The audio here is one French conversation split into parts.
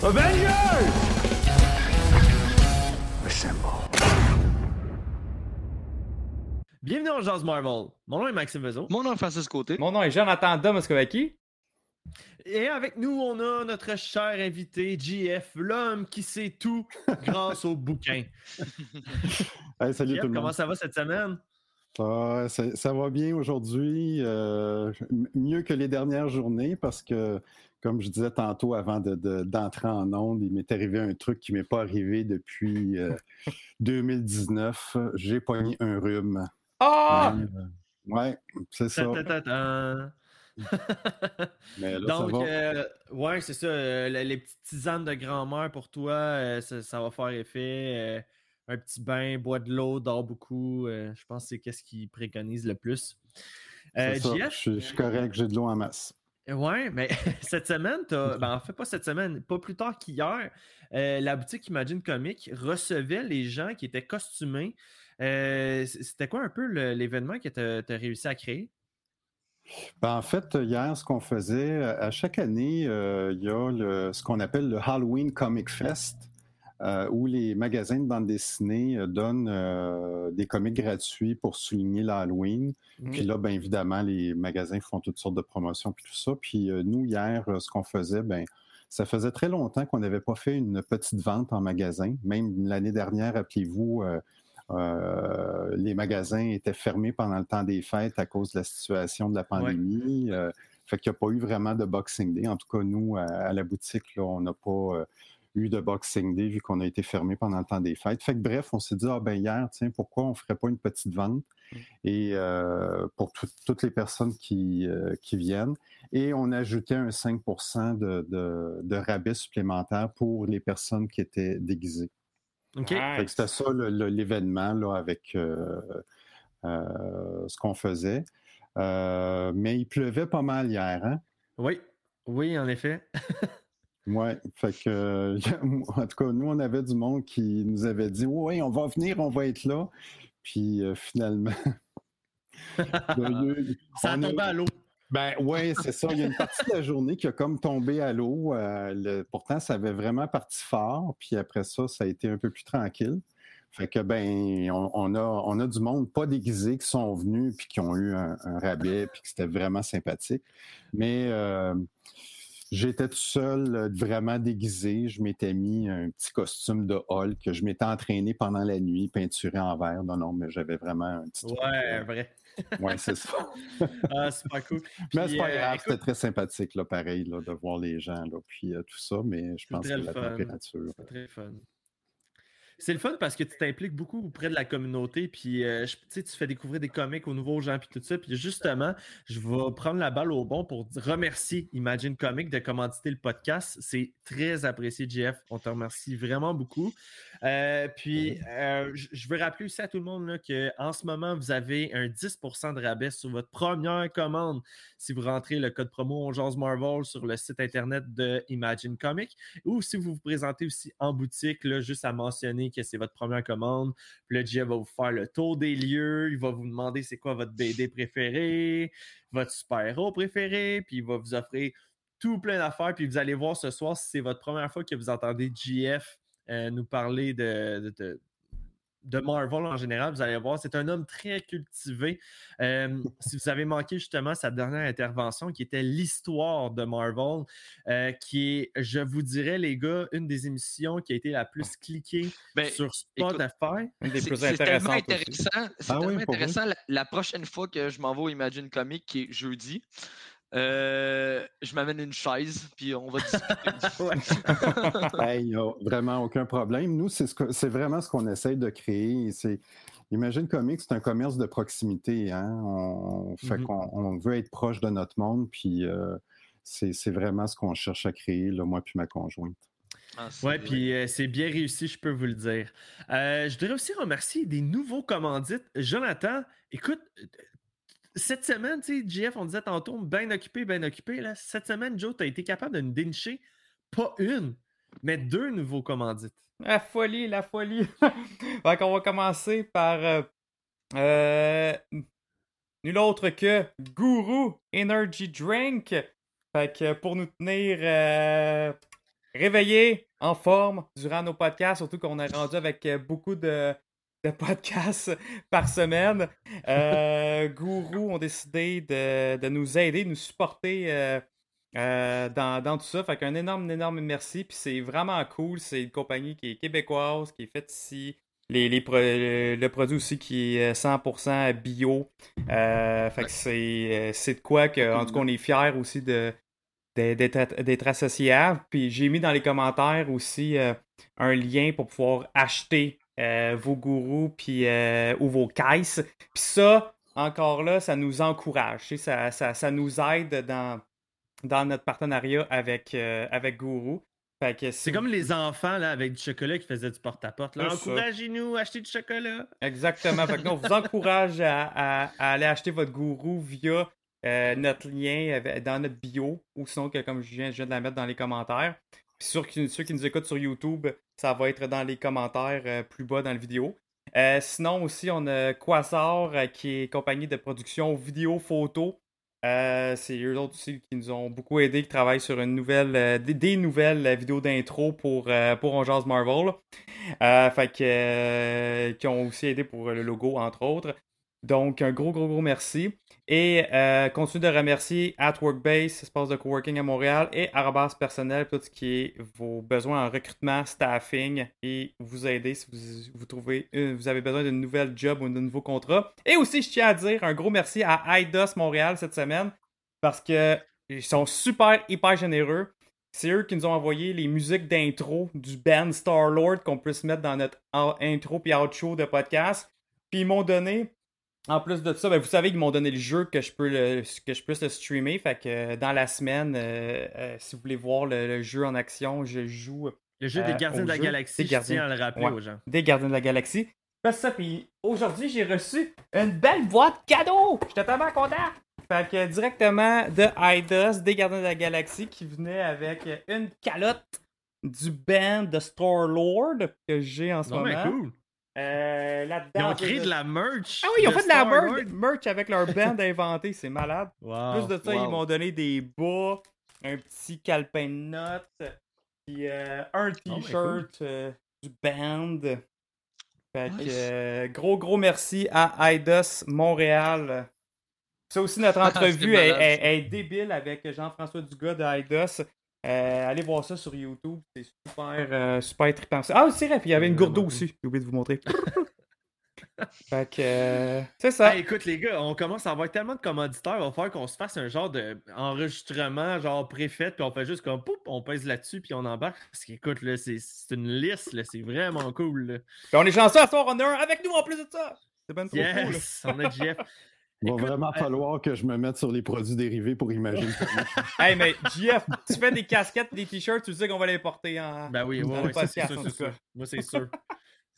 Assemble. Bienvenue en Jazz Marvel. Mon nom est Maxime Vezo. Mon nom est Francis Côté. Mon nom est Jonathan Domoskovaki. Et avec nous, on a notre cher invité, JF, l'homme qui sait tout grâce au bouquin. Hey, salut JF, tout le comment monde. ça va cette semaine? Ça, ça va bien aujourd'hui, euh, mieux que les dernières journées parce que, comme je disais tantôt avant de- de- d'entrer en onde, il m'est arrivé un truc qui ne m'est pas arrivé depuis euh, 2019. J'ai pogné un rhume. Ah! Ouais, c'est ça. Ta-ta-ta-ta. Mais là, ça Donc, va. euh, ouais, c'est ça. euh, le- les petites tisanes de grand-mère pour toi, euh, ça, ça va faire effet. euh, un petit bain, bois de l'eau, dors beaucoup. euh, je pense que c'est qu'est-ce qu'ils préconisent le plus. Euh, ça. Je suis correct, j'ai de l'eau en masse. Ouais, mais cette semaine, t'as- ben, en fait, pas cette semaine, pas plus tard qu'hier, euh, la boutique Imagine Comics recevait les gens qui étaient costumés. Euh, C'était quoi un peu le- l'événement que tu as réussi à créer? Ben, en fait, hier, ce qu'on faisait, à chaque année, euh, il y a le- ce qu'on appelle le Halloween Comic Fest, euh, où les magasins de bande dessinée euh, donnent euh, des comics gratuits pour souligner l'Halloween. Puis là, bien évidemment, les magasins font toutes sortes de promotions puis tout ça. Puis euh, nous, hier, ce qu'on faisait, ben ça faisait très longtemps qu'on n'avait pas fait une petite vente en magasin. Même l'année dernière, rappelez-vous, les magasins étaient fermés pendant le temps des fêtes à cause de la situation de la pandémie. Fait qu'il n'y a pas eu vraiment de Boxing Day. En tout cas, nous, à, à la boutique, là, on n'a pas euh, eu de Boxing Day vu qu'on a été fermé pendant le temps des fêtes. Fait que bref, on s'est dit, ah ben hier, tiens, pourquoi on ne ferait pas une petite vente? Et euh, pour tout- toutes les personnes qui, euh, qui viennent. Et on ajoutait un 5 de, de, de rabais supplémentaire pour les personnes qui étaient déguisées. OK. C'était ça l'événement là, avec euh, ce qu'on faisait. Mais il pleuvait pas mal hier, hein? Oui, oui, en effet. Ouais, fait que, en tout cas, nous, on avait du monde qui nous avait dit Oui, on va venir, on va être là. Puis euh, finalement. Ça a tombé à l'eau. Ben oui, c'est ça. Il y a une partie de la journée qui a comme tombé à l'eau. Euh, pourtant, ça avait vraiment parti fort. Puis après ça, ça a été un peu plus tranquille. Fait que ben, on, on a, on a du monde pas déguisé qui sont venus puis qui ont eu un, un rabais puis que c'était vraiment sympathique. Mais euh, j'étais tout seul, euh, vraiment déguisé. Je m'étais mis un petit costume de Hulk que je m'étais entraîné pendant la nuit, peinturé en vert. Non, non, mais j'avais vraiment un petit Ouais, euh, vrai. ouais, c'est ça. Ah, super cool. Mais c'est pas euh, grave, écoute, c'était très sympathique, là, pareil, là, de voir les gens, là, puis euh, tout ça, mais je C'est pense que la fun. température. C'est très fun. C'est le fun parce que tu t'impliques beaucoup auprès de la communauté, puis euh, tu sais, tu fais découvrir des comics aux nouveaux gens, puis tout ça. Puis justement, je vais prendre la balle au bon pour remercier Imagine Comics de commanditer le podcast. C'est très apprécié, JF. On te remercie vraiment beaucoup. Euh, puis, euh, je veux rappeler aussi à tout le monde là, qu'en ce moment, vous avez un 10% de rabais sur votre première commande si vous rentrez le code promo On Marvel sur le site internet de Imagine Comics ou si vous vous présentez aussi en boutique, là, juste à mentionner que c'est votre première commande. Puis le GF va vous faire le tour des lieux, il va vous demander c'est quoi votre BD préféré, votre super-héros préféré, puis il va vous offrir tout plein d'affaires. Puis vous allez voir ce soir si c'est votre première fois que vous entendez GF euh, nous parler de- de Marvel en général, vous allez voir, c'est un homme très cultivé. Euh, si vous avez manqué justement sa dernière intervention, qui était l'histoire de Marvel, euh, qui est, je vous dirais, les gars, une des émissions qui a été la plus cliquée Ben, sur Spotify. Une des C'est tellement intéressant. C'est Ah oui, intéressant. La, la prochaine fois que je m'en vais au Imagine Comics, qui est jeudi, euh, je m'amène une chaise, puis on va discuter. Il n'y a vraiment aucun problème. Nous, c'est ce que- c'est vraiment ce qu'on essaye de créer. C'est Imagine Comics, c'est un commerce de proximité. Hein? On, fait Mhm. qu'on on veut être proche de notre monde, puis euh, c'est c'est vraiment ce qu'on cherche à créer, là, moi puis ma conjointe. Ah, c'est- Ouais, puis euh, c'est bien réussi, je peux vous le dire. Euh, je voudrais aussi remercier des nouveaux commandites. Jonathan, écoute, cette semaine, tu sais, JF, on disait tantôt, bien occupé, bien occupé. Là. Cette semaine, Joe, tu as été capable de nous dénicher pas une, mais deux nouveaux commandites. La folie, la folie. fait qu'on va commencer par euh, euh, nul autre que Guru Energy Drink. Fait que pour nous tenir euh, réveillés, en forme durant nos podcasts, surtout qu'on est rendu avec beaucoup de, de podcasts par semaine. Euh, Guru ont décidé de, de nous aider, de nous supporter euh, euh, dans, dans tout ça. Fait qu'un énorme, énorme merci. Puis c'est vraiment cool. C'est une compagnie qui est québécoise, qui est faite ici. Les, les le, produit aussi qui est 100% bio. Euh, fait que c'est, c'est de quoi que, en tout cas, on est fiers aussi de, d'être, d'être associables. Puis j'ai mis dans les commentaires aussi un lien pour pouvoir acheter euh, vos gourous puis, euh, ou vos caisses. Puis ça, encore là, ça nous encourage. Ça, ça, ça nous aide dans, dans notre partenariat avec, euh, avec Gourou. Si C'est comme les enfants là, avec du chocolat qui faisaient du porte-à-porte. Encouragez-nous, achetez du chocolat. Exactement. Fait que on vous encourage à, à- à aller acheter votre gourou via euh, notre lien avec- dans notre bio ou sinon, que, comme je viens, je viens de la mettre dans les commentaires. Sur, ceux qui nous écoutent sur YouTube, ça va être dans les commentaires euh, plus bas dans la vidéo. Euh, sinon aussi, on a Quasar euh, qui est compagnie de production vidéo photo. C'est eux autres aussi qui nous ont beaucoup aidé, qui travaillent sur une des, nouvelles vidéos d'intro pour, pour Marvel. Fait que, qui ont aussi aidé pour le logo, entre autres. Donc, un gros, gros, gros merci. Et euh, continue de remercier At Workbase, espace de coworking à Montréal, et Arabas Personnel, pour tout ce qui est vos besoins en recrutement, staffing, et vous aider si vous, vous trouvez, vous avez besoin d'une nouvelle job ou d'un nouveau contrat. Et aussi, je tiens à dire un gros merci à IDOS Montréal cette semaine, parce que ils sont super, hyper généreux. C'est eux qui nous ont envoyé les musiques d'intro du band Star-Lord qu'on peut se mettre dans notre in- intro puis outro de podcast. Puis ils m'ont donné, en plus de ça, ben, vous savez qu'ils m'ont donné le jeu que je peux le, que je puisse le streamer. Fait que euh, dans la semaine, euh, euh, si vous voulez voir le, le jeu en action, je joue Le jeu des gardiens de la jeu galaxie, des je tiens gardiens. à le rappeler Ouais. aux gens. des Gardiens de la Galaxie. Fais ça, puis aujourd'hui, j'ai reçu une belle boîte cadeau. J'étais tellement content. Fait que directement de IDOS, des Gardiens de la Galaxie, qui venait avec une calotte du band de Star-Lord que j'ai en ce Non, mais moment. cool. Euh, Ils ont créé de la merch. Ah oui, ils ont fait de la merch, merch avec leur band inventé, c'est malade. Wow. Plus de ça, wow. ils m'ont donné des bas, un petit calepin de notes, puis euh, un ben, t-shirt euh, du band. Fait que Nice. gros gros merci à IDOS Montréal. Ça aussi, notre Ah, entrevue est, est débile avec Jean-François Dugas de IDOS. Euh, allez voir ça sur YouTube, c'est super, euh, super trippant. Ah, c'est vrai, puis il y avait une gourde aussi, j'ai oublié de vous montrer. fait que, euh, c'est ça. Hey, écoute, les gars, on commence à avoir tellement de commanditaires. Il va falloir qu'on se fasse un genre d'enregistrement, genre préfet, puis on fait juste comme, poup, on pèse là-dessus, puis on embarque. Parce qu'écoute, là, c'est une liste, là, c'est vraiment cool. là. Puis on est chanceux à soir, on a un avec nous en plus de ça. C'est ben trop cool. là. Yes, on a Jeff. Il va Écoute, vraiment euh, falloir que je me mette sur les produits dérivés pour imaginer. Hey, mais JF, tu fais des casquettes, des t-shirts, tu sais qu'on va les porter en. Ben oui, ouais, ouais, ça, c'est sûr, sûr. Moi, c'est sûr.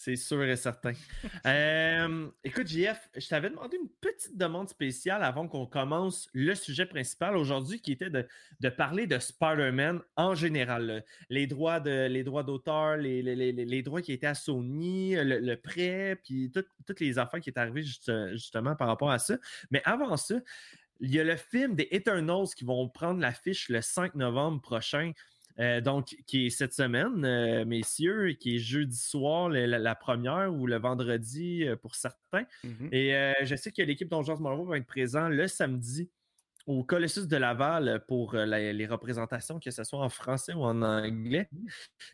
C'est sûr et certain. Euh, écoute, JF, je t'avais demandé une petite demande spéciale avant qu'on commence le sujet principal aujourd'hui, qui était de, de parler de Spider-Man en général. Les droits de les droits d'auteur, les, les, les- les droits qui étaient à Sony, le, le prêt, puis tout- toutes les affaires qui est arrivées juste- justement par rapport à ça. Mais avant ça, il y a le film des Eternals qui vont prendre l'affiche le 5 novembre prochain. Euh, donc, qui est cette semaine, euh, messieurs, qui est jeudi soir, la, la première, ou le vendredi euh, pour certains. Mhm. Et je sais que l'équipe d'Ongeance Marvel va être présent le samedi au Colossus de Laval pour la- les représentations, que ce soit en français ou en anglais.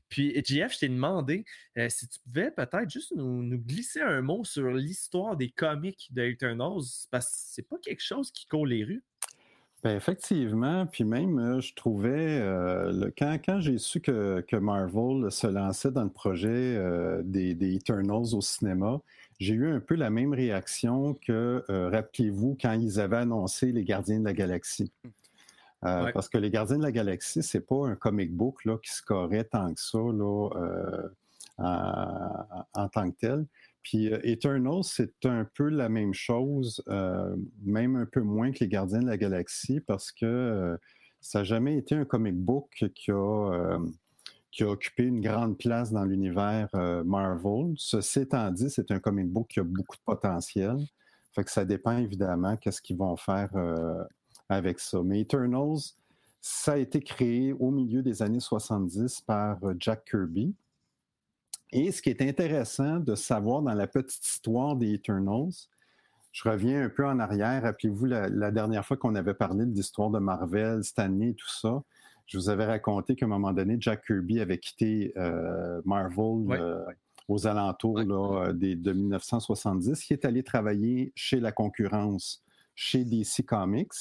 Puis, JF, je t'ai demandé si tu pouvais peut-être juste nous, nous glisser un mot sur l'histoire des comics de Eternals, parce que c'est pas quelque chose qui court les rues. Ben, effectivement, puis même, euh, je trouvais, euh, le- quand, quand j'ai su que, que Marvel se lançait dans le projet euh, des, des Eternals au cinéma, j'ai eu un peu la même réaction que, rappelez-vous, quand ils avaient annoncé Les Gardiens de la Galaxie. Ouais. Parce que Les Gardiens de la Galaxie, c'est pas un comic book là, qui scorait tant que ça là, en, en tant que tel. Puis euh, Eternals, c'est un peu la même chose, euh, même un peu moins que les Gardiens de la Galaxie, parce que euh, ça n'a jamais été un comic book qui a, occupé une grande place dans l'univers Marvel. Ceci étant dit, c'est un comic book qui a beaucoup de potentiel. Fait que ça dépend évidemment qu'est-ce qu'ils vont faire avec ça. Mais Eternals, ça a été créé au milieu des années 70 par Jack Kirby. Et ce qui est intéressant de savoir dans la petite histoire des Eternals, je reviens un peu en arrière. Rappelez-vous la, la dernière fois qu'on avait parlé de l'histoire de Marvel, Stanley et tout ça. Je vous avais raconté qu'à un moment donné, Jack Kirby avait quitté euh, Marvel Ouais. euh, aux alentours Ouais. là, des- de 1970. Il est allé travailler chez la concurrence, chez DC Comics.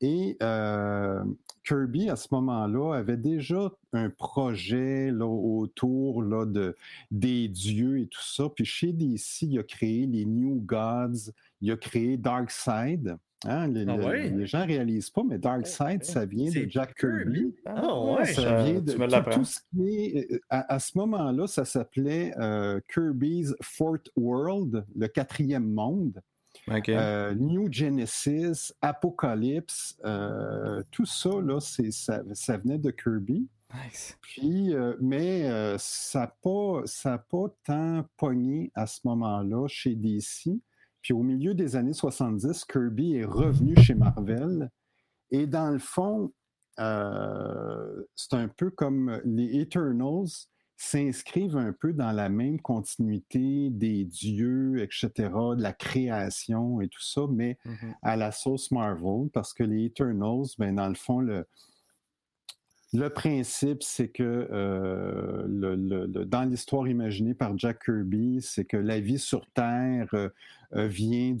Et euh, Kirby, à ce moment-là, avait déjà un projet là, autour là, de, des dieux et tout ça. Puis chez DC, il a créé les New Gods, il a créé Darkseid. Hein, les, Ah le- ouais? les gens ne réalisent pas, mais Darkseid, ça vient de Jack Kirby. Ah ouais, Ça vient de tu me tout- ce qui est. euh, À, à ce moment-là, ça s'appelait euh, Kirby's Fourth World, le quatrième monde. Ok. Euh, New Genesis, Apocalypse, euh, tout ça, là, c'est, ça, ça venait de Kirby. Nice. Puis, euh, mais ça n'a pas, ça pas tant pogné à ce moment-là chez DC. Puis au milieu des années 70, Kirby est revenu chez Marvel. Et dans le fond, c'est un peu comme les Eternals s'inscrivent un peu dans la même continuité des dieux, etc., de la création et tout ça, mais Mhm. à la sauce Marvel, parce que les Eternals, ben, dans le fond, le, le principe, c'est que euh, le- le- le- dans l'histoire imaginée par Jack Kirby, c'est que la vie sur Terre euh, euh, vient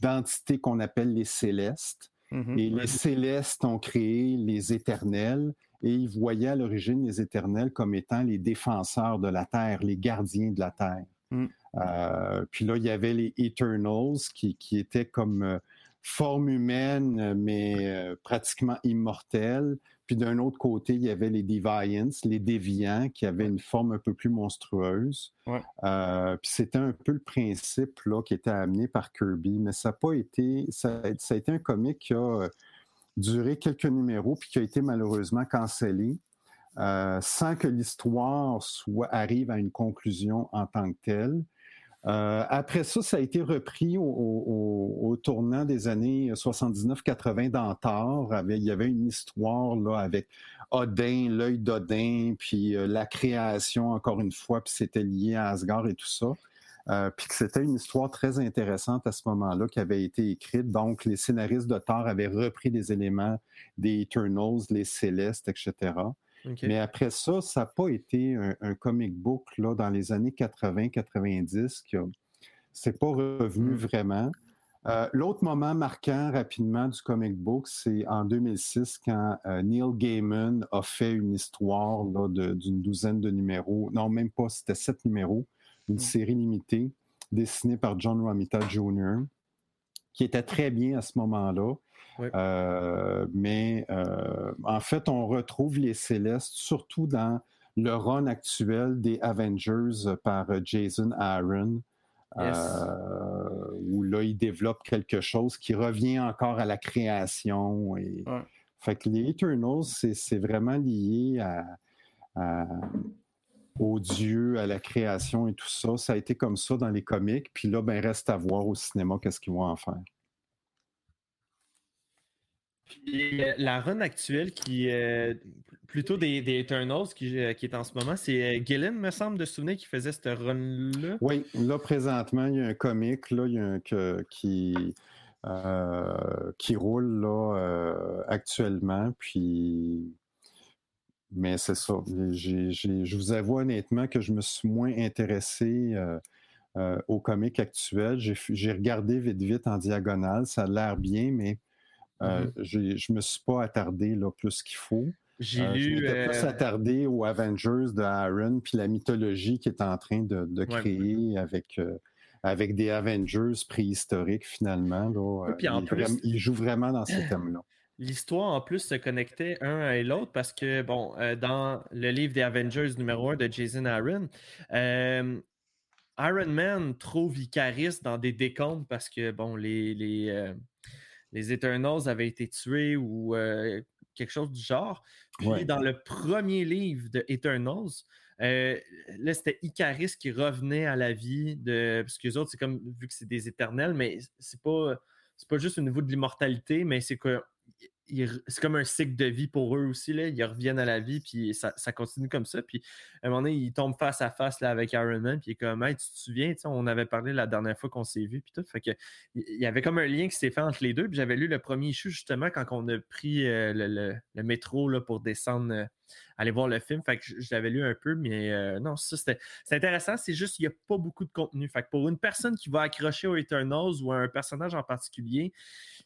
d'entités qu'on appelle les célestes. Mhm. Et les célestes ont créé les éternels et ils voyaient à l'origine les éternels comme étant les défenseurs de la terre, les gardiens de la terre. Mm. Euh, puis là, il y avait les Eternals qui, qui étaient comme euh, forme humaine, mais euh, pratiquement immortels. Puis d'un autre côté, il y avait les Deviants, les déviants, qui avaient une forme un peu plus monstrueuse. Ouais. Puis c'était un peu le principe là, qui était amené par Kirby, mais ça n'a pas été. Ça, ça a été un comic qui a duré quelques numéros puis qui a été malheureusement cancellé. euh, sans que l'histoire soit arrive à une conclusion en tant que telle. Euh, après ça, ça a été repris au, tournant des années 79-80 dans Thor. Avec- Il y avait une histoire avec Odin, l'œil d'Odin, puis euh, la création, encore une fois, puis c'était lié à Asgard et tout ça. Euh, puis que c'était une histoire très intéressante à ce moment-là qui avait été écrite. Donc, les scénaristes de Thor avaient repris des éléments des Eternals, les Célestes, etc. Mais après ça, ça n'a pas été un, un comic book là, dans les années 80-90 qui. C'est pas revenu Mm. vraiment. Euh, L'autre moment marquant rapidement du comic book, c'est en 2006 quand euh, Neil Gaiman a fait une histoire d'une douzaine de numéros. Non, même pas, c'était sept numéros. Une série limitée dessinée par John Romita Jr., qui était très bien à ce moment-là. Euh, mais euh, en fait, on retrouve les Célestes surtout dans le run actuel des Avengers par Jason Aaron, Yes. euh, où là, il développe quelque chose qui revient encore à la création. Et... Ouais. Fait que les Eternals, c'est c'est vraiment lié à, à- aux dieux, à la création et tout ça. Ça a été comme ça dans les comics. Puis là, ben, reste à voir au cinéma qu'est-ce qu'ils vont en faire. Puis, euh, la run actuelle qui euh, plutôt des, des Eternals qui, euh, qui est en ce moment, c'est euh, Gillen, me semble, de souvenir, qui faisait cette run-là. Oui, là, présentement, il y a un comic là, il y a un, que- qui, euh, qui roule là, euh, actuellement. Puis. Mais c'est ça. Je vous avoue honnêtement que je me suis moins intéressé euh, euh, au comic actuel. J'ai regardé vite, vite en diagonale. Ça a l'air bien, mais Euh, j'ai- Je me suis pas attardé là, plus qu'il faut. J'ai Euh, je lu. m'étais plus euh, attardé aux Avengers de Aaron, puis la mythologie qu'il est en train de, de Ouais. créer avec, avec des Avengers préhistoriques, finalement. Là. Oui, puis en il, plus- vraiment- il joue vraiment dans ces thèmes-là. L'histoire en plus se connectait un et l'autre parce que, bon, euh, dans le livre des Avengers numéro 1 de Jason Aaron, euh, Iron Man trouve Icaris dans des décombres parce que, bon, les, les, euh, les Eternals avaient été tués ou quelque chose du genre. Puis Ouais. dans le premier livre de Eternals, euh, là, c'était Icaris qui revenait à la vie de. Parce que les autres, c'est comme, vu que c'est des éternels, mais c'est pas, c'est pas juste au niveau de l'immortalité, mais c'est que c'est comme un cycle de vie pour eux aussi. Là. Ils reviennent à la vie, puis ça, continue comme ça. Puis à un moment donné, ils tombent face à face là, avec Iron Man, puis il est comme, tu te souviens, on avait parlé la dernière fois qu'on s'est vu, puis tout. Fait que il y avait comme un lien qui s'est fait entre les deux. Puis j'avais lu le premier issue justement quand on a pris euh, le, le- le métro là, pour descendre, euh, aller voir le film. Fait que je, l'avais lu un peu, mais euh, non, ça c'était c'est intéressant. C'est juste qu'il n'y a pas beaucoup de contenu. Fait que pour une personne qui va accrocher aux Eternals ou à un personnage en particulier,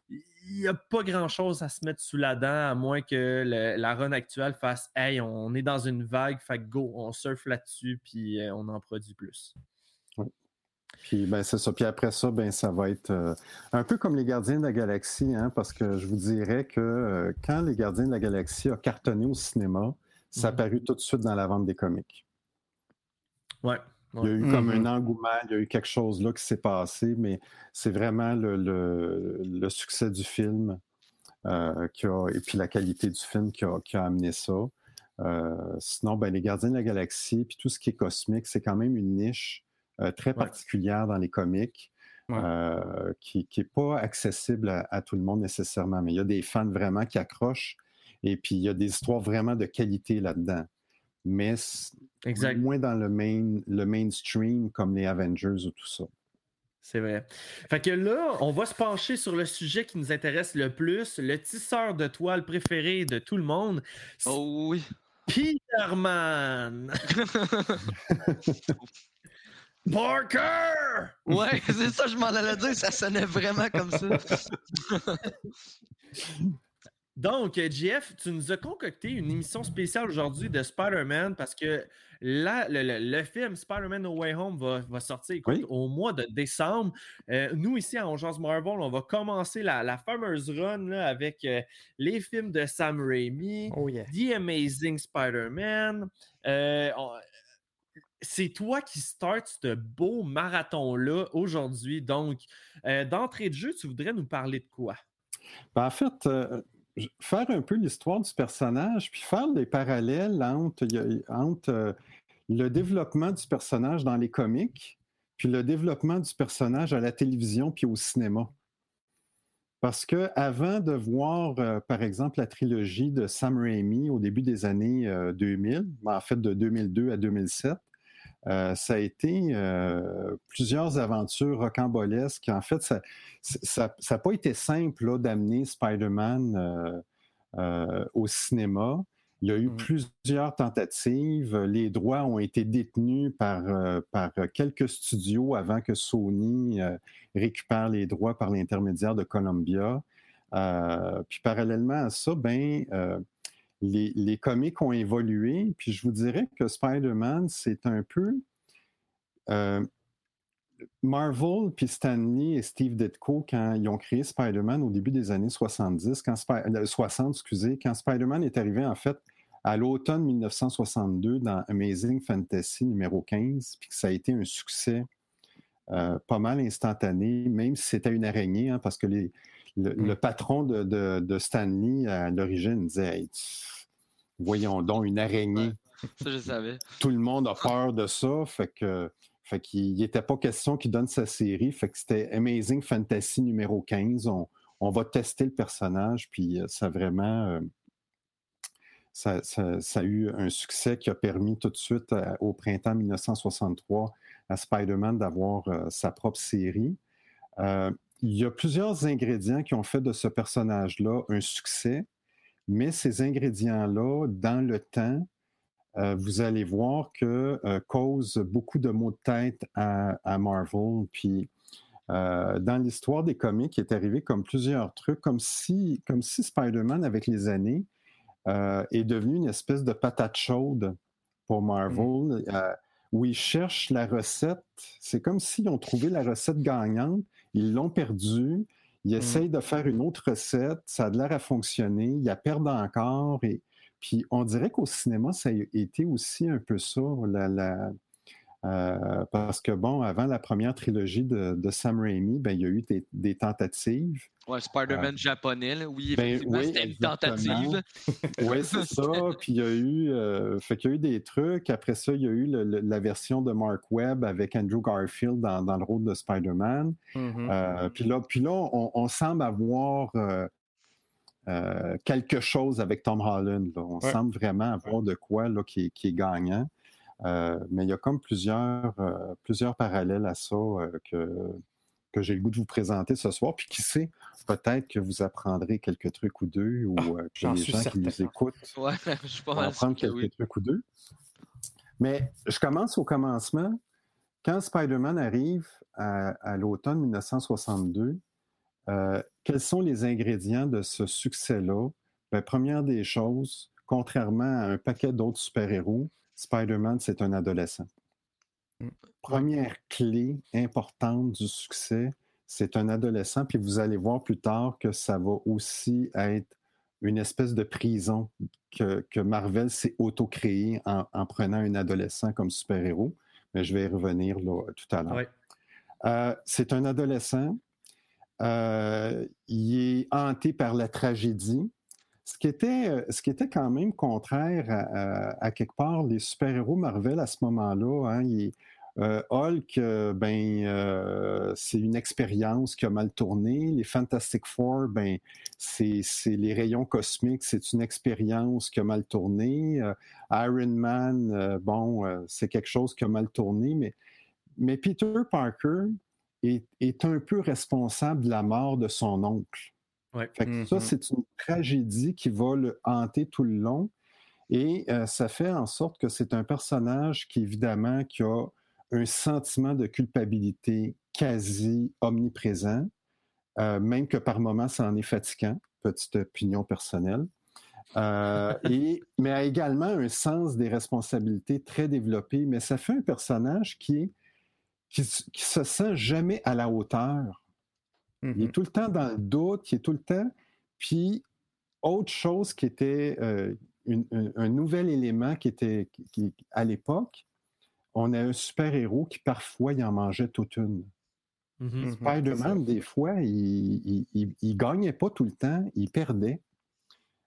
il n'y a pas grand chose à se mettre sous la dent, à moins que la run actuelle fasse Hey, on est dans une vague, fait que go, on surfe là-dessus, puis euh, on en produit plus. Puis ben, c'est ça. Puis après ça, ben, ça va être euh, un peu comme les Gardiens de la Galaxie, hein, parce que je vous dirais que euh, quand les Gardiens de la Galaxie a cartonné au cinéma, ça a Mhm. paru tout de suite dans la vente des comics. Ouais. Il y a eu comme Mhm. un engouement, il y a eu quelque chose là qui s'est passé, mais c'est vraiment le, le- le succès du film euh, qui a- et puis la qualité du film qui a, qui a amené ça. Euh, sinon, ben, les Gardiens de la Galaxie, puis tout ce qui est cosmique, c'est quand même une niche euh, très particulière dans les comics. Ouais. euh, qui n'est pas accessible à, à tout le monde nécessairement, mais il y a des fans vraiment qui accrochent et puis il y a des histoires vraiment de qualité là-dedans. Mais Exact. moins dans le, main, le mainstream comme les Avengers ou tout ça. C'est vrai. Fait que là, on va se pencher sur le sujet qui nous intéresse le plus, le tisseur de toile préféré de tout le monde, Oh oui. Peterman. Parker! Ouais, c'est ça, je m'en allais dire, ça sonnait vraiment comme ça. Donc, JF, tu nous as concocté une émission spéciale aujourd'hui de Spider-Man parce que là, le, le- le film Spider-Man No Way Home va, va sortir écoute, Oui. au mois de décembre. Euh, nous, ici à Ongeance Marvel, on va commencer la, la fameuse run là, avec euh, les films de Sam Raimi, Oh yeah. The Amazing Spider-Man. Euh, c'est toi qui start ce beau marathon-là aujourd'hui. Donc, euh, d'entrée de jeu, tu voudrais nous parler de quoi? Ben, en fait, euh, faire un peu l'histoire du personnage, puis faire des parallèles entre, euh, le développement du personnage dans les comics, puis le développement du personnage à la télévision puis au cinéma. Parce que avant de voir, par exemple, la trilogie de Sam Raimi au début des années euh, 2000, ben, en fait de 2002 à 2007, euh, ça a été euh, plusieurs aventures rocambolesques. En fait, ça n'a pas été simple d'amener Spider-Man euh, au cinéma. Il y a eu Mhm. plusieurs tentatives. Les droits ont été détenus par, par quelques studios avant que Sony récupère les droits par l'intermédiaire de Columbia. Puis parallèlement à ça, ben, les, les comics ont évolué. Puis je vous dirais que Spider-Man, c'est un peu. euh, Marvel, puis Stanley et Steve Ditko, quand ils ont créé Spider-Man au début des années 70, quand Spi- euh, 60, excusez, quand Spider-Man est arrivé en fait à l'automne 1962 dans Amazing Fantasy numéro 15, puis que ça a été un succès euh, pas mal instantané, même si c'était une araignée, hein, parce que les- le, Mm. le patron de, de- de Stanley à l'origine disait Hey, Voyons donc, une araignée Ça, je savais. tout le monde a peur de ça. Fait que fait qu'il n'était pas question qu'il donne sa série. Fait que c'était Amazing Fantasy numéro 15. On, on va tester le personnage, puis euh, ça a vraiment. euh, ça, ça- ça a eu un succès qui a permis tout de suite, euh, au printemps 1963, à Spider-Man d'avoir euh, sa propre série. Euh, il y a plusieurs ingrédients qui ont fait de ce personnage-là un succès, mais ces ingrédients-là, dans le temps, euh, vous allez voir que euh, cause beaucoup de maux de tête à, à Marvel. Puis euh, dans l'histoire des comics, il est arrivé comme plusieurs trucs, comme si, comme si Spider-Man, avec les années, est devenu une espèce de patate chaude pour Marvel, euh, où ils cherchent la recette. C'est comme s'ils ont trouvé la recette gagnante, ils l'ont perdue, ils essayent de faire une autre recette, ça a l'air à fonctionner, ils la perdent encore. Et, puis on dirait qu'au cinéma, ça a été aussi un peu ça, la, la, euh, parce que, bon, avant la première trilogie de, de Sam Raimi, ben, il y a eu des, des tentatives. Ouais, Spider-Man Euh, japonais, là. oui, ben, effectivement, oui, c'était une tentative. Oui, c'est ça. Puis il y a eu, euh, fait qu'il y a eu des trucs. Après ça, il y a eu le- le- la version de Mark Webb avec Andrew Garfield dans, dans le rôle de Spider-Man. Mhm. Euh, puis là, puis là on, on semble avoir euh, euh, quelque chose avec Tom Holland. là. On Ouais. semble vraiment avoir de quoi là, qui est gagnant. Euh, mais il y a comme plusieurs, euh, plusieurs parallèles à ça euh, que, que j'ai le goût de vous présenter ce soir. Puis qui sait, peut-être que vous apprendrez quelques trucs ou deux ou euh, que les gens certain. qui nous écoutent Ouais, je vont apprendre que quelques oui. trucs ou deux. Mais je commence au commencement. Quand Spider-Man arrive à, à l'automne 1962, euh, quels sont les ingrédients de ce succès-là? Ben, première des choses, contrairement à un paquet d'autres super-héros, Spider-Man, c'est un adolescent. Mm. Première clé importante du succès, c'est un adolescent, puis vous allez voir plus tard que ça va aussi être une espèce de prison que, que Marvel s'est auto-créée en, en prenant un adolescent comme super-héros. Mais je vais y revenir là, tout à l'heure. Euh, c'est un adolescent. Euh, il est hanté par la tragédie. Ce qui était, euh, ce qui était quand même contraire à, quelque part les super-héros Marvel à ce moment-là. hein. Euh, Hulk, euh, ben, c'est une expérience qui a mal tourné. Les Fantastic Four, ben, c'est les rayons cosmiques, c'est une expérience qui a mal tourné. Iron Man, bon, c'est quelque chose qui a mal tourné, mais, Peter Parker est un peu responsable de la mort de son oncle. Ouais. Fait que ça, Mhm. c'est une tragédie qui va le hanter tout le long. Et euh, ça fait en sorte que c'est un personnage qui, évidemment, qui a un sentiment de culpabilité quasi omniprésent, euh, même que par moments, ça en est fatigant. Petite opinion personnelle. Euh, et, mais a également un sens des responsabilités très développé. Mais ça fait un personnage qui, est, qui, s- qui se sent jamais à la hauteur. Il Mhm. est tout le temps dans le doute, il est tout le temps. Puis, autre chose qui était euh, une- un, un nouvel élément qui était qui- qui- à l'époque, on a un super-héros qui parfois il en mangeait toute une. Mhm. Mhm. Spider-Man, des fois, il, il, il- il gagnait pas tout le temps, il perdait.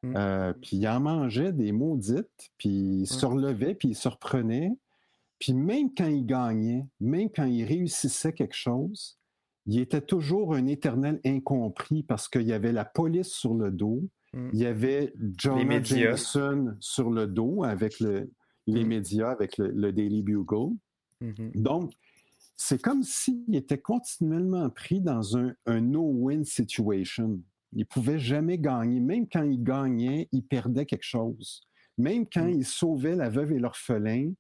Mm. Euh, puis il en mangeait des maudites, puis il se relevait, puis il se reprenait. Puis même quand il gagnait, même quand il réussissait quelque chose, il était toujours un éternel incompris parce qu'il y avait la police sur le dos, Mm. il y avait médias. Jameson sur le dos avec le- les Mm. médias, avec le, le Daily Bugle. Mhm. Donc, c'est comme s'il était continuellement pris dans un, un no-win situation. Il pouvait jamais gagner. Même quand il gagnait, il perdait quelque chose. Même quand Mm. il sauvait la veuve et l'orphelin,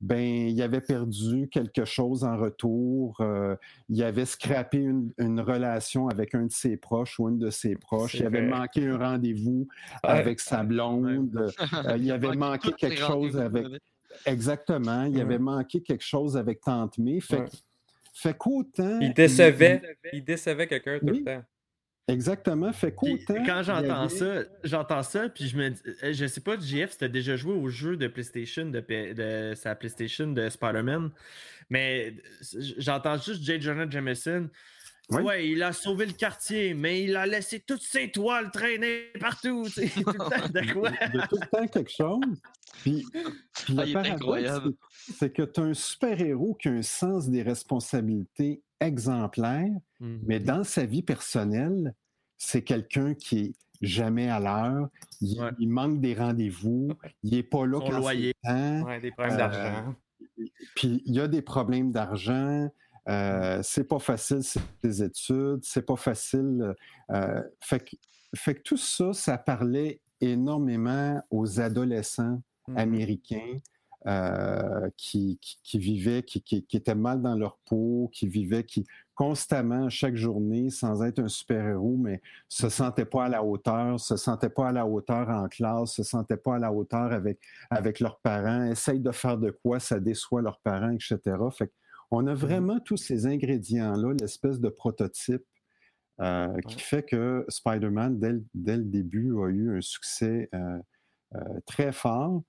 ben, il avait perdu quelque chose en retour. euh, il avait scrappé une, une relation avec un de ses proches ou une de ses proches. Il avait vrai. manqué un rendez-vous Ouais. avec sa blonde. euh, il avait manqué quelque chose avec... Exactement. Il avait manqué quelque chose avec Tante May. Fait, fait qu'autant. Il décevait, il décevait quelqu'un tout Oui. le temps. Exactement. Fait qu'autant. quand j'entends avait- ça, j'entends ça, puis je me dis, euh, je sais pas, JF, c'était déjà joué au jeu de PlayStation, de, de sa PlayStation de Spider-Man, mais j'entends juste J. Jonah Jameson. Oui. Ouais, il a sauvé le quartier, mais il a laissé toutes ses toiles traîner partout. tu sais, tout le temps, de quoi? Il y a tout le temps quelque chose. Puis, puis Ah, le il est paradoxe, incroyable. c'est- que tu as un super-héros qui a un sens des responsabilités exemplaire, Mhm. mais dans sa vie personnelle, c'est quelqu'un qui est jamais à l'heure, il, Ouais. il manque des rendez-vous, il n'est pas là Son quand loyer. temps. Ouais, des problèmes Euh, d'argent. Puis il y a des problèmes d'argent. Euh, c'est pas facile ses études, c'est pas facile. euh, fait, que, fait que tout ça, ça parlait énormément aux adolescents Mhm. américains euh, qui, qui, qui vivaient, qui, qui, étaient mal dans leur peau, qui vivaient, qui constamment, chaque journée, sans être un super-héros, mais se sentait pas à la hauteur, se sentait pas à la hauteur en classe, se sentait pas à la hauteur avec, avec leurs parents, essayent de faire de quoi, ça déçoit leurs parents, etc. Fait on a vraiment tous ces ingrédients-là, l'espèce de prototype euh, qui fait que Spider-Man, dès, dès, le début, a eu un succès euh, euh, très fort.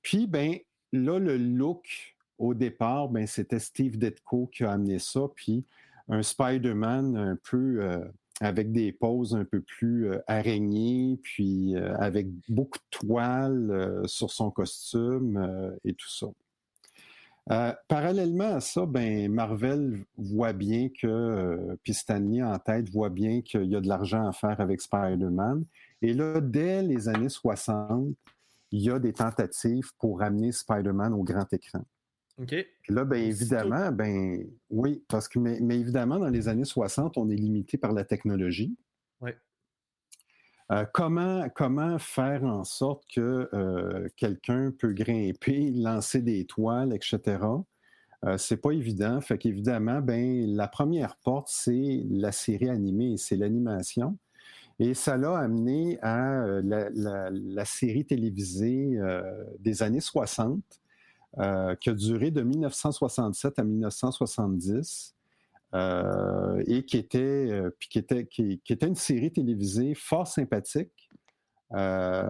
Puis, ben, là, le look, au départ, ben, c'était Steve Ditko qui a amené ça, puis un Spider-Man un peu avec des poses un peu plus araignées, puis avec beaucoup de toiles sur son costume et tout ça. Euh, parallèlement à ça, ben, Marvel voit bien que, euh, puis Stanley en tête voit bien qu'il y a de l'argent à faire avec Spider-Man. Et là, dès les années 60, il y a des tentatives pour ramener Spider-Man au grand écran. OK. là, bien évidemment, ben oui, parce que, mais, mais, évidemment, dans les années 60, on est limité par la technologie. Oui. Euh, comment, comment faire en sorte que euh, quelqu'un peut grimper, lancer des toiles, etc. Euh, c'est pas évident. Fait qu'évidemment, ben, la première porte, c'est la série animée, c'est l'animation. Et ça l'a amené à la, série télévisée des années 60, qui a duré de 1967 à 1970. Euh, et qui était, euh, puis qui, était, qui, était une série télévisée fort sympathique. Euh,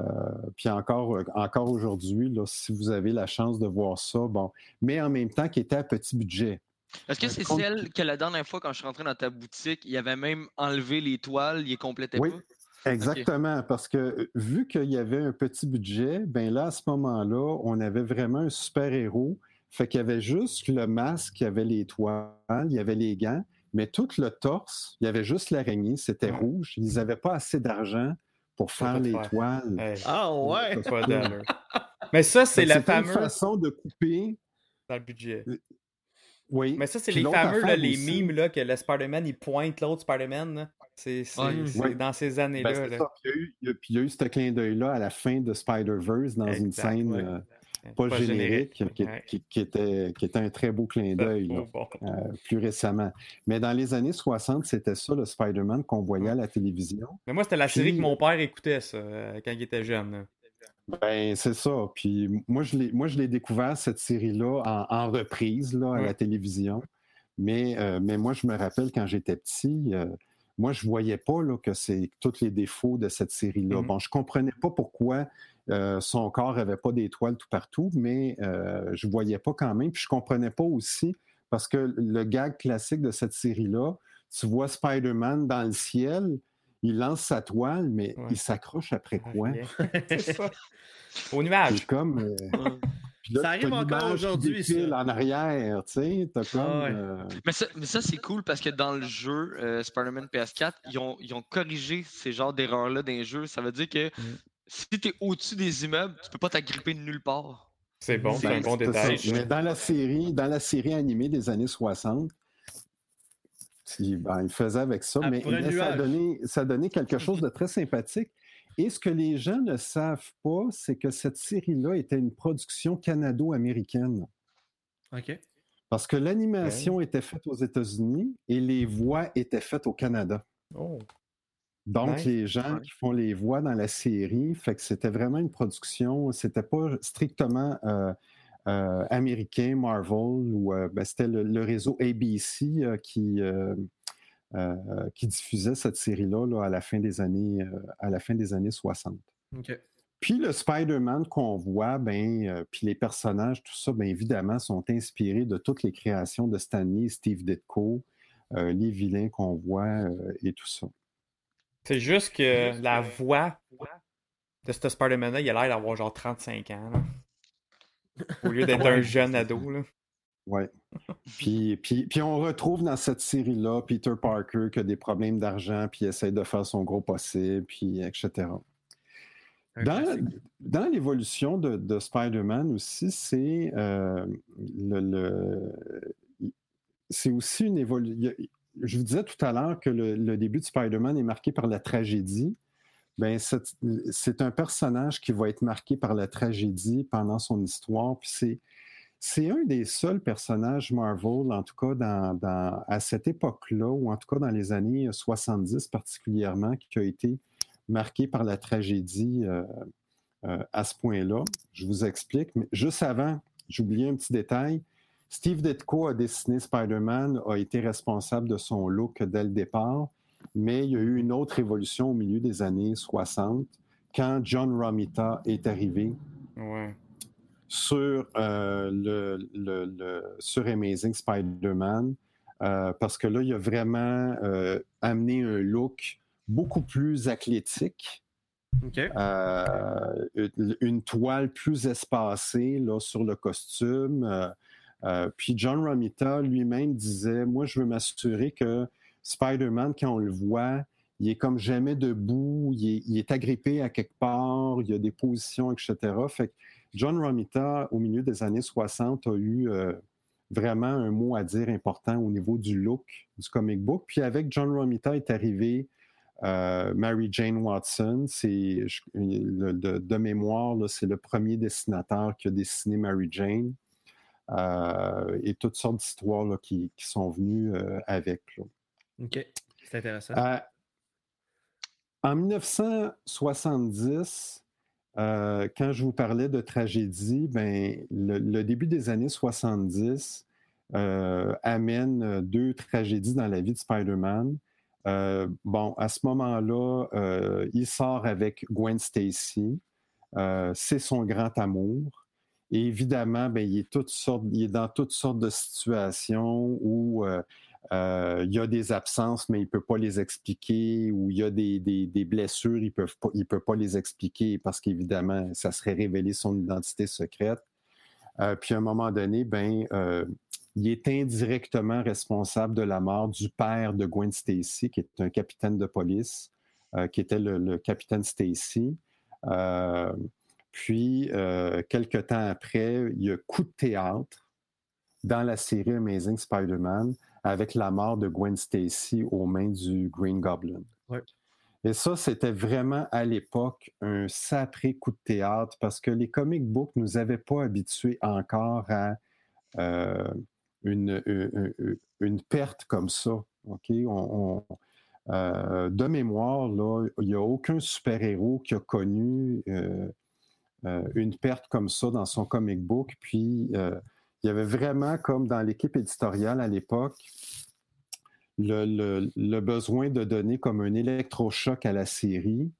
puis encore, encore aujourd'hui, si vous avez la chance de voir ça, bon, mais en même temps qui était à petit budget. Est-ce que c'est celle que la dernière fois, quand je suis rentré dans ta boutique, il avait même enlevé les toiles, il les complétait oui, pas? Exactement, parce que vu qu'il y avait un petit budget, ben là, à ce moment-là, on avait vraiment un super-héros fait qu'il y avait juste le masque, il y avait les toiles, il y avait les gants, mais tout le torse, il y avait juste l'araignée, c'était rouge. Ils n'avaient pas assez d'argent pour faire les toiles. Ah ouais! mais ça, c'est la fameuse façon de couper. Dans le budget. Oui. Mais ça, c'est les fameux, là, les mimes là, que le Spider-Man, il pointe l'autre Spider-Man. C'est dans ces années-là. Ben, puis il y, a eu ce clin d'œil-là à la fin de Spider-Verse dans une scène. Euh, pas, générique, Qui, était, qui était un très beau clin d'œil euh, plus récemment. Mais dans les années 60, c'était ça le Spider-Man qu'on voyait à la télévision. Mais moi, c'était la série que mon père écoutait, ça, euh, quand il était jeune. Ben, c'est ça. Puis moi, je l'ai découvert, cette série-là, en, reprise là, à la télévision. Mais, euh, mais moi, je me rappelle quand j'étais petit, moi, je voyais pas là, que c'est tous les défauts de cette série-là. Mm-hmm. Bon, je comprenais pas pourquoi euh, son corps n'avait pas d'étoiles tout partout, mais euh, je ne voyais pas quand même. Puis je ne comprenais pas aussi, parce que le gag classique de cette série-là, tu vois Spider-Man dans le ciel, il lance sa toile, mais il s'accroche après quoi? Au nuage. comme. Euh, ça arrive encore aujourd'hui. en arrière, tu sais. Ah mais ça, c'est cool parce que dans le jeu Spider-Man PS4, ils ont, ils ont corrigé ces genres d'erreurs-là dans les jeux. Ça veut dire que mm si tu es au-dessus des immeubles, tu peux pas t'agripper de nulle part. C'est bon, c'est un bon détail. Mais dans la série, dans la série animée des années 60, ben, il faisait avec ça, mais, ça, a donné, ça quelque chose de très sympathique. Et ce que les gens ne savent pas, c'est que cette série-là était une production canado-américaine. OK. Parce que l'animation était faite aux États-Unis et les voix étaient faites au Canada. Oh. Donc, les gens qui font les voix dans la série, fait que c'était vraiment une production, c'était pas strictement euh, euh, américain, Marvel, ou euh, ben, c'était le, réseau ABC qui, qui diffusait cette série-là à, la fin des années, à la fin des années 60. Puis le Spider-Man qu'on voit, ben, puis les personnages, tout ça, bien évidemment, sont inspirés de toutes les créations de Stanley, Steve Ditko, les vilains qu'on voit et tout ça. C'est juste que la voix de ce Spider-Man-là, il a l'air d'avoir genre 35 ans. Au lieu d'être un jeune ado. Là. Ouais. Puis, puis, puis, on retrouve dans cette série-là Peter Parker qui a des problèmes d'argent, puis essaie de faire son gros possible, puis etc. Dans, dans l'évolution de, de Spider-Man aussi, c'est euh, le, c'est aussi une évolution je vous disais tout à l'heure que le, début de Spider-Man est marqué par la tragédie. Ben, c'est un personnage qui va être marqué par la tragédie pendant son histoire. Puis c'est un des seuls personnages Marvel, en tout cas dans- à cette époque-là, ou en tout cas dans les années 70 particulièrement, qui a été marqué par la tragédie euh, euh, à ce point-là. Je vous explique, mais juste avant, j'oubliais un petit détail. Steve Ditko a dessiné Spider-Man, a été responsable de son look dès le départ, mais il y a eu une autre évolution au milieu des années 60 quand John Romita est arrivé Ouais. sur, euh, le, le- le- sur Amazing Spider-Man, euh, parce que là, il a vraiment euh, amené un look beaucoup plus athlétique, une toile plus espacée là, sur le costume. Euh, puis John Romita lui-même disait, moi, je veux m'assurer que Spider-Man, quand on le voit, il est comme jamais debout, il est, agrippé à quelque part, il y a des positions, etc. Fait que John Romita, au milieu des années 60, a eu euh, vraiment un mot à dire important au niveau du look du comic book. Puis avec John Romita est arrivé euh, Mary Jane Watson. C'est de, mémoire, c'est le premier dessinateur qui a dessiné Mary Jane. Euh, et toutes sortes d'histoires qui, qui sont venues euh, avec. là. OK. C'est intéressant. Euh, en 1970, euh, quand je vous parlais de tragédie, ben, le, le début des années 70 euh, amène deux tragédies dans la vie de Spider-Man. Euh, bon, à ce moment-là, il sort avec Gwen Stacy. C'est son grand amour. Évidemment, ben, il, est dans toutes sortes de situations où euh, euh, il y a des absences, mais il ne peut pas les expliquer, ou il y a des, blessures, il ne peut pas les expliquer parce qu'évidemment, ça serait révéler son identité secrète. Euh, puis à un moment donné, ben, il est indirectement responsable de la mort du père de Gwen Stacy, qui est un capitaine de police, qui était le capitaine Stacy. Puis, euh, quelque temps après, il y a coup de théâtre dans la série Amazing Spider-Man avec la mort de Gwen Stacy aux mains du Green Goblin. Ouais. Et ça, c'était vraiment à l'époque un sacré coup de théâtre parce que les comic books nous avaient pas habitués encore à euh, une, une- une- une perte comme ça. OK? On- on- euh, de mémoire, là, il n'y a aucun super-héros qui a connu euh, une perte comme ça dans son comic book. Puis, euh, il y avait vraiment, comme dans l'équipe éditoriale à l'époque, le, besoin de donner comme un électrochoc à la série.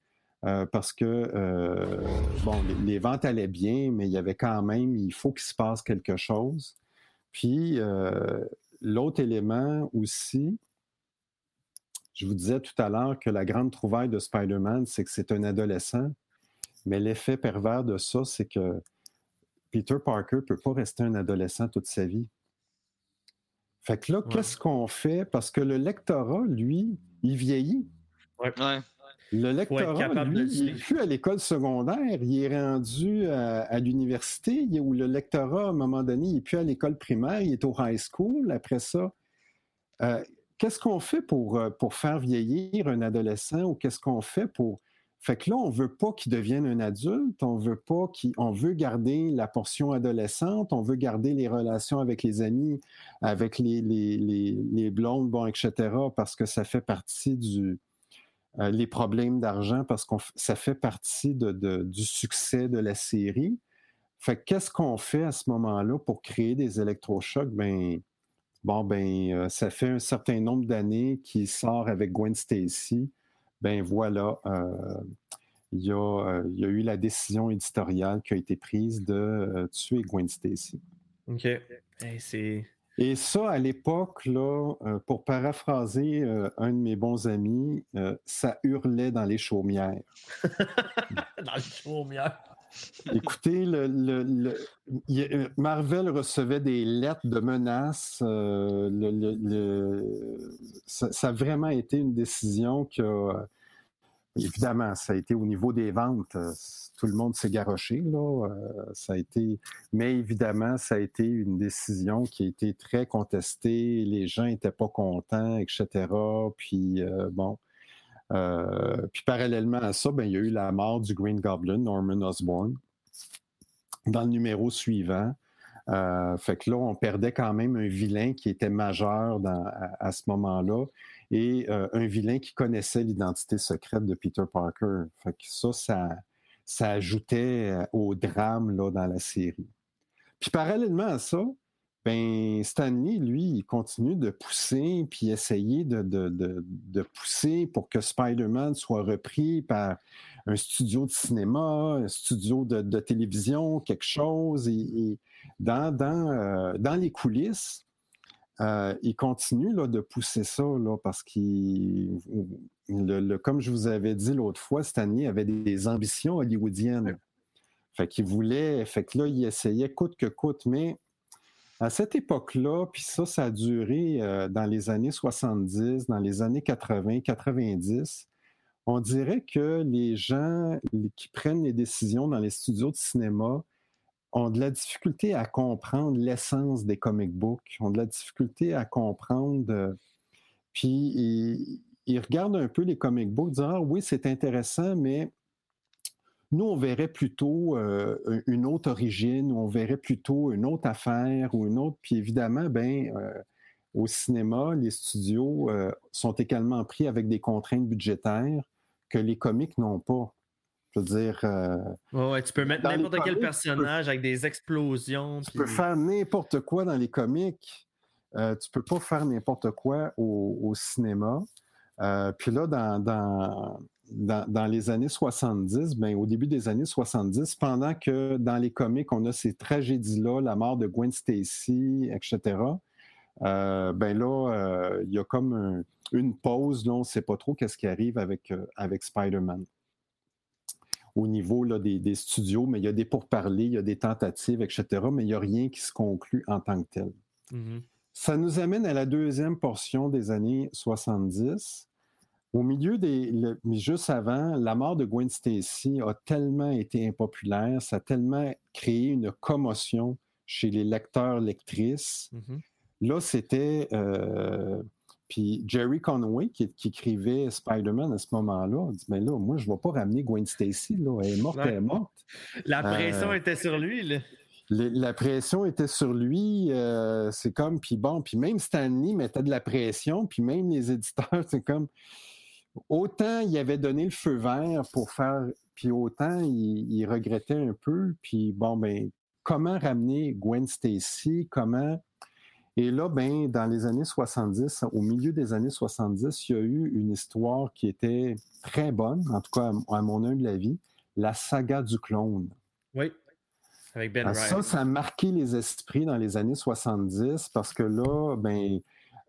euh, parce que, euh, bon, les, ventes allaient bien, mais il y avait quand même, il faut qu'il se passe quelque chose. Puis, euh, l'autre élément aussi, je vous disais tout à l'heure que la grande trouvaille de Spider-Man, c'est que c'est un adolescent, mais l'effet pervers de ça, c'est que Peter Parker ne peut pas rester un adolescent toute sa vie. Fait que là, Ouais. qu'est-ce qu'on fait? Parce que le lectorat, lui, il vieillit. Ouais. Le lectorat, lui, il n'est plus à l'école secondaire, il est rendu à, à l'université, il- où le lectorat, à un moment donné, il n'est plus à l'école primaire, il est au high school. Après ça, euh, qu'est-ce qu'on fait pour, euh, pour faire vieillir un adolescent ou qu'est-ce qu'on fait pour... Fait que là, on veut pas qu'il devienne un adulte, on veut pas qu'il... On veut garder la portion adolescente, on veut garder les relations avec les amis, avec les, les, les, blondes, bon, etc., parce que ça fait partie du... euh, les problèmes d'argent, parce que ça fait partie du succès de la série. Fait que qu'est-ce qu'on fait à ce moment-là pour créer des électrochocs? Ben, bon, ben, euh, ça fait un certain nombre d'années qu'il sort avec Gwen Stacy. Ben voilà, euh, il, y a, euh, il y a eu la décision éditoriale qui a été prise de euh, tuer Gwen Stacy. OK. Hey, c'est. Et ça, à l'époque, là, pour paraphraser euh, un de mes bons amis, euh, ça hurlait dans les chaumières. Dans le chaumière. Écoutez, a- Marvel recevait des lettres de menaces. euh, ça, a vraiment été une décision qui a. Évidemment, ça a été au niveau des ventes. euh, Tout le monde s'est garoché, là. euh. Mais évidemment, ça a été une décision qui a été très contestée. Les gens n'étaient pas contents, etc. Puis, euh, bon. Euh, puis parallèlement à ça, ben, il y a eu la mort du Green Goblin, Norman Osborn, dans le numéro suivant. Euh, fait que là, on perdait quand même un vilain qui était majeur à, ce moment-là et euh, un vilain qui connaissait l'identité secrète de Peter Parker. Fait que ça, ça, ajoutait au drame là, dans la série. Puis parallèlement à ça, ben Stanley, lui, il continue de pousser puis essayer de, de- de- de pousser pour que Spider-Man soit repris par un studio de cinéma, un studio de, télévision, quelque chose. Et, et dans, dans, euh, dans les coulisses, euh, il continue là, de pousser ça là, parce qu'il, le- le- comme je vous avais dit l'autre fois, Stanley avait des, des ambitions hollywoodiennes. Fait qu'il voulait, fait que là, il essayait coûte que coûte, mais à cette époque-là, puis ça, ça a duré euh, dans les années 70, dans les années 80, 90, on dirait que les gens qui prennent les décisions dans les studios de cinéma ont de la difficulté à comprendre l'essence des comic books, ont de la difficulté à comprendre. euh, puis ils, ils regardent un peu les comic books, disant Ah oui, c'est intéressant, mais nous, on verrait plutôt euh, une autre origine, ou on verrait plutôt une autre affaire ou une autre. Puis évidemment, ben, euh, au cinéma, les studios euh, sont également pris avec des contraintes budgétaires que les comics n'ont pas. Je veux dire, euh, Ouais, ouais, tu peux mettre n'importe quel comics, tu peux- personnage avec des explosions. tu peux faire n'importe quoi dans les comics. Euh, tu peux pas faire n'importe quoi au, au cinéma. Euh, puis là, dans, dans, dans, dans les années 70, ben, au début des années 70, pendant que dans les comics, on a ces tragédies-là, la mort de Gwen Stacy, etc., euh, ben là, euh, il y a comme un- une pause, là, on ne sait pas trop qu'est-ce qui arrive avec, euh, avec Spider-Man au niveau là, des, des studios, mais il y a des pourparlers, il y a des tentatives, etc., mais il n'y a rien qui se conclut en tant que tel. Mhm. Ça nous amène à la deuxième portion des années 70. Au milieu des. le- juste avant, la mort de Gwen Stacy a tellement été impopulaire, ça a tellement créé une commotion chez les lecteurs, lectrices. Mhm. Là, c'était. euh, puis Jerry Conway, qui, qui écrivait Spider-Man à ce moment-là, a dit Mais là, moi, je ne vais pas ramener Gwen Stacy, là. Elle est morte, Ouais. elle est morte. La pression Euh, était sur lui. Là. La pression était sur lui. euh, c'est comme, puis bon, puis même Stanley mettait de la pression, puis même les éditeurs, c'est comme, autant il avait donné le feu vert pour faire, puis autant il, il regrettait un peu, puis bon, ben, comment ramener Gwen Stacy, comment... Et là, ben, dans les années 70, au milieu des années 70, il y a eu une histoire qui était très bonne, en tout cas à, mon humble avis, la saga du clone. Oui. Avec Ben Ah, Wright. Ça, ça a marqué les esprits dans les années 70 parce que là, ben,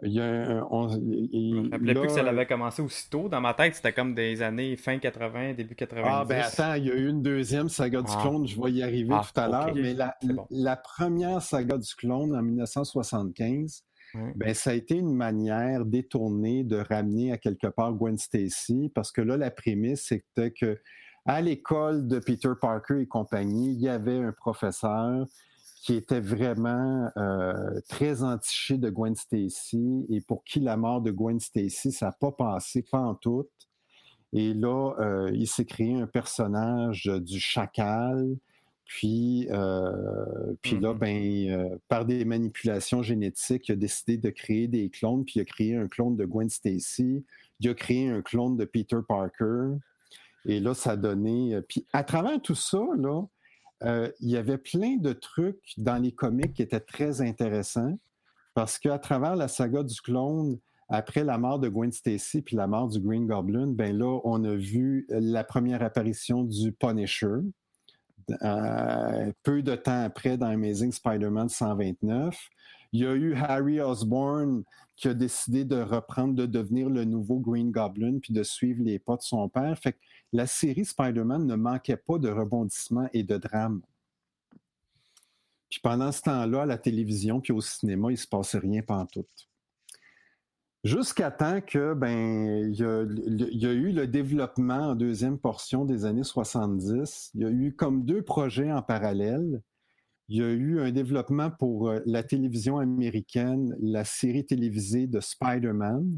il y a un. on- Je il- me rappelais là, plus que ça avait commencé aussitôt. Dans ma tête, c'était comme des années fin 80, début 90. Ah, ben attends, il y a eu une deuxième saga du Ah. clone, je vais y arriver Ah, tout à l'heure, mais la, C'est bon. la première saga du clone en 1975, Ouais. ben, ça a été une manière détournée de ramener à quelque part Gwen Stacy parce que là, la prémisse, c'était que à l'école de Peter Parker et compagnie, il y avait un professeur qui était vraiment euh, très entiché de Gwen Stacy et pour qui la mort de Gwen Stacy, ça n'a pas passé, pas en tout. Et là, euh, il s'est créé un personnage du chacal. Puis, euh, puis là, Mhm. ben, par des manipulations génétiques, il a décidé de créer des clones. Puis il a créé un clone de Gwen Stacy. Il a créé un clone de Peter Parker. Et là, ça a donné. Puis à travers tout ça, là, euh, il y avait plein de trucs dans les comics qui étaient très intéressants parce qu'à travers la saga du clone, après la mort de Gwen Stacy puis la mort du Green Goblin, ben là, on a vu la première apparition du Punisher. euh, peu de temps après, dans Amazing Spider-Man 129. Il y a eu Harry Osborn qui a décidé de reprendre, de devenir le nouveau Green Goblin puis de suivre les pas de son père. Fait que la série Spider-Man ne manquait pas de rebondissements et de drames. Puis pendant ce temps-là, à la télévision puis au cinéma, il ne se passait rien pantoute. Jusqu'à temps que, ben, il y, a, il y a eu le développement en deuxième portion des années 70. Il y a eu comme deux projets en parallèle. Il y a eu un développement pour euh, la télévision américaine, la série télévisée de Spider-Man,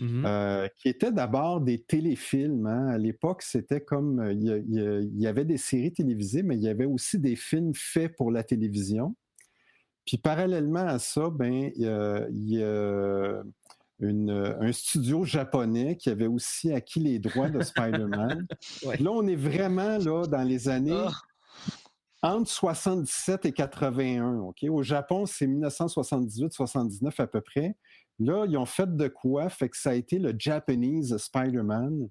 Mhm. euh, qui était d'abord des téléfilms. hein. À l'époque, c'était comme euh, il y, a- il avait des séries télévisées, mais il y avait aussi des films faits pour la télévision. Puis parallèlement à ça, ben, il y a, il y a une- un studio japonais qui avait aussi acquis les droits de Spider-Man. Ouais. Là, on est vraiment là dans les années Ah. Entre 77 et 81. OK? Au Japon, c'est 1978-79 à peu près. Là, ils ont fait de quoi? Fait que ça a été le Japanese Spider-Man.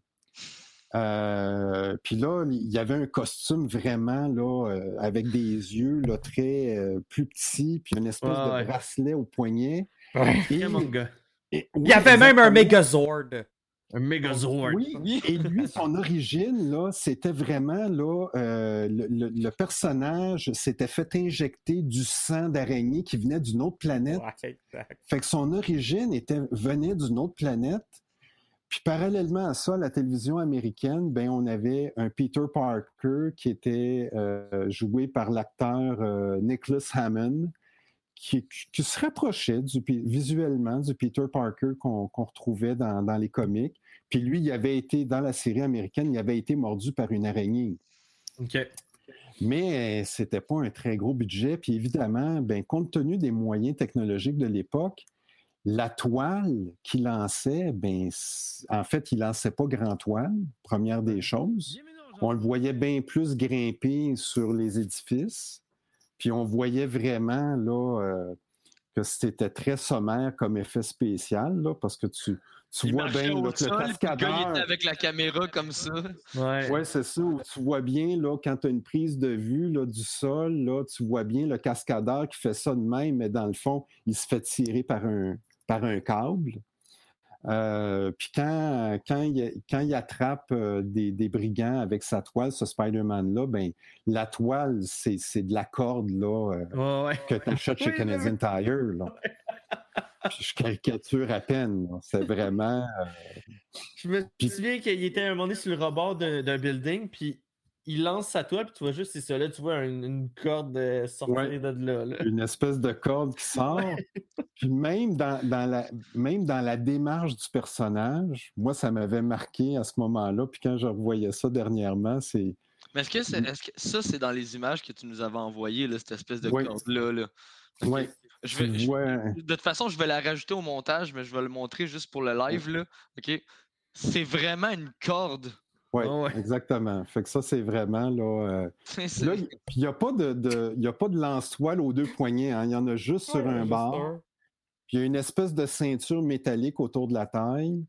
Euh, puis là, il y avait un costume vraiment là, euh, avec des yeux là, très euh, plus petits, puis une espèce Ouais, de ouais. bracelet au poignet. Ouais. Et- Très manga. et- Il y avait même un. Megazord. Un Megazord. Oui, et lui, son origine, là, c'était vraiment là, euh, le, le- le personnage s'était fait injecter du sang d'araignée qui venait d'une autre planète. Ouais, exact. Fait que son origine était, venait d'une autre planète. Puis parallèlement à ça, la télévision américaine, ben, on avait un Peter Parker qui était euh, joué par l'acteur euh, Nicholas Hammond, qui, qui se rapprochait du, visuellement du Peter Parker qu'on retrouvait dans, dans les comics. Puis lui, il avait été, dans la série américaine, il avait été mordu par une araignée. OK. Mais euh, c'était pas un très gros budget. Puis évidemment, ben, compte tenu des moyens technologiques de l'époque, la toile qu'il lançait, ben, en fait, il lançait pas grand toile, première des choses. On le voyait bien plus grimper sur les édifices. Puis on voyait vraiment là, euh, que c'était très sommaire comme effet spécial, là, parce que tu, tu Il vois bien au là, que le le gars, cascadeur... était avec la caméra comme ça. Ouais. Oui, c'est ça. où Tu vois bien, là, quand tu as une prise de vue là, du sol, là, tu vois bien le cascadeur qui fait ça de même, mais dans le fond, il se fait tirer par un, par un câble. Euh, puis quand, quand, il, quand il attrape euh, des, des brigands avec sa toile, ce Spider-Man-là, ben, la toile, c'est c'est de la corde là, euh, ouais. que tu achètes chez Canadian Tire. Là. Puis je caricature à peine. C'est vraiment. euh, Je me Puis- souviens qu'il était un moment donné sur le rebord d'un building, puis il lance sa toile, puis tu vois juste, c'est ça, là, tu vois une, une corde euh, sortir Ouais. de là. là. une espèce de corde qui sort. Puis même dans, dans la, même dans la démarche du personnage, moi, ça m'avait marqué à ce moment-là. Puis quand je revoyais ça dernièrement, c'est. Mais est-ce que, que ça, c'est dans les images que tu nous avais envoyées, là, cette espèce de Oui. corde-là? Là? Ouais, Je tu vais, je- vois. de toute façon, je vais la rajouter au montage, mais je vais le montrer juste pour le live. Là. OK? C'est vraiment une corde. Ouais, Ah ouais. exactement. Fait que ça, c'est vraiment là. euh, Là, il n'y a pas de, de- il y a pas de lance-toile aux deux poignets. hein. Il y en a juste sur un Juste bord. un. Puis il y a une espèce de ceinture métallique autour de la taille.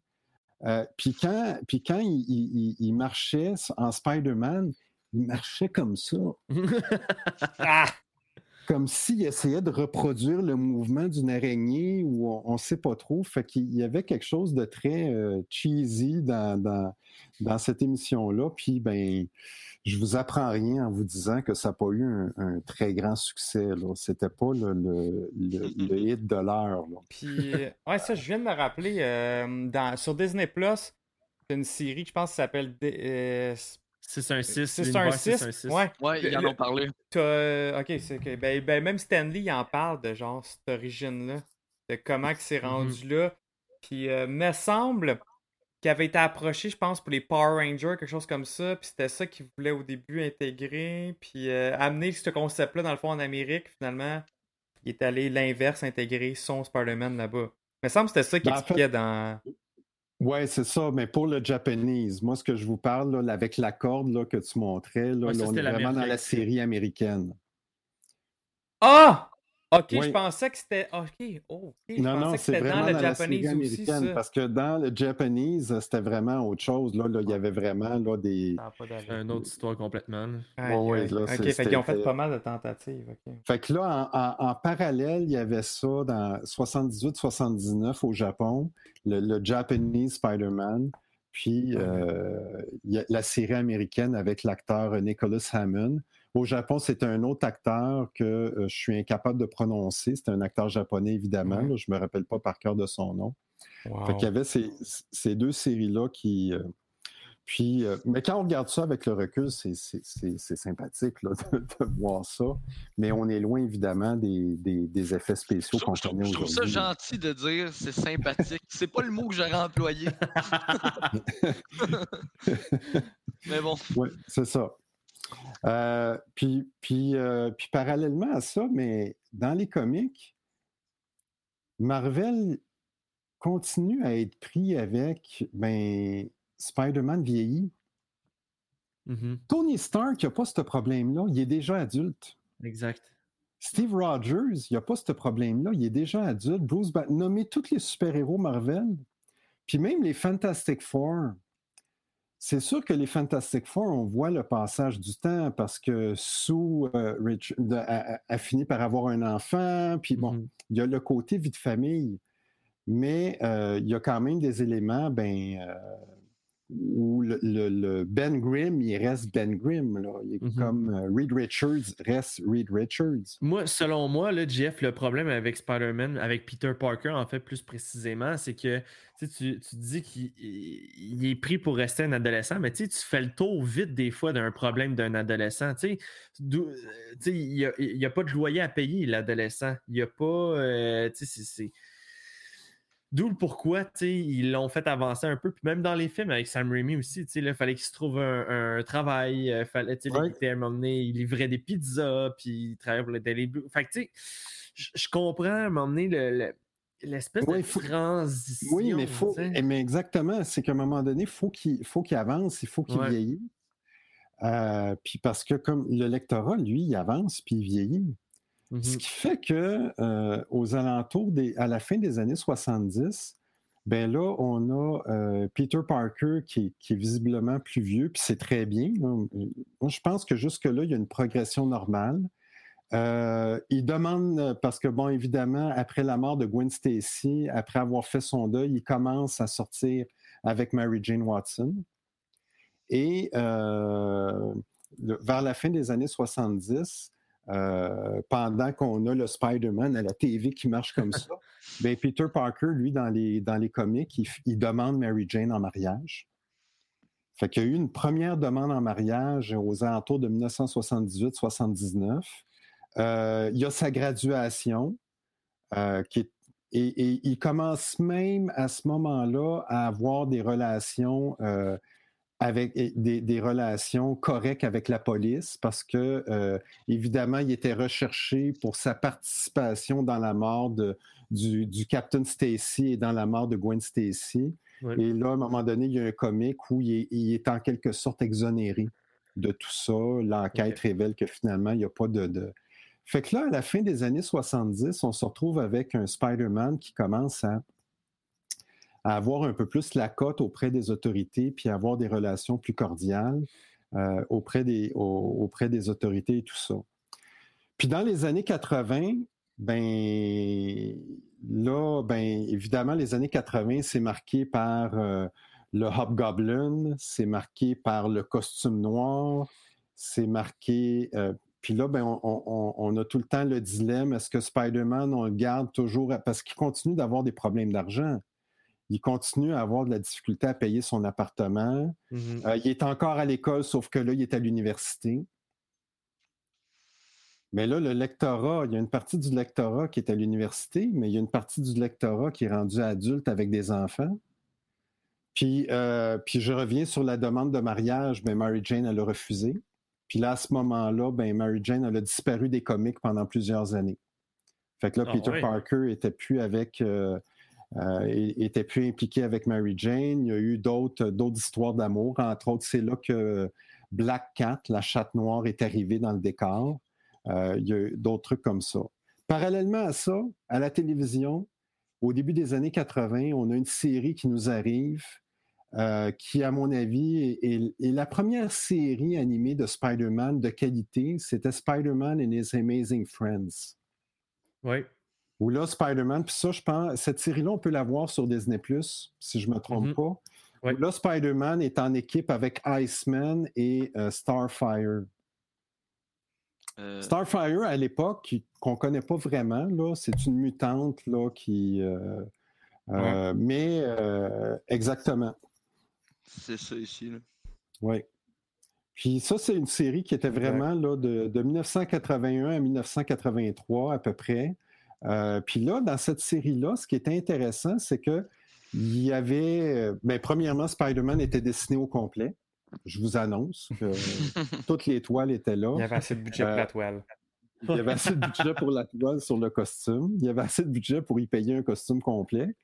Euh, puis quand, puis quand il, il- il- il marchait en Spider-Man, il marchait comme ça. Ah! Comme s'il essayait de reproduire le mouvement d'une araignée ou on ne sait pas trop. Fait qu'il y avait quelque chose de très euh, cheesy dans, dans, dans cette émission-là. Puis, ben, je vous apprends rien en vous disant que ça n'a pas eu un, un très grand succès. C'était pas le, le- le- le hit de l'heure. Puis, euh, ouais, ça, je viens de me rappeler. euh, dans, sur Disney Plus, c'est une série, je pense, qui s'appelle. D- euh, 616, c'est un l'univers 6. 616. Ouais. Ouais, ils en ont parlé. Euh, ok, c'est que ben, ben, même Stanley il en parle de genre cette origine-là, de comment que c'est rendu là. Puis euh, me semble qu'il avait été approché, je pense, pour les Power Rangers, quelque chose comme ça. Puis c'était ça qu'il voulait au début intégrer, puis euh, amener ce concept-là dans le fond en Amérique. Finalement, il est allé l'inverse, intégrer son Spider-Man là-bas. Me semble que c'était ça qu'il Ben, en expliquait dans. Oui, c'est ça, mais pour le Japanese, moi, ce que je vous parle, là, avec la corde là, que tu montrais, là, Ouais, ça, là, on est vraiment dans la série américaine. Ah! Ok, je pensais que c'était. Ok, oh. Je Non, non, pensais c'est c'était vraiment dans dans, le la série Japanese aussi, américaine, ça. parce que dans le Japanese, c'était vraiment autre chose. Là, là, il y avait vraiment là, des... C'est une autre histoire complètement. ouais, aïe. là, ok, c'est- fait qu'ils ont fait pas mal de tentatives. Fait que là, en, en- en parallèle, il y avait ça dans 78-79 au Japon, le, le Japanese Spider-Man, puis euh, il y a la série américaine avec l'acteur Nicholas Hammond. Au Japon, c'est un autre acteur que euh, je suis incapable de prononcer. C'est un acteur japonais, évidemment. Ouais. là, je me rappelle pas par cœur de son nom. Wow. Fait qu'il y avait ces, ces deux séries-là qui. euh, puis, euh, mais quand on regarde ça avec le recul, c'est sympathique là, de, de voir ça. Mais on est loin, évidemment, des, des- des effets spéciaux qu'on trouve, je trouve- connaît je trouve ça aujourd'hui. gentil de dire c'est sympathique. C'est pas le mot que j'aurais employé. Mais bon. Oui, c'est ça. Euh, puis, puis, euh, puis parallèlement à ça, mais dans les comics, Marvel continue à être pris avec ben, Spider-Man vieilli. Mhm. Tony Stark n'a pas ce problème-là. Il est déjà adulte. Exact. Steve Rogers, il n'a pas ce problème-là. Il est déjà adulte. Bruce Banner, nommez tous les super-héros Marvel, puis même les Fantastic Four. C'est sûr que les Fantastic Four, on voit le passage du temps parce que Sue euh, Rich- de- a, fini par avoir un enfant, puis bon, Mhm. il y a le côté vie de famille, mais euh, il y a quand même des éléments, ben, euh, où le, le- le Ben Grimm, il reste Ben Grimm, là. Il est Mhm. comme euh, Reed Richards reste Reed Richards. Moi, selon moi, là, Jeff, le problème avec Spider-Man, avec Peter Parker, en fait, plus précisément, c'est que tu, tu, dis qu'il il- il est pris pour rester un adolescent, mais tu fais le tour vite des fois d'un problème d'un adolescent. Euh, il n'y a, pas de loyer à payer, l'adolescent. Il n'y a pas. euh, c'est. D'où le pourquoi, tu sais, ils l'ont fait avancer un peu. Puis même dans les films avec Sam Raimi aussi, il fallait qu'il se trouve un, un travail. euh, fallait, Ouais. il à donné, il livrait des pizzas, puis il travaillait pour le Daily Blue. Fait que, tu sais, je comprends à un moment donné le- le- l'espèce Ouais, de faut- transition. Oui, mais faut, eh, mais exactement, c'est qu'à un moment donné, faut qu'il faut qu'il avance, il faut qu'il Ouais. vieillisse. Euh, puis parce que comme le lectorat, lui, il avance puis il vieillit. Mhm. Ce qui fait que euh, aux alentours des, à la fin des années 70, ben là, on a euh, Peter Parker qui, est- qui est visiblement plus vieux, puis c'est très bien. là. Moi, je pense que jusque-là, il y a une progression normale. Euh, il demande, parce que, bon, évidemment, après la mort de Gwen Stacy, après avoir fait son deuil, il commence à sortir avec Mary Jane Watson. Et euh, vers la fin des années 70, euh, pendant qu'on a le Spider-Man à la TV qui marche comme ça, ben Peter Parker, lui, dans les, dans les comics, il, demande Mary Jane en mariage. Fait qu'il y a eu une première demande en mariage aux alentours de 1978-79. Euh, il y a sa graduation, euh, qui est- et, et il commence même à ce moment-là à avoir des relations euh, avec des, des relations correctes avec la police parce que euh, évidemment il était recherché pour sa participation dans la mort de, du, du Captain Stacy et dans la mort de Gwen Stacy. Ouais. Et là, à un moment donné, il y a un comique où il est, il est en quelque sorte exonéré de tout ça. L'enquête révèle que finalement, il n'y a pas de, de- Fait que là, à la fin des années 70, on se retrouve avec un Spider-Man qui commence à, à avoir un peu plus la cote auprès des autorités, puis avoir des relations plus cordiales euh, auprès, des, au- auprès des autorités et tout ça. Puis dans les années 80, ben là, ben évidemment, les années 80, c'est marqué par euh, le Hobgoblin, c'est marqué par le costume noir, c'est marqué. euh, puis là, ben, on, on- a tout le temps le dilemme est-ce que Spider-Man, on le garde toujours parce qu'il continue d'avoir des problèmes d'argent. Il continue à avoir de la difficulté à payer son appartement. Mhm. Euh, il est encore à l'école, sauf que là, il est à l'université. Mais là, le lectorat, il y a une partie du lectorat qui est à l'université, mais il y a une partie du lectorat qui est rendu adulte avec des enfants. Puis, euh, puis je reviens sur la demande de mariage, ben Mary Jane, elle a refusé. Puis là, à ce moment-là, ben Mary Jane, elle a disparu des comics pendant plusieurs années. Fait que là, Ah Peter ouais. Parker était plus avec, euh, euh, était plus impliqué avec Mary Jane. Il y a eu d'autres, histoires d'amour. Entre autres, c'est là que Black Cat, la chatte noire, est arrivée dans le décor. Euh, il y a eu d'autres trucs comme ça. Parallèlement à ça, à la télévision, au début des années 80, on a une série qui nous arrive, euh, qui, à mon avis, est- est la première série animée de Spider-Man de qualité. C'était Spider-Man and His Amazing Friends. Oui. Où là, Spider-Man, puis ça, je pense, cette série-là, on peut la voir sur Disney, si je ne me trompe Mhm. pas. Ouais. Où là, Spider-Man est en équipe avec Iceman et euh, Starfire. Euh, Starfire, à l'époque, qu'on ne connaît pas vraiment, là, c'est une mutante là, qui. euh, euh, Mais euh, exactement. c'est ça ici. Oui. Puis ça, c'est une série qui était vraiment là, de, de 1981 à 1983 à peu près. Euh, puis là, dans cette série-là, ce qui était intéressant, c'est que il y avait. euh, ben, premièrement, Spider-Man était dessiné au complet. je vous annonce que toutes les toiles étaient là. Il y avait assez de budget pour Euh, la toile. Il y avait assez de budget pour la toile sur le costume. Il y avait assez de budget pour y payer un costume complet.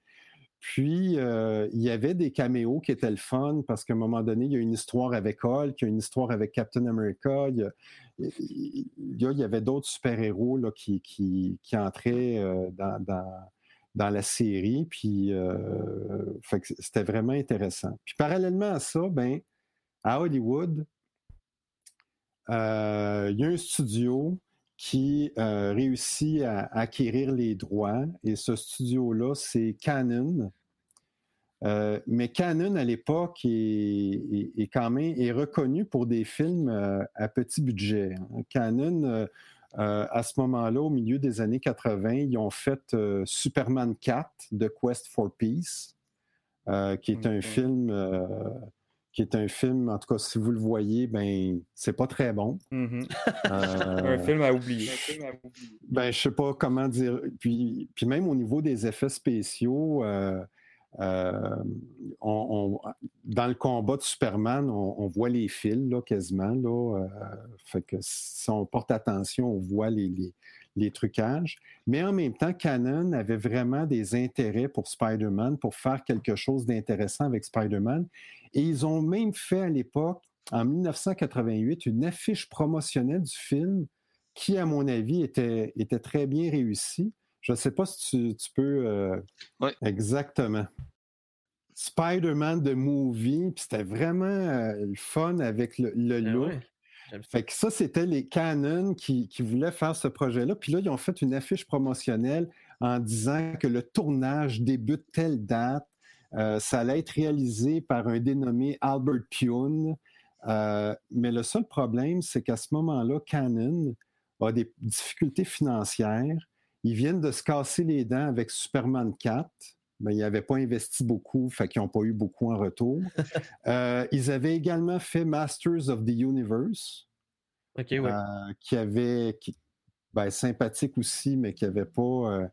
Puis, euh, il y avait des caméos qui étaient le fun parce qu'à un moment donné, il y a une histoire avec Hulk, il y a une histoire avec Captain America. Il y, avait d'autres super-héros qui, qui, entraient euh, dans, la série. Puis, euh, c'était vraiment intéressant. Puis, parallèlement à ça, ben, à Hollywood, il y a un studio qui euh, réussit à, à acquérir les droits. Et ce studio-là, c'est Canon. Euh, mais Canon, à l'époque, est, est- est quand même est reconnu pour des films euh, à petit budget. hein. Canon, à ce moment-là, au milieu des années 80, ils ont fait Superman 4, The Quest for Peace, qui est un film... qui est un film, en tout cas, si vous le voyez, ben, c'est pas très bon. Mhm. Euh, Un film à oublier. ben, je sais pas comment dire. Puis, puis même au niveau des effets spéciaux, euh, euh, on- on- dans le combat de Superman, on, on voit les fils là, quasiment. Là, euh, fait que si on porte attention, on voit les, les- les trucages. Mais en même temps, Canon avait vraiment des intérêts pour Spider-Man, pour faire quelque chose d'intéressant avec Spider-Man. Et ils ont même fait à l'époque, en 1988, une affiche promotionnelle du film qui, à mon avis, était, était très bien réussi. Je ne sais pas si tu, tu peux. euh, Ouais. Exactement. Spider-Man de Movie, puis c'était vraiment euh, le fun avec le, le Ben look. ouais, j'aime ça. Fait que ça, c'était les Canon qui, qui voulaient faire ce projet-là. Puis là, ils ont fait une affiche promotionnelle en disant que le tournage débute telle date. Euh, ça allait être réalisé par un dénommé Albert Pune. Euh, mais le seul problème, c'est qu'à ce moment-là, Canon a des difficultés financières. Ils viennent de se casser les dents avec Superman 4. Ben, ils n'avaient pas investi beaucoup, fait qu'ils n'ont pas eu beaucoup en retour. Euh, ils avaient également fait Masters of the Universe, euh, qui avait, qui, ben, sympathique aussi, mais qui n'avait pas. euh,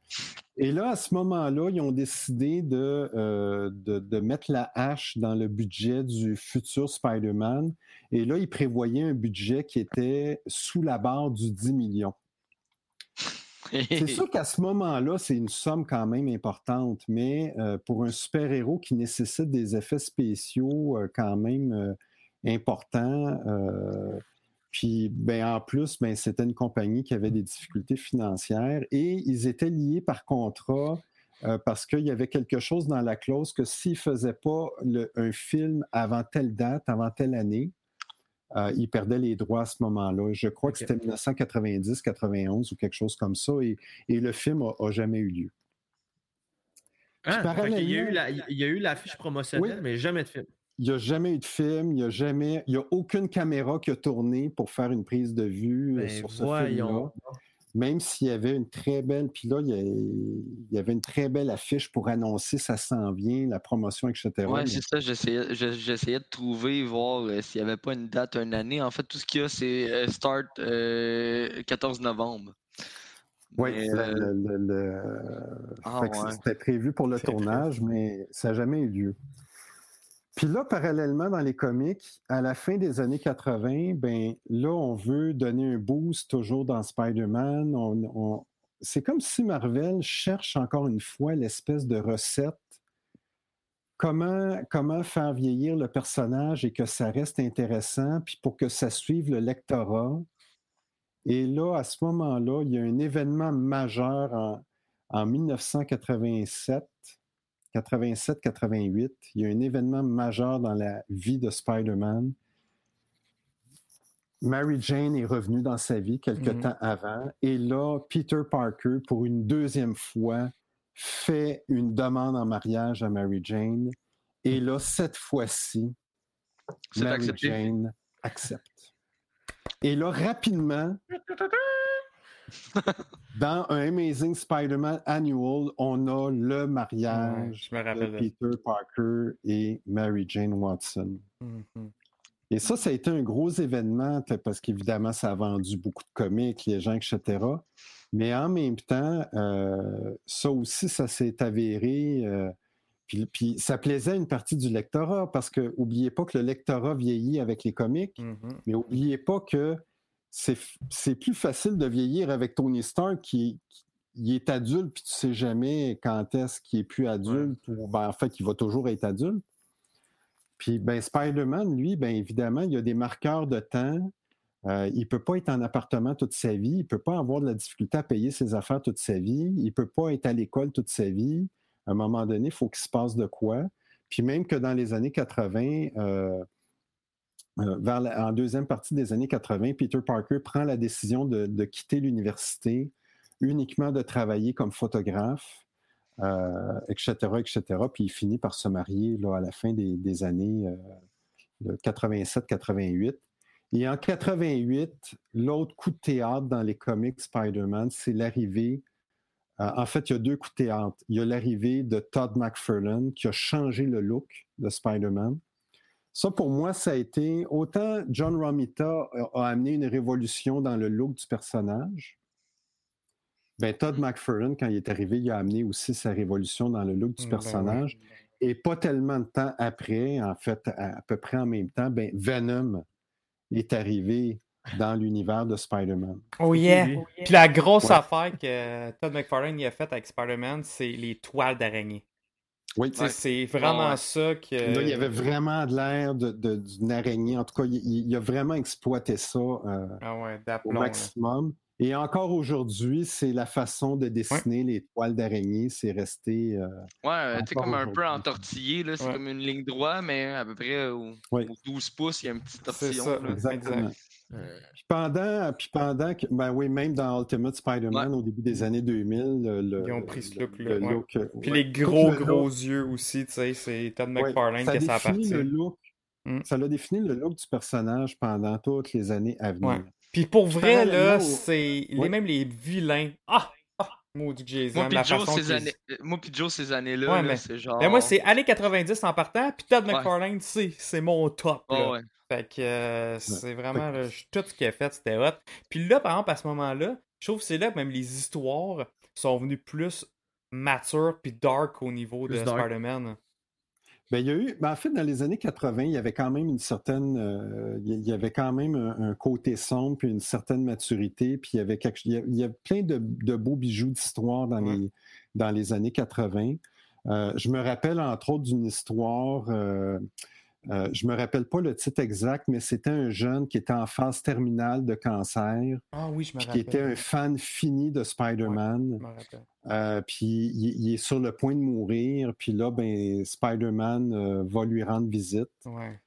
Et là, à ce moment-là, ils ont décidé de, euh, de, de mettre la hache dans le budget du futur Spider-Man. Et là, ils prévoyaient un budget qui était sous la barre du 10 millions. C'est sûr qu'à ce moment-là, c'est une somme quand même importante, mais euh, pour un super-héros qui nécessite des effets spéciaux quand même importants, puis ben, en plus, ben, c'était une compagnie qui avait des difficultés financières et ils étaient liés par contrat euh, parce qu'il y avait quelque chose dans la clause que s'ils ne faisaient pas le- un film avant telle date, avant telle année, euh, ils perdaient les droits à ce moment-là. Je crois que c'était 1990, 91 ou quelque chose comme ça, et, et le film n'a jamais eu lieu. Ah, parallèlement- qu'il y a eu la- il y a eu l'affiche promotionnelle, Oui. mais jamais de film. Il n'y a jamais eu de film, il n'y a jamais, il y a aucune caméra qui a tourné pour faire une prise de vue euh, Ben, sur ce voyons. film-là. Même s'il y avait une très belle, puis là, il y, a- il y avait une très belle affiche pour annoncer ça s'en vient, la promotion, etc. Ouais, mais- c'est ça, j'essayais je- j'essayais de trouver, voir euh, s'il n'y avait pas une date, une année. En fait, tout ce qu'il y a, c'est euh, start euh, 14 novembre. Oui, le- euh, le- le- le- Ah fait que ouais. c'était prévu pour le tournage, mais ça n'a jamais eu lieu. Puis là, parallèlement, dans les comics, à la fin des années 80, ben là, on veut donner un boost toujours dans Spider-Man. C'est comme si Marvel cherche encore une fois l'espèce de recette. Comment, comment faire vieillir le personnage et que ça reste intéressant, puis pour que ça suive le lectorat. Et là, à ce moment-là, il y a un événement majeur en 1987, 87-88. Il y a un événement majeur dans la vie de Spider-Man. Mary Jane est revenue dans sa vie quelque Mhm. temps avant. Et là, Peter Parker, pour une deuxième fois, fait une demande en mariage à Mary Jane. Et là, cette fois-ci, Mary accepté. Jane accepte. Et là, rapidement, dans un Amazing Spider-Man Annual, on a le mariage de. Peter Parker et Mary Jane Watson. Mhm. Et ça, ça a été un gros événement parce qu'évidemment, ça a vendu beaucoup de comics, les gens, etc. Mais en même temps, euh, ça aussi, ça s'est avéré euh, Puis, puis ça plaisait à une partie du lectorat parce que oubliez pas que le lectorat vieillit avec les comics, Mhm. mais oubliez pas que c'est plus facile de vieillir avec Tony Stark qui, qui- il est adulte puis tu sais jamais quand est-ce qu'il est plus adulte ou ben, en fait il va toujours être adulte. Puis ben Spider-Man lui ben évidemment il y a des marqueurs de temps. Euh, il ne peut pas être en appartement toute sa vie, il ne peut pas avoir de la difficulté à payer ses affaires toute sa vie, il ne peut pas être à l'école toute sa vie. À un moment donné, il faut qu'il se passe de quoi. Puis même que dans les années 80, euh, euh, vers la- en deuxième partie des années 80, Peter Parker prend la décision de, quitter l'université, uniquement de travailler comme photographe, euh, etc., etc. Puis il finit par se marier là, à la fin des, années euh, 87-88. Et en 88, l'autre coup de théâtre dans les comics Spider-Man, c'est l'arrivée. euh, en fait, il y a deux coups de théâtre. Il y a l'arrivée de Todd McFarlane qui a changé le look de Spider-Man. Ça, pour moi, ça a été autant John Romita a, a amené une révolution dans le look du personnage. Ben, Todd McFarlane, quand il est arrivé, il a amené aussi sa révolution dans le look du Mm, ben personnage. Et pas tellement de temps après, en fait, à, à peu près en même temps, ben, Venom est arrivé dans l'univers de Spider-Man. Oh yeah! Oui. Puis la grosse Ouais. affaire que Todd McFarlane y a faite avec Spider-Man, c'est les toiles d'araignée. Oui, C'est vraiment Ouais. ça que. Là, il y avait vraiment de l'air d'une araignée. En tout cas, il, a vraiment exploité ça euh, Ah ouais, au là. maximum. Et encore aujourd'hui, c'est la façon de dessiner les toiles d'araignée. C'est resté. euh, Ouais, euh, tu comme un peu entortillé, là. C'est Ouais. comme une ligne droite, mais à peu près au, Oui. au 12 pouces, il y a un petit tortillon. ça, là. exactement. exact. Puis pendant, puis pendant que, ben oui, même dans Ultimate Spider-Man, au début des années 2000, le, Ils ont pris ce le- look-là, le ouais. look, euh, Puis ouais, les gros, le gros look. yeux aussi, tu sais, c'est Todd Ouais, McFarlane ça que ça appartient. le look. Mm. Ça l'a défini le look du personnage pendant toutes les années à venir. Ouais. Puis pour Puis vrai, là, c'est les, Ouais. même les vilains. Ah! ah maudit Moi aime, pis la Joe, façon ces années... euh, moi pis Joe, ces années-là, Ouais, mais- c'est genre... Ben, moi, c'est années 90 en partant, puis Todd Ouais. McFarlane, c'est c'est mon top. Ah là. Fait que euh, c'est vraiment, là, tout ce qu'il a fait, c'était hot. Puis là, par exemple, à ce moment-là, je trouve que c'est là que même les histoires sont venues plus matures puis dark au niveau Plus de. Spider-Man. Ben, il y a eu, ben, en fait, dans les années 80, il y avait quand même une certaine, euh, il y avait quand même un, un côté sombre puis une certaine maturité, puis il y avait quelque, il y il plein de, de beaux bijoux d'histoire dans Ouais. les, dans les années 80. Euh, je me rappelle entre autres d'une histoire, euh, euh, je me rappelle pas le titre exact, mais c'était un jeune qui était en phase terminale de cancer, Ah oui, je me puis rappelle. qui était un fan fini de Spider-Man. Euh, puis il, il est sur le point de mourir, puis là, ben, Spider-Man euh, va lui rendre visite. Ouais.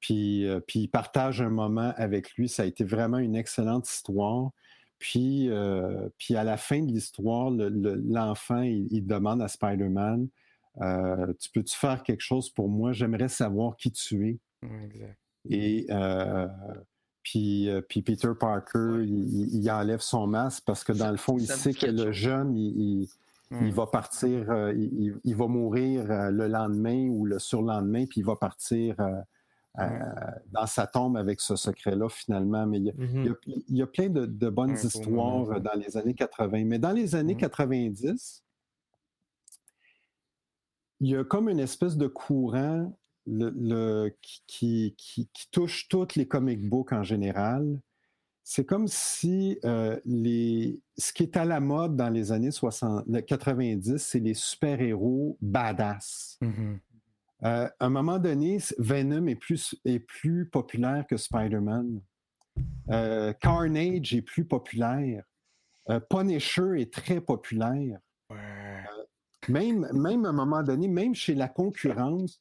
Puis, puis il partage un moment avec lui. Ça a été vraiment une excellente histoire. Puis, puis à la fin de l'histoire, le- le- l'enfant, il, il demande à Spider-Man euh, Tu peux-tu faire quelque chose pour moi? J'aimerais savoir qui tu es. Exact. Et euh, puis, euh, puis Peter Parker, il, enlève son masque parce que dans le fond, il ça sait que le chose. jeune, il, il- Ouais. il va partir, euh, il, va mourir euh, le lendemain ou le surlendemain, puis il va partir euh, euh, dans sa tombe avec ce secret-là finalement. Mais il y a, il y Mhm. a- il y a plein de, de bonnes histoires dans les années 80. Mais dans les années Mhm. 90, il y a comme une espèce de courant le- le- qui, qui- qui- qui touche toutes les comic books en général. C'est comme si euh, les, ce qui est à la mode dans les années 60, le 90, c'est les super-héros badass. Mhm. Euh, à un moment donné, Venom est plus, est plus populaire que Spider-Man. Euh, Carnage est plus populaire. Punisher est très populaire. Ouais. Même, même à un moment donné, même chez la concurrence,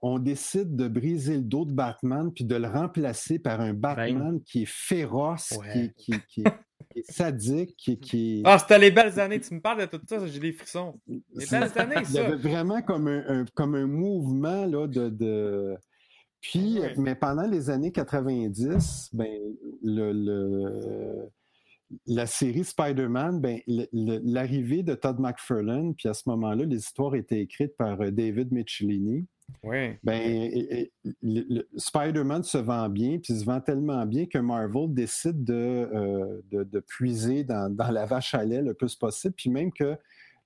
on décide de briser le dos de Batman puis de le remplacer par un Batman qui est féroce, Ouais. qui, est- qui est- qui est- qui est sadique, qui, Ah, c'était les belles années. Tu me parles de tout ça, j'ai des frissons. Les belles années, Il y ça. avait vraiment comme un, un- comme un mouvement là, de, de- Puis, Ouais. mais pendant les années 90, ben, le, le- la série Spider-Man, ben, l'arrivée de Todd McFarlane, puis à ce moment-là, les histoires étaient écrites par euh, David Michelinie. Ouais. Ben, Spider-Man se vend bien, puis il se vend tellement bien que Marvel décide de, euh, de, de puiser dans, dans la vache à lait le plus possible, puis même que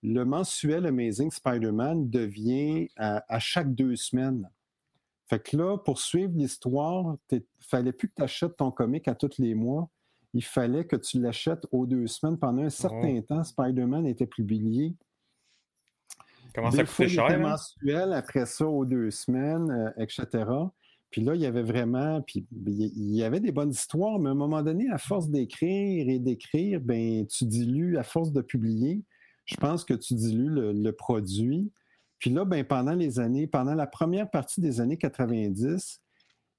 le mensuel Amazing Spider-Man devient à, à chaque deux semaines. Fait que là, pour suivre l'histoire, il fallait plus que tu achètes ton comic à tous les mois. Il fallait que tu l'achètes aux deux semaines. Pendant un certain temps, Spider-Man était publié. Comment ça coûtait il cher? hein? mensuel, après ça, aux deux semaines, euh, etc. Puis là, il y avait vraiment, puis il il y avait des bonnes histoires, mais à un moment donné, à force d'écrire et d'écrire, ben, tu dilues, à force de publier, je pense que tu dilues le, le produit. Puis là, ben, pendant les années, pendant la première partie des années 90,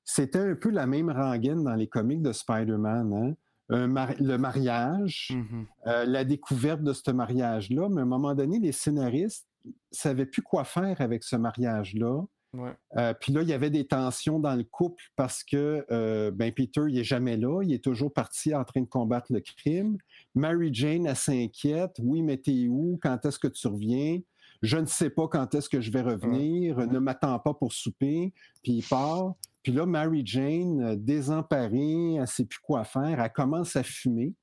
c'était un peu la même rengaine dans les comics de Spider-Man. hein. Un mari- le mariage, Mhm. euh, la découverte de ce mariage-là, mais à un moment donné, les scénaristes ne savaient plus quoi faire avec ce mariage-là. Ouais. Euh, puis là, il y avait des tensions dans le couple parce que euh, ben Peter, il est jamais là, il est toujours parti en train de combattre le crime. Mary Jane, elle s'inquiète. Oui, mais t'es où? Quand est-ce que tu reviens? Je ne sais pas quand est-ce que je vais revenir. Ne m'attends pas pour souper. Puis il part. Puis là, Mary Jane, euh, désemparée, elle ne sait plus quoi faire. Elle commence à fumer.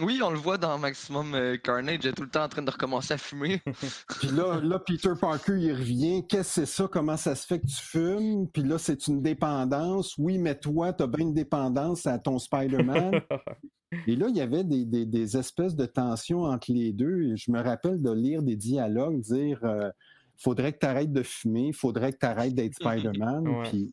Oui, on le voit dans Maximum euh, Carnage, elle est tout le temps en train de recommencer à fumer. Puis là, là, Peter Parker, il revient. Qu'est-ce que c'est ça? Comment ça se fait que tu fumes? Puis là, c'est une dépendance. Oui, mais toi, tu as bien une dépendance à ton Spider-Man. Et là, il y avait des, des- des espèces de tensions entre les deux. Et je me rappelle de lire des dialogues, dire euh, faudrait que tu arrêtes de fumer, faudrait que tu arrêtes d'être Spider-Man. Ouais. Puis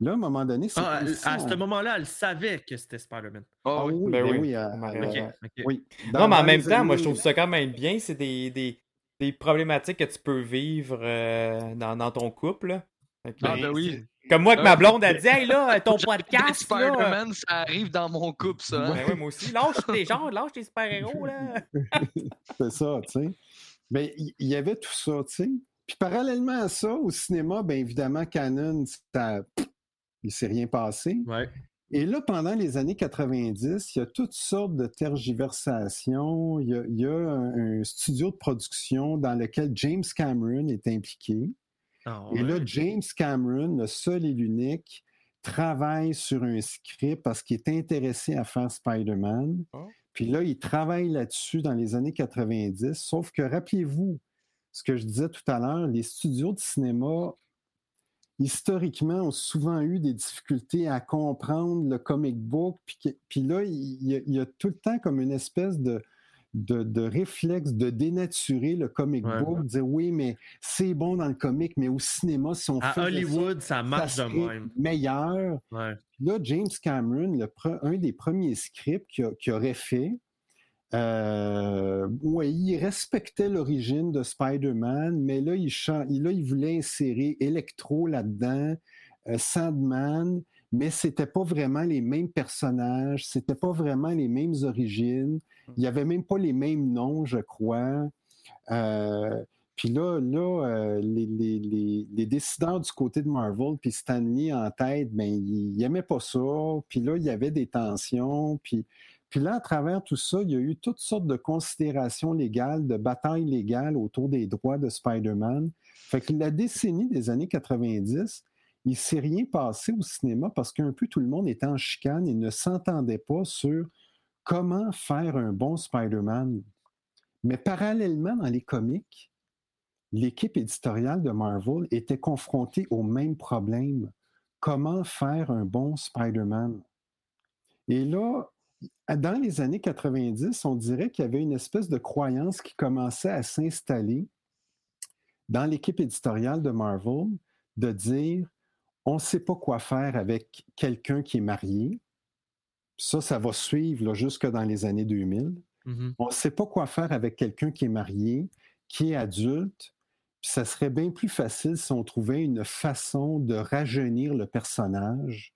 là, à un moment donné, c'est. Ah, à, ce moment-là, elle savait que c'était Spider-Man. Ah Oh, oui, Ben ben oui. oui, euh, Ok, euh, ok. oui. Non, mais en même temps, moi, je trouve ça quand même bien. C'est des, des, des problématiques que tu peux vivre euh, dans, dans ton couple. Ah, ben, ben oui. Comme moi, que Euh, ma blonde a dit Hey là, ton podcast. Spider-Man, ça arrive dans mon couple, ça. hein. Ben ouais, moi aussi. Lâche tes genres, lâche tes super-héros, là. C'est ça, tu sais. Il il y avait tout ça, tu sais. Puis parallèlement à ça, au cinéma, bien évidemment, Canon, ça, il ne s'est rien passé. Ouais. Et là, pendant les années 90, il y a toutes sortes de tergiversations. Il y a, il y a un, un studio de production dans lequel James Cameron est impliqué. Ah, Et là. James Cameron, le seul et l'unique, travaille sur un script parce qu'il est intéressé à faire Spider-Man. Oh. Puis là, il travaille là-dessus dans les années 90. Sauf que, rappelez-vous, ce que je disais tout à l'heure, les studios de cinéma, historiquement, ont souvent eu des difficultés à comprendre le comic book. Puis, là, il y, a, il y a tout le temps comme une espèce de, de, de réflexe de dénaturer le comic Ouais. book, dire oui, mais c'est bon dans le comic, mais au cinéma, si on À fait Hollywood, ça ça, marche ça de même. meilleur. Ouais. Là, James Cameron, le pre- un des premiers scripts qu'il aurait fait, euh, ouais, il respectait l'origine de Spider-Man, mais là il, là, il voulait insérer Electro là-dedans, euh, Sandman, mais c'était pas vraiment les mêmes personnages, c'était pas vraiment les mêmes origines, il y avait même pas les mêmes noms, je crois. Euh, puis là, là euh, les, les- les- les décideurs du côté de Marvel, puis Stanley en tête, ben, ils n'aimaient pas ça. Puis là, il y avait des tensions. Puis, puis là, à travers tout ça, il y a eu toutes sortes de considérations légales, de batailles légales autour des droits de Spider-Man. Fait que la décennie des années 90, il ne s'est rien passé au cinéma parce qu'un peu tout le monde était en chicane et ne s'entendait pas sur comment faire un bon Spider-Man. Mais parallèlement, dans les comics, l'équipe éditoriale de Marvel était confrontée au même problème. Comment faire un bon Spider-Man? Et là, dans les années 90, on dirait qu'il y avait une espèce de croyance qui commençait à s'installer dans l'équipe éditoriale de Marvel de dire on ne sait pas quoi faire avec quelqu'un qui est marié. Ça, ça va suivre là, jusque dans les années 2000. Mhm. On ne sait pas quoi faire avec quelqu'un qui est marié, qui est adulte. Puis ça serait bien plus facile si on trouvait une façon de rajeunir le personnage,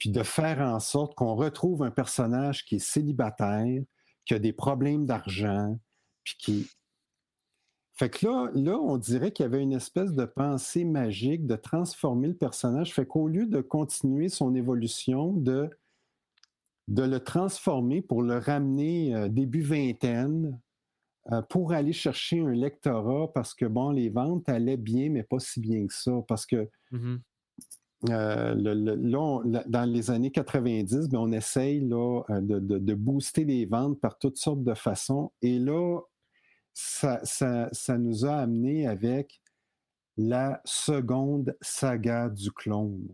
puis de faire en sorte qu'on retrouve un personnage qui est célibataire, qui a des problèmes d'argent, puis qui... Fait que là, là, on dirait qu'il y avait une espèce de pensée magique de transformer le personnage. Fait qu'au lieu de continuer son évolution, de de le transformer pour le ramener euh, début vingtaine euh, pour aller chercher un lectorat parce que, bon, les ventes allaient bien, mais pas si bien que ça. Parce que Mhm. Euh, le- le- là, on- la- dans les années 90, ben, on essaye là, euh, de, de- de booster les ventes par toutes sortes de façons. Et là, ça, ça, ça nous a amené avec la seconde saga du clone,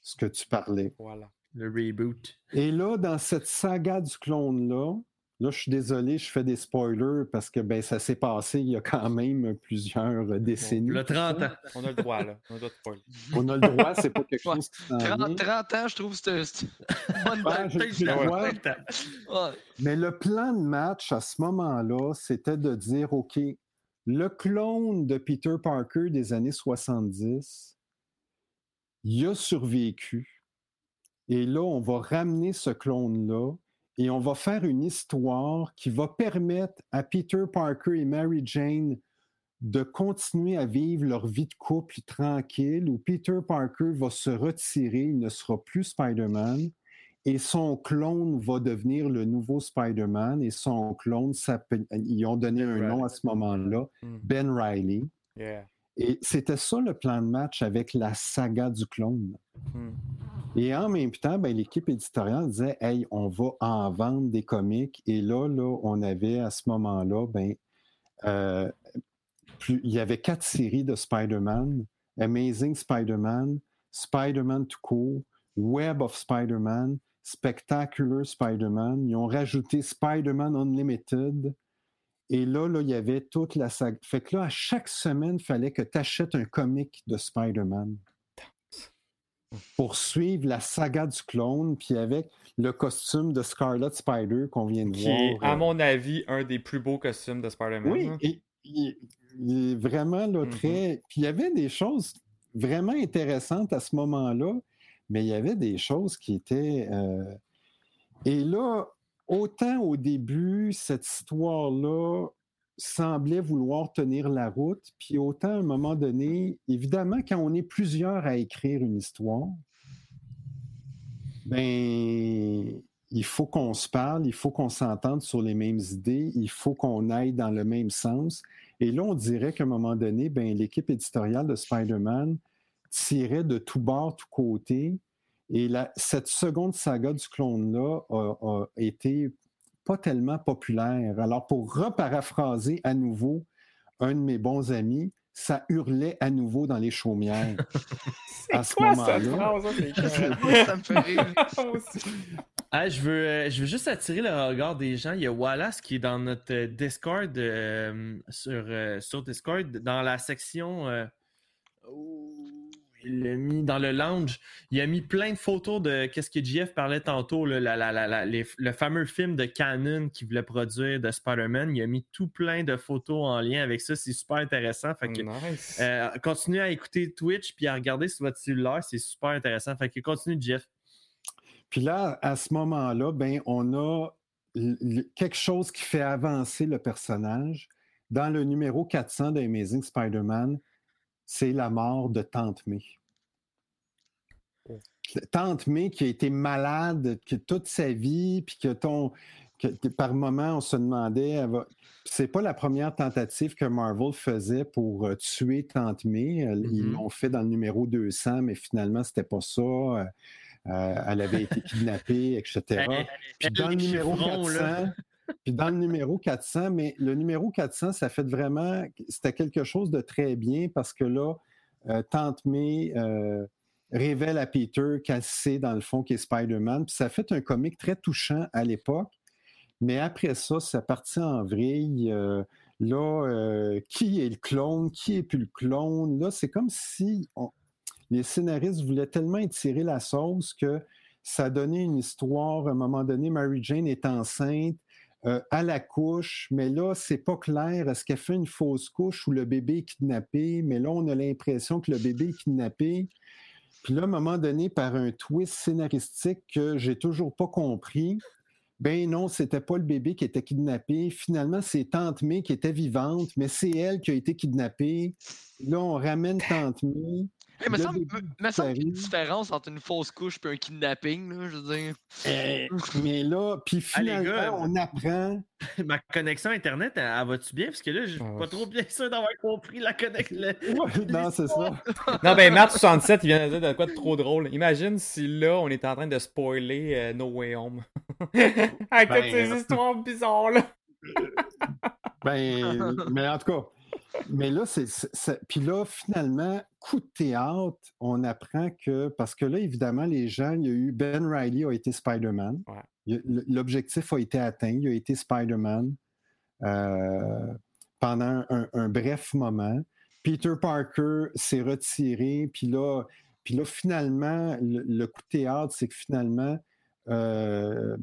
ce que tu parlais. Voilà. Le reboot. Et là, dans cette saga du clone-là, là, je suis désolé, je fais des spoilers parce que ben, ça s'est passé il y a quand même plusieurs décennies. Le 30 ans. On a le droit, là. On a le droit de spoiler. On a le droit, c'est pas quelque Ouais. chose qui s'en 30, vient. 30 ans, je trouve que c'est c'est une bonne Ouais, date. je- Peut-être je que- vois. Ouais. Mais le plan de match à ce moment-là, c'était de dire, OK, le clone de Peter Parker des années 70, il a survécu. Et là, on va ramener ce clone-là et on va faire une histoire qui va permettre à Peter Parker et Mary Jane de continuer à vivre leur vie de couple tranquille, où Peter Parker va se retirer, il ne sera plus Spider-Man, et son clone va devenir le nouveau Spider-Man, et son clone, s'appelle- ils ont donné un nom à ce moment-là, Mm. Ben Riley. Yeah. Et c'était ça le plan de match avec la saga du clone. Mm. Et en même temps, ben, l'équipe éditoriale disait Hey, on va en vendre des comics. Et là, là on avait à ce moment-là, ben, euh, plus- il y avait quatre séries de Spider-Man Amazing Spider-Man, Spider-Man tout court, Web of Spider-Man, Spectacular Spider-Man. Ils ont rajouté Spider-Man Unlimited. Et là, là, il y avait toute la saga. Fait que là, à chaque semaine, il fallait que tu achètes un comic de Spider-Man pour suivre la saga du clone, puis avec le costume de Scarlet Spider qu'on vient de Qui est, voir. à euh, mon avis, un des plus beaux costumes de Spider-Man. oui, là. et- il, il est vraiment là, Mhm. très. Puis il y avait des choses vraiment intéressantes à ce moment-là, mais il y avait des choses qui étaient. euh, Et là, autant au début, cette histoire-là semblait vouloir tenir la route, puis autant à un moment donné, évidemment, quand on est plusieurs à écrire une histoire, ben, il faut qu'on se parle, il faut qu'on s'entende sur les mêmes idées, il faut qu'on aille dans le même sens. Et là, on dirait qu'à un moment donné, ben, l'équipe éditoriale de Spider-Man tirait de tout bord, tout côté. Et la- cette seconde saga du clone-là a, a été pas tellement populaire. Alors, pour reparaphraser à nouveau un de mes bons amis, ça hurlait à nouveau dans les chaumières. à ce moment-là. phrase? ça, me fait rire. Ah, je, veux, euh, je veux juste attirer le regard des gens. Il y a Wallace qui est dans notre euh, Discord, euh, sur, euh, sur Discord, dans la section. euh, où il l'a mis dans le lounge. Il a mis plein de photos de qu'est-ce que JF parlait tantôt, là, la- la- la- la- les- le fameux film de Canon qu'il voulait produire de Spider-Man. Il a mis tout plein de photos en lien avec ça. C'est super intéressant. Fait que, Nice. euh, continuez à écouter Twitch puis à regarder sur votre cellulaire. C'est super intéressant. Fait que continue, Jeff. Puis là, à ce moment-là, ben, on a quelque chose qui fait avancer le personnage. Dans le numéro 400 de Amazing Spider-Man, c'est la mort de Tante May. Tante May qui a été malade toute sa vie, puis que ton. que- par moment, on se demandait. va- C'est pas la première tentative que Marvel faisait pour euh, tuer Tante May. Ils Mhm. l'ont fait dans le numéro 200, mais finalement, c'était pas ça. Euh, euh, elle avait été kidnappée, etc. Elle- Puis dans le numéro chiffrons, 400, là. puis dans le numéro 400, mais le numéro 400, ça fait vraiment, c'était quelque chose de très bien parce que là, euh, Tante May euh, révèle à Peter qu'elle sait dans le fond qui est Spider-Man. Puis ça fait un comic très touchant à l'époque. Mais après ça, ça partit en vrille. euh, là, euh, qui est le clone? Qui est plus le clone? Là, c'est comme si les scénaristes voulaient tellement étirer la sauce que ça donné une histoire. À un moment donné, Mary Jane est enceinte. euh, à la couche, mais là, c'est pas clair. Est-ce qu'elle fait une fausse couche ou le bébé est kidnappé? Mais là, on a l'impression que le bébé est kidnappé. Puis là, à un moment donné, par un twist scénaristique que j'ai toujours pas compris, ben non, c'était pas le bébé qui était kidnappé. Finalement, c'est Tante May qui était vivante, mais c'est elle qui a été kidnappée. Là, on ramène Tante May. Hey, me Le semble, me- semble qu'il y a une différence entre une fausse couche et un kidnapping, là, je veux dire. Euh, mais là, puis Ah, les finalement, gars. on apprend. Ma connexion Internet, elle, elle va-tu bien? Parce que là, je suis pas trop bien sûr d'avoir compris la connexion. non, c'est ça. Non, ben, Matt67, il vient de dire de quoi de trop drôle. Imagine si là, on est en train de spoiler euh, No Way Home. Avec toutes Ben, ces histoires bizarres, là. Ben, mais en tout cas, mais là, c'est. Puis là, finalement, coup de théâtre, on apprend que. Parce que là, évidemment, les gens, il y a eu. Ben Riley a été Spider-Man. Ouais. L'objectif a été atteint. Il a été Spider-Man euh, pendant un, un bref moment. Peter Parker s'est retiré. Puis là, puis là, finalement, le, le coup de théâtre, c'est que finalement. euh,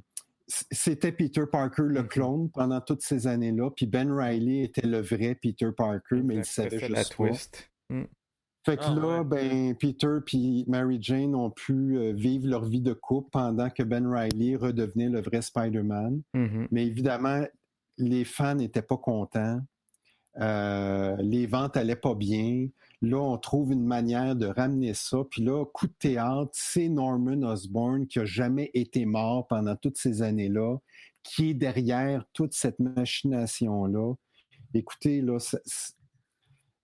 c'était Peter Parker le Mhm. clone pendant toutes ces années-là, puis Ben Riley était le vrai Peter Parker, mais il savait la juste pas. twist. Mm. Fait que Ah, là, ouais. ben, Peter puis Mary Jane ont pu euh, vivre leur vie de couple pendant que Ben Riley redevenait le vrai Spider-Man. Mhm. Mais évidemment, les fans n'étaient pas contents. Euh, les ventes allaient pas bien. Là, on trouve une manière de ramener ça. Puis là, coup de théâtre, c'est Norman Osborn qui a jamais été mort pendant toutes ces années-là, qui est derrière toute cette machination-là. Écoutez, là, ça,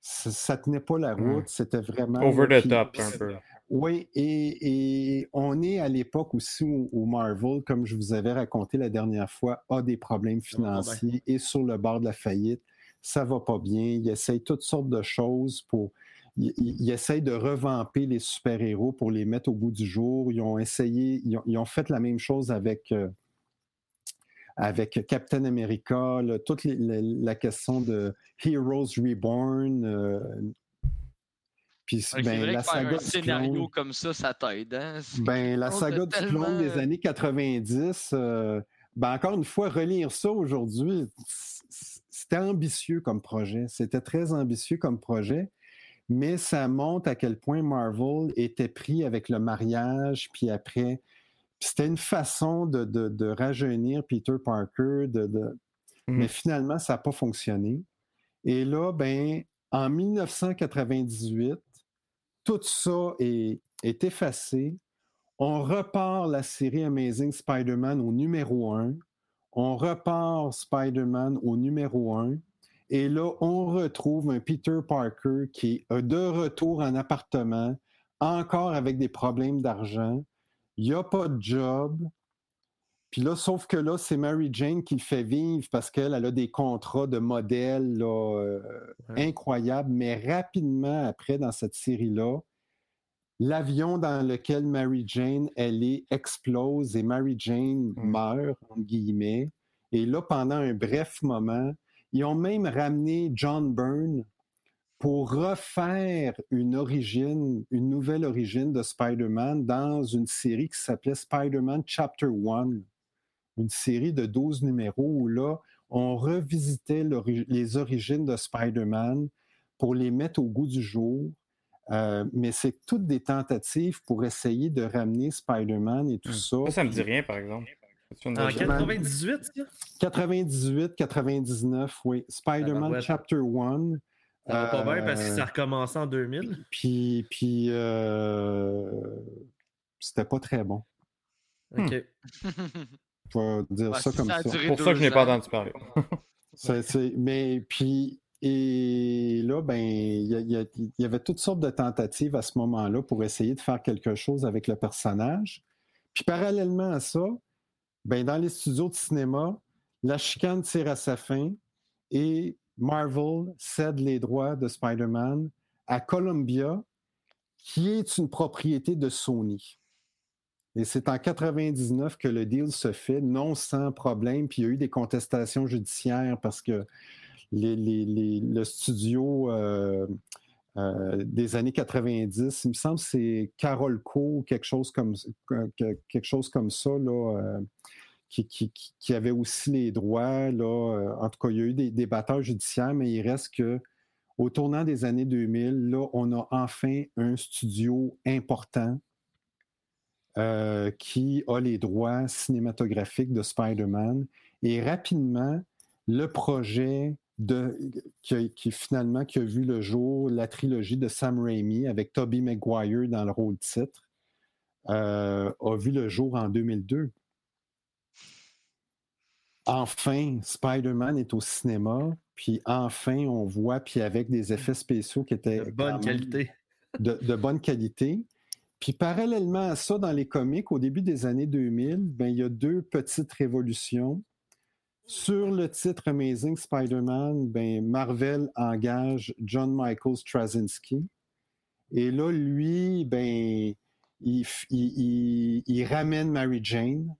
ça, ça tenait pas la Ouais. route. C'était vraiment... Over the top, un peu. oui, et, et on est à l'époque aussi où, où Marvel, comme je vous avais raconté la dernière fois, a des problèmes pas bien. financiers et sur le bord de la faillite. Ça va pas bien. Ils essayent toutes sortes de choses pour. Ils, ils- ils essayent de revamper les super-héros pour les mettre au bout du jour. Ils ont essayé, ils ont, ils ont fait la même chose avec, euh, avec Captain America, là, toute les- la, la question de Heroes Reborn. euh, puis ben, vrai la que faire saga un scénario clone- comme ça, ça t'aide. Hein? Ben, la saga du clone des tellement- années 90, euh, ben, encore une fois, relire ça aujourd'hui, c'était ambitieux comme projet. C'était très ambitieux comme projet, mais ça montre à quel point Marvel était pris avec le mariage, puis après. C'était une façon de, de- de rajeunir Peter Parker, de, de- Mhm. mais finalement, ça n'a pas fonctionné. Et là, ben, en 1998, tout ça est, est effacé. On repart la série Amazing Spider-Man au numéro 1. On repart Spider-Man au numéro 1. Et là, on retrouve un Peter Parker qui est de retour en appartement, encore avec des problèmes d'argent. Il n'y a pas de job. Puis là, sauf que là, c'est Mary Jane qui le fait vivre parce qu'elle elle a des contrats de modèles là, euh, Ouais. incroyables. Mais rapidement, après, dans cette série-là, l'avion dans lequel Mary Jane, elle est, explose et Mary Jane Mm. meurt, entre guillemets. Et là, pendant un bref moment, ils ont même ramené John Byrne pour refaire une origine, une nouvelle origine de Spider-Man dans une série qui s'appelait Spider-Man Chapter 1, une série de 12 numéros où là, on revisitait les origines de Spider-Man pour les mettre au goût du jour. Euh, mais c'est toutes des tentatives pour essayer de ramener Spider-Man et tout Hmm. ça. Ça, ça me dit rien, par exemple. C'est En légende. 98, ça? 98, 99, oui. Spider-Man Tabarouette. Chapter 1. Ça va pas bien parce que Euh, ça a recommencé en 2000. Puis, puis euh, c'était pas très bon. OK. Je vais dire Ouais, ça si comme ça duré Pour ça que je n'ai pas entendu parler. C'est- c'est- mais puis, et là, ben, il y, avait toutes sortes de tentatives à ce moment-là pour essayer de faire quelque chose avec le personnage. Puis parallèlement à ça, ben, dans les studios de cinéma, la chicane tire à sa fin et Marvel cède les droits de Spider-Man à Columbia, qui est une propriété de Sony. Et c'est en 99 que le deal se fait, non sans problème. Puis il y a eu des contestations judiciaires parce que le studio euh, euh, des années 90, il me semble que c'est Carolco ou quelque chose comme, que- que- quelque ça, qui, avait aussi les droits. Là, euh, en tout cas, il y a eu des, batailles judiciaires, mais il reste que au tournant des années 2000, là, on a enfin un studio important qui a les droits cinématographiques de Spider-Man. Et rapidement, le projet de, qui, finalement qui a vu le jour, la trilogie de Sam Raimi avec Tobey Maguire dans le rôle titre, euh, a vu le jour en 2002. Enfin, Spider-Man est au cinéma, puis enfin, on voit, puis avec des effets spéciaux qui étaient De bonne qualité. de, de bonne qualité. Puis parallèlement à ça, dans les comics, au début des années 2000, ben, il y a deux petites révolutions. Sur le titre Amazing Spider-Man, ben, Marvel engage John Michael Straczynski. Et là, lui, ben, il, f- il- il- il ramène Mary Jane.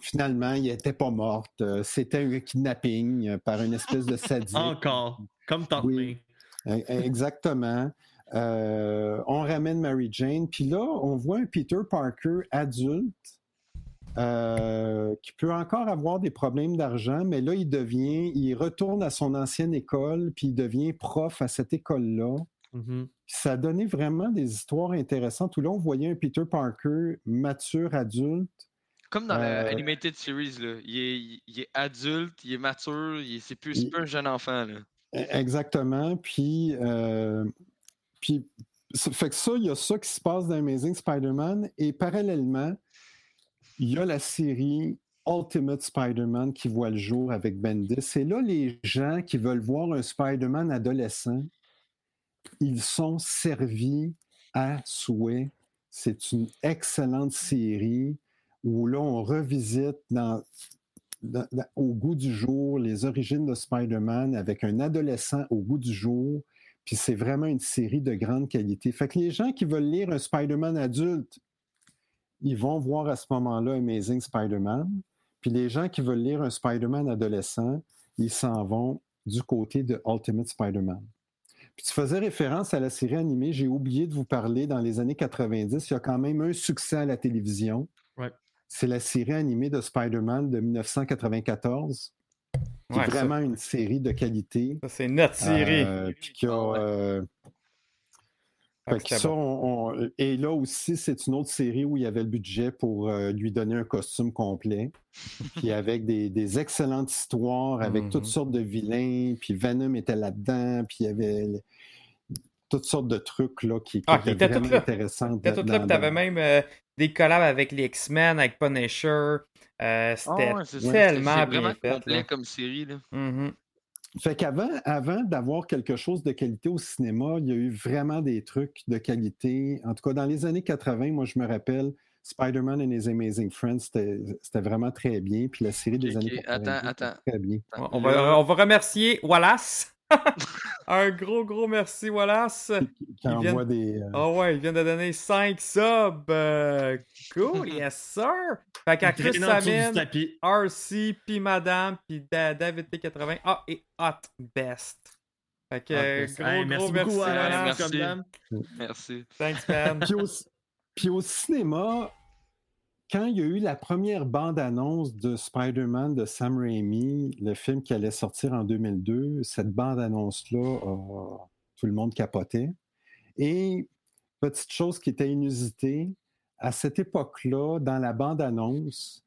Finalement, il n'était pas morte. Euh, C'était un kidnapping euh, par une espèce de sadique. Encore, comme Oui. May. E- Exactement. Euh, on ramène Mary Jane. Puis là, on voit un Peter Parker adulte euh, qui peut encore avoir des problèmes d'argent, mais là, il devient, il retourne à son ancienne école, puis il devient prof à cette école-là. Mhm. Ça a donné vraiment des histoires intéressantes où là, on voyait un Peter Parker mature, adulte. Comme dans Euh, la Animated Series, là. Il est, il est adulte, il est mature, c'est plus, c'est Il- plus un jeune enfant, là. E- Exactement. Puis, euh, puis ça fait que ça, il y a ça qui se passe dans Amazing Spider-Man. Et parallèlement, il y a la série Ultimate Spider-Man qui voit le jour avec Bendis. Et là, les gens qui veulent voir un Spider-Man adolescent, ils sont servis à souhait. C'est une excellente série où là, on revisite au goût du jour les origines de Spider-Man avec un adolescent au goût du jour. Puis c'est vraiment une série de grande qualité. Fait que les gens qui veulent lire un Spider-Man adulte, ils vont voir à ce moment-là Amazing Spider-Man. Puis les gens qui veulent lire un Spider-Man adolescent, ils s'en vont du côté de Ultimate Spider-Man. Puis tu faisais référence à la série animée, j'ai oublié de vous parler, dans les années 90, il y a quand même un succès à la télévision. Ouais. C'est la série animée de Spider-Man de 1994, qui Ouais, est ça- vraiment une série de qualité. C'est notre série. Euh, puis qui a, euh, fait que c'était ça, bon. on- on- et là aussi, c'est une autre série où il y avait le budget pour euh, lui donner un costume complet. puis avec des, des excellentes histoires, avec Mhm. toutes sortes de vilains. Puis Venom était là-dedans. Puis il y avait le- toutes sortes de trucs là, qui, qui Ah, étaient vraiment intéressants. T'as tout là, puis t'avais même euh, des collabs avec les X-Men, avec Punisher. Euh, Ah C'était ouais, tellement bien vraiment fait. complet là. comme série, là. Mhm. Fait qu'avant avant d'avoir quelque chose de qualité au cinéma, il y a eu vraiment des trucs de qualité. En tout cas, dans les années 80, moi, je me rappelle, Spider-Man and His Amazing Friends, c'était vraiment très bien. Puis la série des années ok, 90, attends, c'était attends. très bien. Attends, On là, va, on va remercier Wallace. Un gros, gros merci, Wallace. Qui envoie des... euh, Ah ouais, il vient de donner 5 subs. Euh, cool, yes sir. Fait qu'à Chris Traînant en dessous du Samin, tapis. RC, puis Madame, puis Da- David P80. Ah, et Hot Best. Fait que ben, gros, hey, gros merci beaucoup, Wallace. merci. Merci. Thanks, man. Puis au, puis au cinéma, quand il y a eu la première bande-annonce de Spider-Man de Sam Raimi, le film qui allait sortir en 2002, cette bande-annonce-là, euh, tout le monde capotait. Et petite chose qui était inusitée, à cette époque-là, dans la bande-annonce,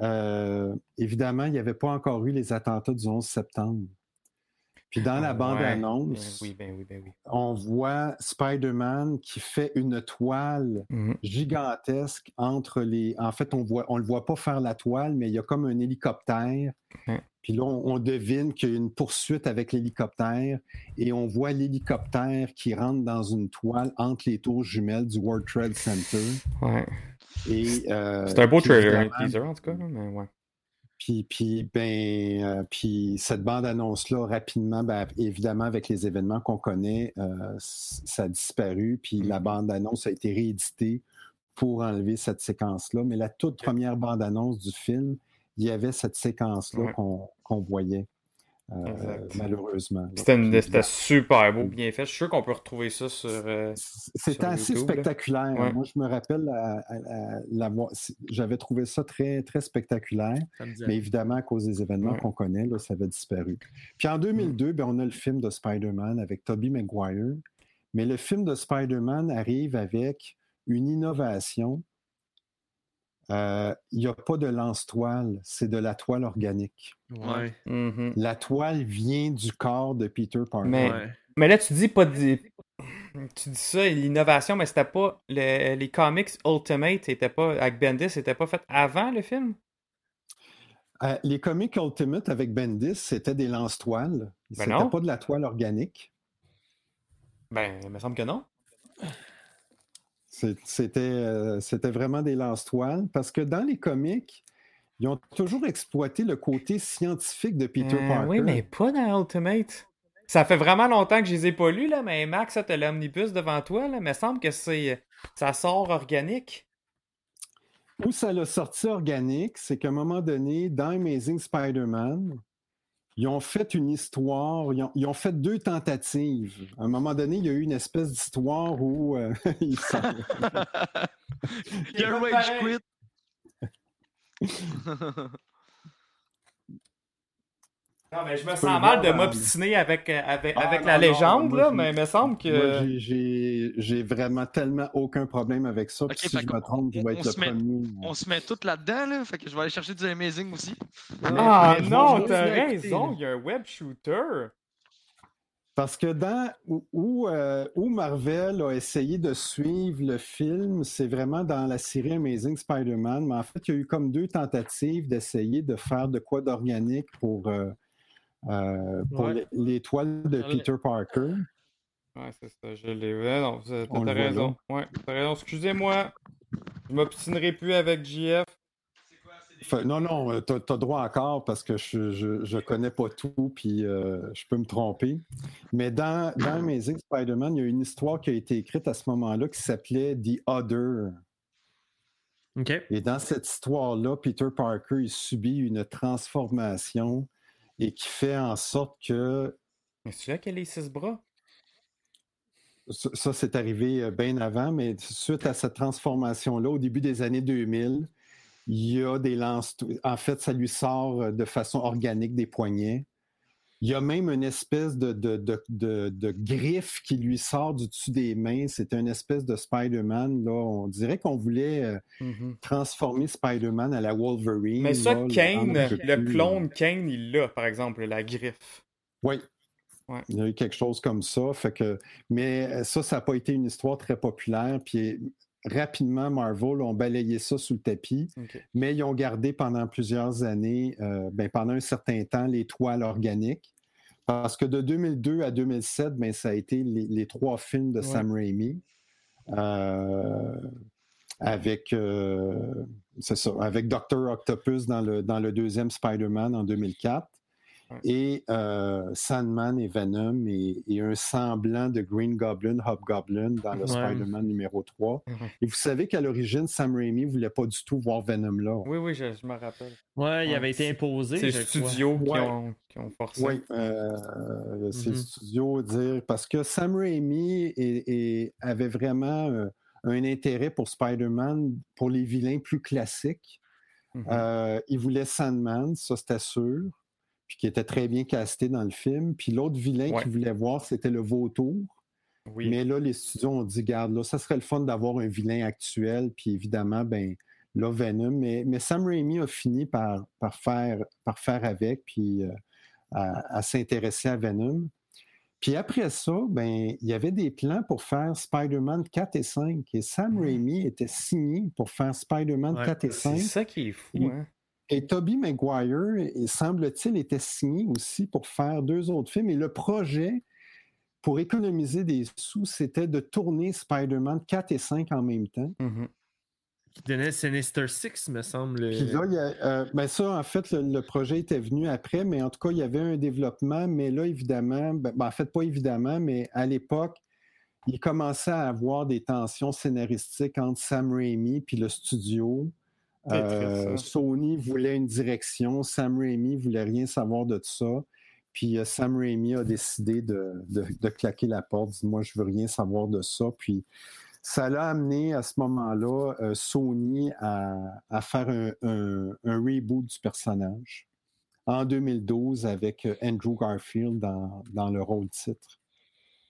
euh, évidemment, il n'y avait pas encore eu les attentats du 11 septembre. Puis dans la Ah, ouais. bande-annonce, Ben oui, ben oui, ben oui. on voit Spider-Man qui fait une toile Mhm. gigantesque entre les. En fait, on voit, on le voit pas faire la toile, mais il y a comme un hélicoptère. Ouais. Puis là, on, on devine qu'il y a une poursuite avec l'hélicoptère et on voit l'hélicoptère qui rentre dans une toile entre les tours jumelles du World Trade Center. Ouais. Euh, C'est un beau trailer, un teaser en tout cas, mais ouais. Puis, puis, ben, euh, puis cette bande-annonce-là, rapidement, ben, évidemment, avec les événements qu'on connaît, euh, ça a disparu. Puis la bande-annonce a été rééditée pour enlever cette séquence-là. Mais la toute première bande-annonce du film, il y avait cette séquence-là Ouais. qu'on qu'on voyait, euh, malheureusement. C'était super beau, bien fait. Je suis sûr qu'on peut retrouver ça sur. euh, C'était assez YouTube, spectaculaire. Ouais. Moi, je me rappelle, j'avais trouvé ça très, très spectaculaire. Mais évidemment, à cause des événements Ouais. qu'on connaît, là, ça avait disparu. Puis en 2002, ben, on a le film de Spider-Man avec Tobey Maguire. Mais le film de Spider-Man arrive avec une innovation. Euh, Il n'y a pas de lance-toile, c'est de la toile organique. Ouais. mhm. La toile vient du corps de Peter Parker. Mais- ouais. Mais là, tu dis pas de... Tu dis ça, l'innovation, mais c'était pas. le- les comics Ultimate étaient pas. Avec Bendis, c'était pas fait avant le film? Euh, les comics Ultimate avec Bendis, c'était des lance-toiles. Ben C'était pas de la toile organique. Ben, il me semble que non. C'était euh, c'était vraiment des lance-toiles parce que dans les comics, ils ont toujours exploité le côté scientifique de Peter Euh, Parker. Oui, mais pas dans Ultimate. Ça fait vraiment longtemps que je les ai pas lus, là, mais Max, tu as l'omnibus devant toi, là, mais il semble que c'est ça sort organique. Où ça l'a sorti organique, c'est qu'à un moment donné, dans Amazing Spider-Man, ils ont fait une histoire, ils ont, ils ont fait deux tentatives. À un moment donné, il y a eu une espèce d'histoire où euh, ils sont- Il y a un pas rage pareil. quit. Non, mais je me sens mal de dans- m'obstiner avec, euh, avec, Ah, avec non, la non, légende, moi, là, mais il me semble que. Moi, j'ai- vraiment tellement aucun problème avec ça. puis Ok, si je me trompe, je on- vais être le met- premier. On se met tout là-dedans, là. Fait que je vais aller chercher du Amazing aussi. Ah mais non, t'as raison, il y a un web shooter. Parce que dans où, où, euh, où Marvel a essayé de suivre le film, c'est vraiment dans la série Amazing Spider-Man. Mais en fait, il y a eu comme deux tentatives d'essayer de faire de quoi d'organique pour, euh, pour Ouais. l'é- l'étoile de Peter Parker. Ouais, c'est ça, je l'ai. Ouais, non, t'as raison. Ouais, t'as raison. Excusez-moi. Je m'obstinerai plus avec JF. Non, non, tu as, droit encore parce que je, je, je connais pas tout, puis euh, je peux me tromper. Mais dans, dans Amazing Spider-Man, il y a une histoire qui a été écrite à ce moment-là qui s'appelait The Other. OK. Et dans cette histoire-là, Peter Parker il subit une transformation et qui fait en sorte que Mais c'est là qu'elle a les six bras. ça, ça, c'est arrivé euh, bien avant, mais suite à cette transformation-là, au début des années 2000, il y a des lances. En fait, ça lui sort euh, de façon organique des poignets. Il y a même une espèce de, de, de, de- de griffe qui lui sort du dessus des mains. C'est une espèce de Spider-Man. Là. On dirait qu'on voulait euh, Mhm. transformer Spider-Man à la Wolverine. Mais ça, là, Kane, le clone Kane, il l'a, par exemple, la griffe. Oui. Ouais. Il y a eu quelque chose comme ça. Fait que, mais euh, ça, ça n'a pas été une histoire très populaire. Puis rapidement, Marvel ont balayé ça sous le tapis, mais ils ont gardé pendant plusieurs années, euh, ben, pendant un certain temps, les toiles organiques. Parce que de 2002 à 2007, ben, ça a été les, les trois films de Ouais. Sam Raimi. euh, avec, euh, ça, avec Dr. Octopus dans le, dans le deuxième Spider-Man en 2004 Ouais. Et euh, Sandman et Venom et, et un semblant de Green Goblin, Hobgoblin dans le Ouais. Spider-Man numéro 3. Mhm. Et vous savez qu'à l'origine, Sam Raimi ne voulait pas du tout voir Venom là. Oui, oui, je, je me rappelle. Ouais, il avait été imposé. C'est le je crois. studio qui, Ouais. ont, qui ont forcé. Oui, euh, c'est le Mhm. studio dire parce que Sam Raimi est- est- avait vraiment euh, un intérêt pour Spider-Man pour les vilains plus classiques. Mhm. Euh, il voulait Sandman, ça c'était sûr, puis qui était très bien casté dans le film. Puis l'autre vilain Ouais. qu'il voulait voir, c'était le Vautour. oui. Mais là, les studios ont dit, garde, là, ça serait le fun d'avoir un vilain actuel. Puis évidemment, ben là, Venom. Mais, mais Sam Raimi a fini par, par, faire, par faire avec, puis euh, à, à s'intéresser à Venom. Puis après ça, ben, il y avait des plans pour faire Spider-Man 4 et 5. Et Sam Raimi était signé pour faire Spider-Man Ouais, 4 et 5. C'est ça qui est fou, hein? Et Tobey Maguire, il semble-t-il, était signé aussi pour faire deux autres films. Et le projet, pour économiser des sous, c'était de tourner Spider-Man 4 et 5 en même temps. Mhm. Qui donnait Sinister Six, me semble. Puis là, il y a, euh, ben ça, en fait, le, le projet était venu après, mais en tout cas, il y avait un développement. Mais là, évidemment, ben, ben, en fait, pas évidemment, mais à l'époque, il commençait à avoir des tensions scénaristiques entre Sam Raimi puis le studio. Euh, ça. Sony voulait une direction, Sam Raimi voulait rien savoir de tout ça. Puis euh, Sam Raimi a décidé de, de- de claquer la porte, dit moi je veux rien savoir de ça. Puis ça l'a amené à ce moment-là euh, Sony à, à faire un, un- un reboot du personnage en 2012 avec Andrew Garfield dans, dans le rôle titre.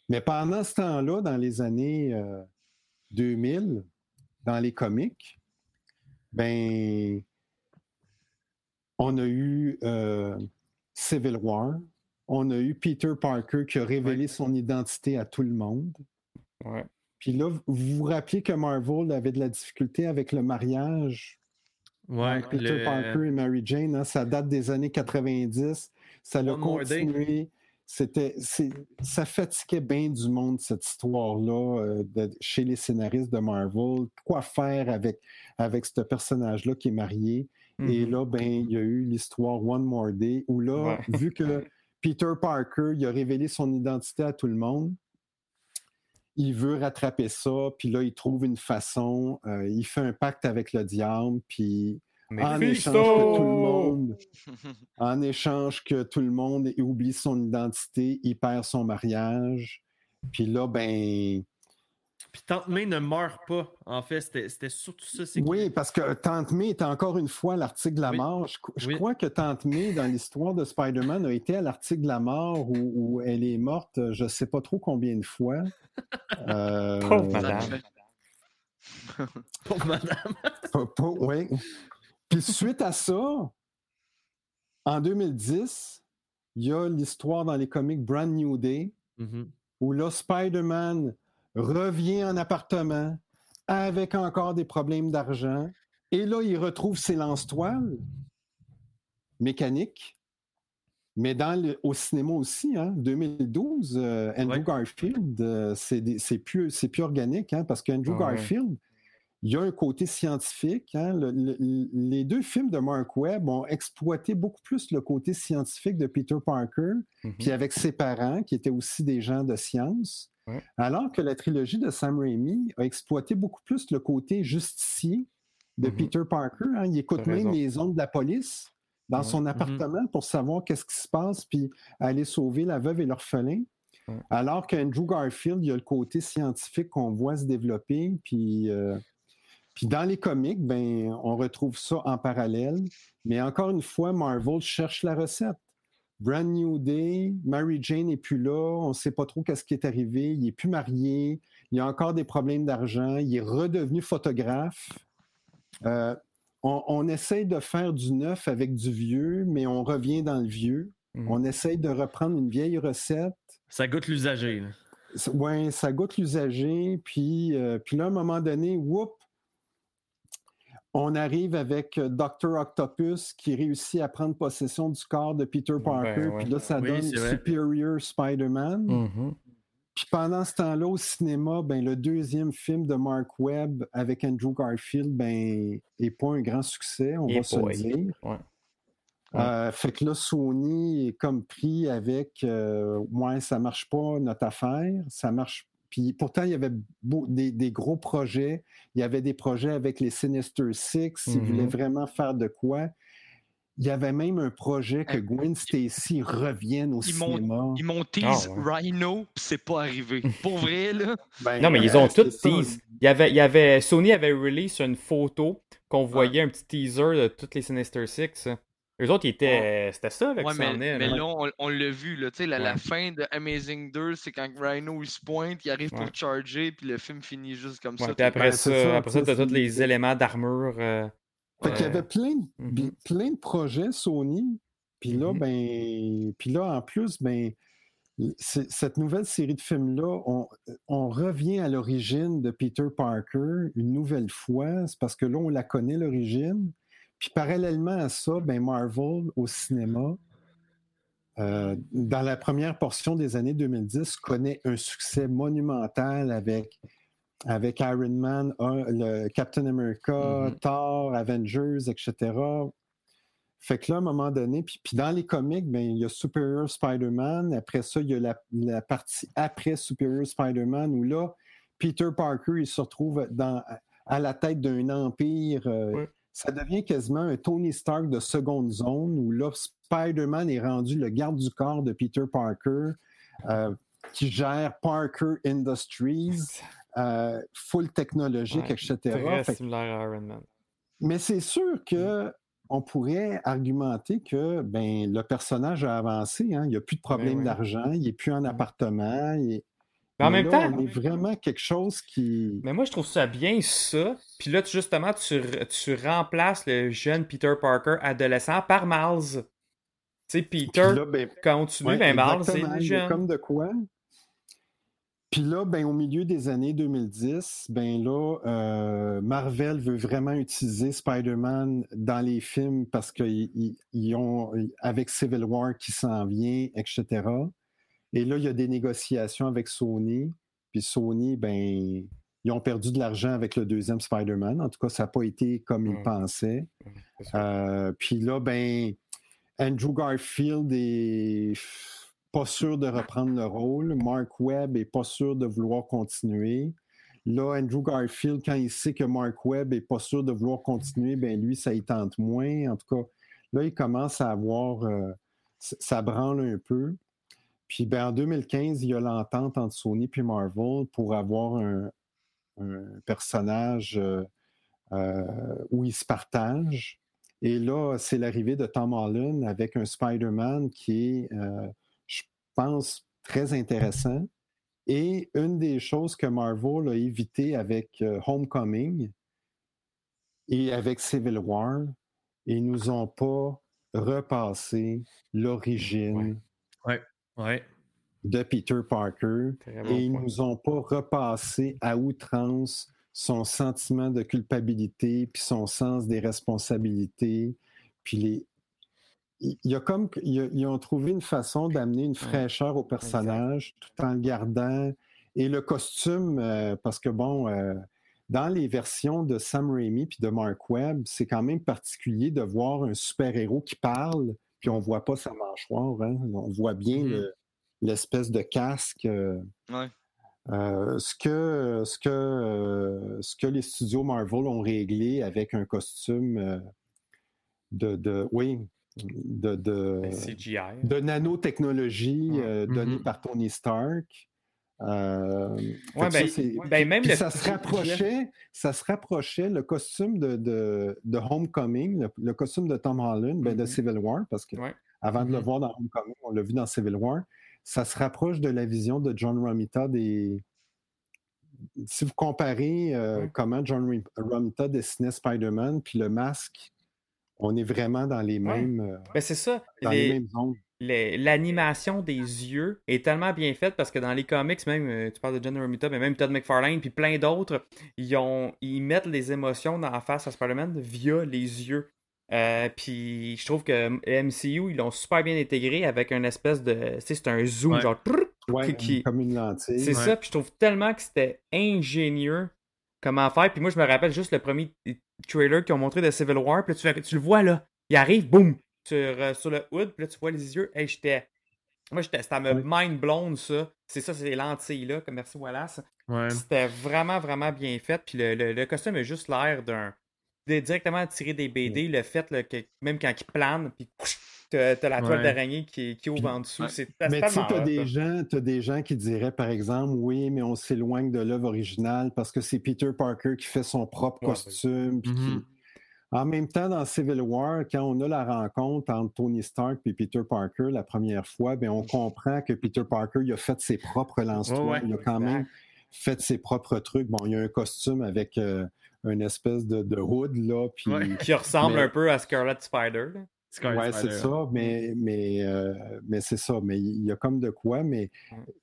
Mais pendant ce temps-là, dans les années euh, 2000, dans les comics, ben, on a eu euh, Civil War, on a eu Peter Parker qui a révélé son identité à tout le monde. Ouais. Puis là, vous vous rappelez que Marvel avait de la difficulté avec le mariage Ouais, Peter le- Parker et Mary Jane. hein, ça date des années 90. Ça l'a Day. C'était, ça fatiguait bien du monde, cette histoire-là, euh, chez les scénaristes de Marvel. Quoi faire avec, avec ce personnage-là qui est marié? Et Mhm. là, ben, il y a eu l'histoire One More Day, où là, Ouais. vu que Peter Parker, il a révélé son identité à tout le monde, il veut rattraper ça, puis là, il trouve une façon, euh, il fait un pacte avec le diable, puis en échange que tout le monde, en échange que tout le monde oublie son identité, il perd son mariage, puis là, ben, Puis Tante May ne meurt pas. En fait, c'était c'était surtout ça. Oui, parce que Tante May est encore une fois l'article de la Oui. mort. Je, je Oui. crois que Tante May, dans l'histoire de Spider-Man, a été à l'article de la mort où, où elle est morte, euh, je ne sais pas trop combien de fois. Euh, Pauvre madame. Pauvre madame. oui. Puis suite à ça, en 2010, il y a l'histoire dans les comics Brand New Day, Mhm. où là, Spider-Man revient en appartement avec encore des problèmes d'argent. Et là, il retrouve ses lance-toiles mécaniques. Mais dans le- au cinéma aussi, hein, 2012, euh, Andrew Ouais. Garfield, euh, c'est plus, plus organique, hein, parce qu'Andrew Ah ouais. Garfield, il y a un côté scientifique. hein. Le- le- les deux films de Mark Webb ont exploité beaucoup plus le côté scientifique de Peter Parker, Mhm. puis avec ses parents, qui étaient aussi des gens de science. Ouais. Alors que la trilogie de Sam Raimi a exploité beaucoup plus le côté justicier de Mhm. Peter Parker. hein. Il écoute même raison. les ondes de la police dans Ouais. son appartement pour savoir qu'est-ce qui se passe, puis aller sauver la veuve et l'orphelin. Ouais. Alors qu'Andrew Garfield, il y a le côté scientifique qu'on voit se développer, puis... euh, puis dans les comics, ben, on retrouve ça en parallèle. Mais encore une fois, Marvel cherche la recette. Brand New Day, Mary Jane n'est plus là, on ne sait pas trop qu'est-ce qui est arrivé, il n'est plus marié, il y a encore des problèmes d'argent, il est redevenu photographe. Euh, on, on essaye de faire du neuf avec du vieux, mais on revient dans le vieux. Mhm. On essaye de reprendre une vieille recette. Ça goûte l'usager. Oui, ça goûte l'usager. Puis, euh, puis là, à un moment donné, whoop, on arrive avec euh, Dr. Octopus qui réussit à prendre possession du corps de Peter Parker. Ben ouais. Puis là, ça Oui, donne. Superior Spider-Man. Mhm. Puis pendant ce temps-là, au cinéma, ben, le deuxième film de Mark Webb avec Andrew Garfield ben, n'est pas un grand succès, on va se le dire. Ouais. Euh, fait que là, Sony est comme pris avec euh, Ouais, ça marche pas notre affaire, ça marche. Puis pourtant, il y avait beau- des, des gros projets. Il y avait des projets avec les Sinister Six. Ils Mhm. voulaient vraiment faire de quoi. Il y avait même un projet que Gwen Stacy revienne au ils m'ont- cinéma. Ils m'ont tease Ah ouais. Rhino, c'est pas arrivé. Pour vrai, là. Ben, Non, mais ils euh, ont c'est tout tease. Il y avait, il y avait, Sony avait release une photo qu'on voyait un petit teaser de toutes les Sinister Six. Eux autres, ils étaient. C'était ça avec Ouais, mais, en est, mais là. on, on l'a vu, là. Tu sais, la, la Ouais. fin de Amazing 2, c'est quand Rhino il se pointe, il arrive Ouais. pour charger, puis le film finit juste comme Ouais, ça. puis après Ben, ça, ça, après ça, t'as tous les éléments d'armure. euh, Fait qu'il y euh, avait plein de, Mhm. plein de projets Sony. Puis là, Mhm. ben, puis là, en plus, ben, cette nouvelle série de films-là, on, on revient à l'origine de Peter Parker une nouvelle fois. C'est parce que là, on la connaît, l'origine. Puis parallèlement à ça, ben, Marvel, au cinéma, euh, dans la première portion des années 2010, connaît un succès monumental avec, avec Iron Man, le Captain America, Mhm. Thor, Avengers, etc. Fait que là, à un moment donné, puis, puis dans les comics, ben, il y a Superior Spider-Man. Après ça, il y a la, la partie après Superior Spider-Man où là, Peter Parker, il se retrouve dans, à la tête d'un empire. euh, Ouais. Ça devient quasiment un Tony Stark de seconde zone où là, Spider-Man est rendu le garde du corps de Peter Parker, euh, qui gère Parker Industries, euh, full technologique, Ouais, etc. Très Fait similaire à Iron Man. mais c'est sûr que on pourrait argumenter que ben, le personnage a avancé. hein. Il n'y a plus de problème Ben oui. d'argent, il n'est plus en appartement. il- Mais en Mais même là, temps, on est vraiment quelque chose qui. Mais moi, je trouve ça bien, ça. Puis là, tu- justement, tu, tu remplaces le jeune Peter Parker adolescent par Miles. Tu sais, Peter là, ben, continue, ouais, ben Miles, c'est jeune. comme de quoi. Puis là, ben, au milieu des années 2010, ben là, euh, Marvel veut vraiment utiliser Spider-Man dans les films parce qu'ils ils ont, avec Civil War qui s'en vient, etc. Et là, il y a des négociations avec Sony. Puis Sony, ben, ils ont perdu de l'argent avec le deuxième Spider-Man. En tout cas, ça n'a pas été comme ils Ouais. pensaient. sûr. Euh, Puis là, ben, Andrew Garfield est pas sûr de reprendre le rôle. Mark Webb est pas sûr de vouloir continuer. Là, Andrew Garfield, quand il sait que Mark Webb est pas sûr de vouloir continuer, ben lui, ça y tente moins. En tout cas, là, il commence à avoir. euh, ça branle un peu. Puis ben, en 2015, il y a l'entente entre Sony et Marvel pour avoir un, personnage euh, euh, où ils se partagent. Et là, c'est l'arrivée de Tom Holland avec un Spider-Man qui est, euh, je pense, très intéressant. Et une des choses que Marvel a évité avec Homecoming et avec Civil War, ils nous ont pas repassé l'origine Ouais. De Peter Parker. Et ils point. nous ont pas repassé à outrance son sentiment de culpabilité puis son sens des responsabilités. Puis les il y a comme il y a- ils ont trouvé une façon d'amener une fraîcheur au personnage tout en le gardant et le costume euh, parce que bon euh, dans les versions de Sam Raimi puis de Mark Webb, c'est quand même particulier de voir un super-héros qui parle, puis on voit pas sa mâchoire. hein. On voit bien le- l'espèce de casque. euh, Ouais. euh, ce, que, ce, que, euh, ce que les studios Marvel ont réglé avec un costume euh, de, de- oui, de, de, Ben, CGI. de nanotechnologie Ouais. euh, donnée Mhm. par Tony Stark. Euh, Ouais, que ça, ben, ben, même le ça se rapprochait, ça se rapprochait le costume de, de, de Homecoming, le, le costume de Tom Holland, ben, de Mhm. Civil War, parce que Ouais. avant de le Mhm. voir dans Homecoming, on l'a vu dans Civil War. Ça se rapproche de la vision de John Romita des. Si vous comparez euh, comment John Rom- Romita dessinait Spider-Man, puis le masque, on est vraiment dans les mêmes, euh, Ben, c'est ça. dans Les- les mêmes zones. L'animation des yeux est tellement bien faite parce que dans les comics, même, euh, tu parles de John Romita, mais même Todd McFarlane, puis plein d'autres, ils, ont, ils mettent les émotions dans la face à Spider-Man via les yeux. Euh, puis je trouve que MCU, ils l'ont super bien intégré avec un espèce de. Tu sais, c'est un zoom, Ouais. genre. Ouais, qui- comme une lentille. C'est Ouais. ça, puis je trouve tellement que c'était ingénieux comment faire. Puis moi, je me rappelle juste le premier trailer qu'ils ont montré de Civil War, puis tu le vois là, il arrive, boum, sur, euh, sur le hood, puis là, tu vois les yeux. Hey, j'étais. Moi, j'étais. C'était me mind blown, ça. C'est ça, c'est les lentilles là, comme merci Wallace. Ouais. C'était vraiment, vraiment bien fait. Puis le, le- le costume a juste l'air d'un. directement tiré des BD. Le fait là, que même quand il plane, puis t'as t'as la toile Ouais. d'araignée qui, qui ouvre en dessous. C'est Mais tu sais, as hot, des gens, t'as des gens qui diraient, par exemple, oui, mais on s'éloigne de l'œuvre originale parce que c'est Peter Parker qui fait son propre Ouais, costume. puis qui- Mhm. En même temps, dans Civil War, quand on a la rencontre entre Tony Stark et Peter Parker la première fois, ben, on comprend que Peter Parker il a fait ses propres. Ouais, ouais. il a quand même fait ses propres trucs. Bon, il y a un costume avec euh, une espèce de, de hood, là, puis... Ouais. Qui ressemble Mais- un peu à Scarlet Spider. Ouais, c'est ça, mais, mais, euh, mais c'est ça. Mais il y a comme de quoi, mais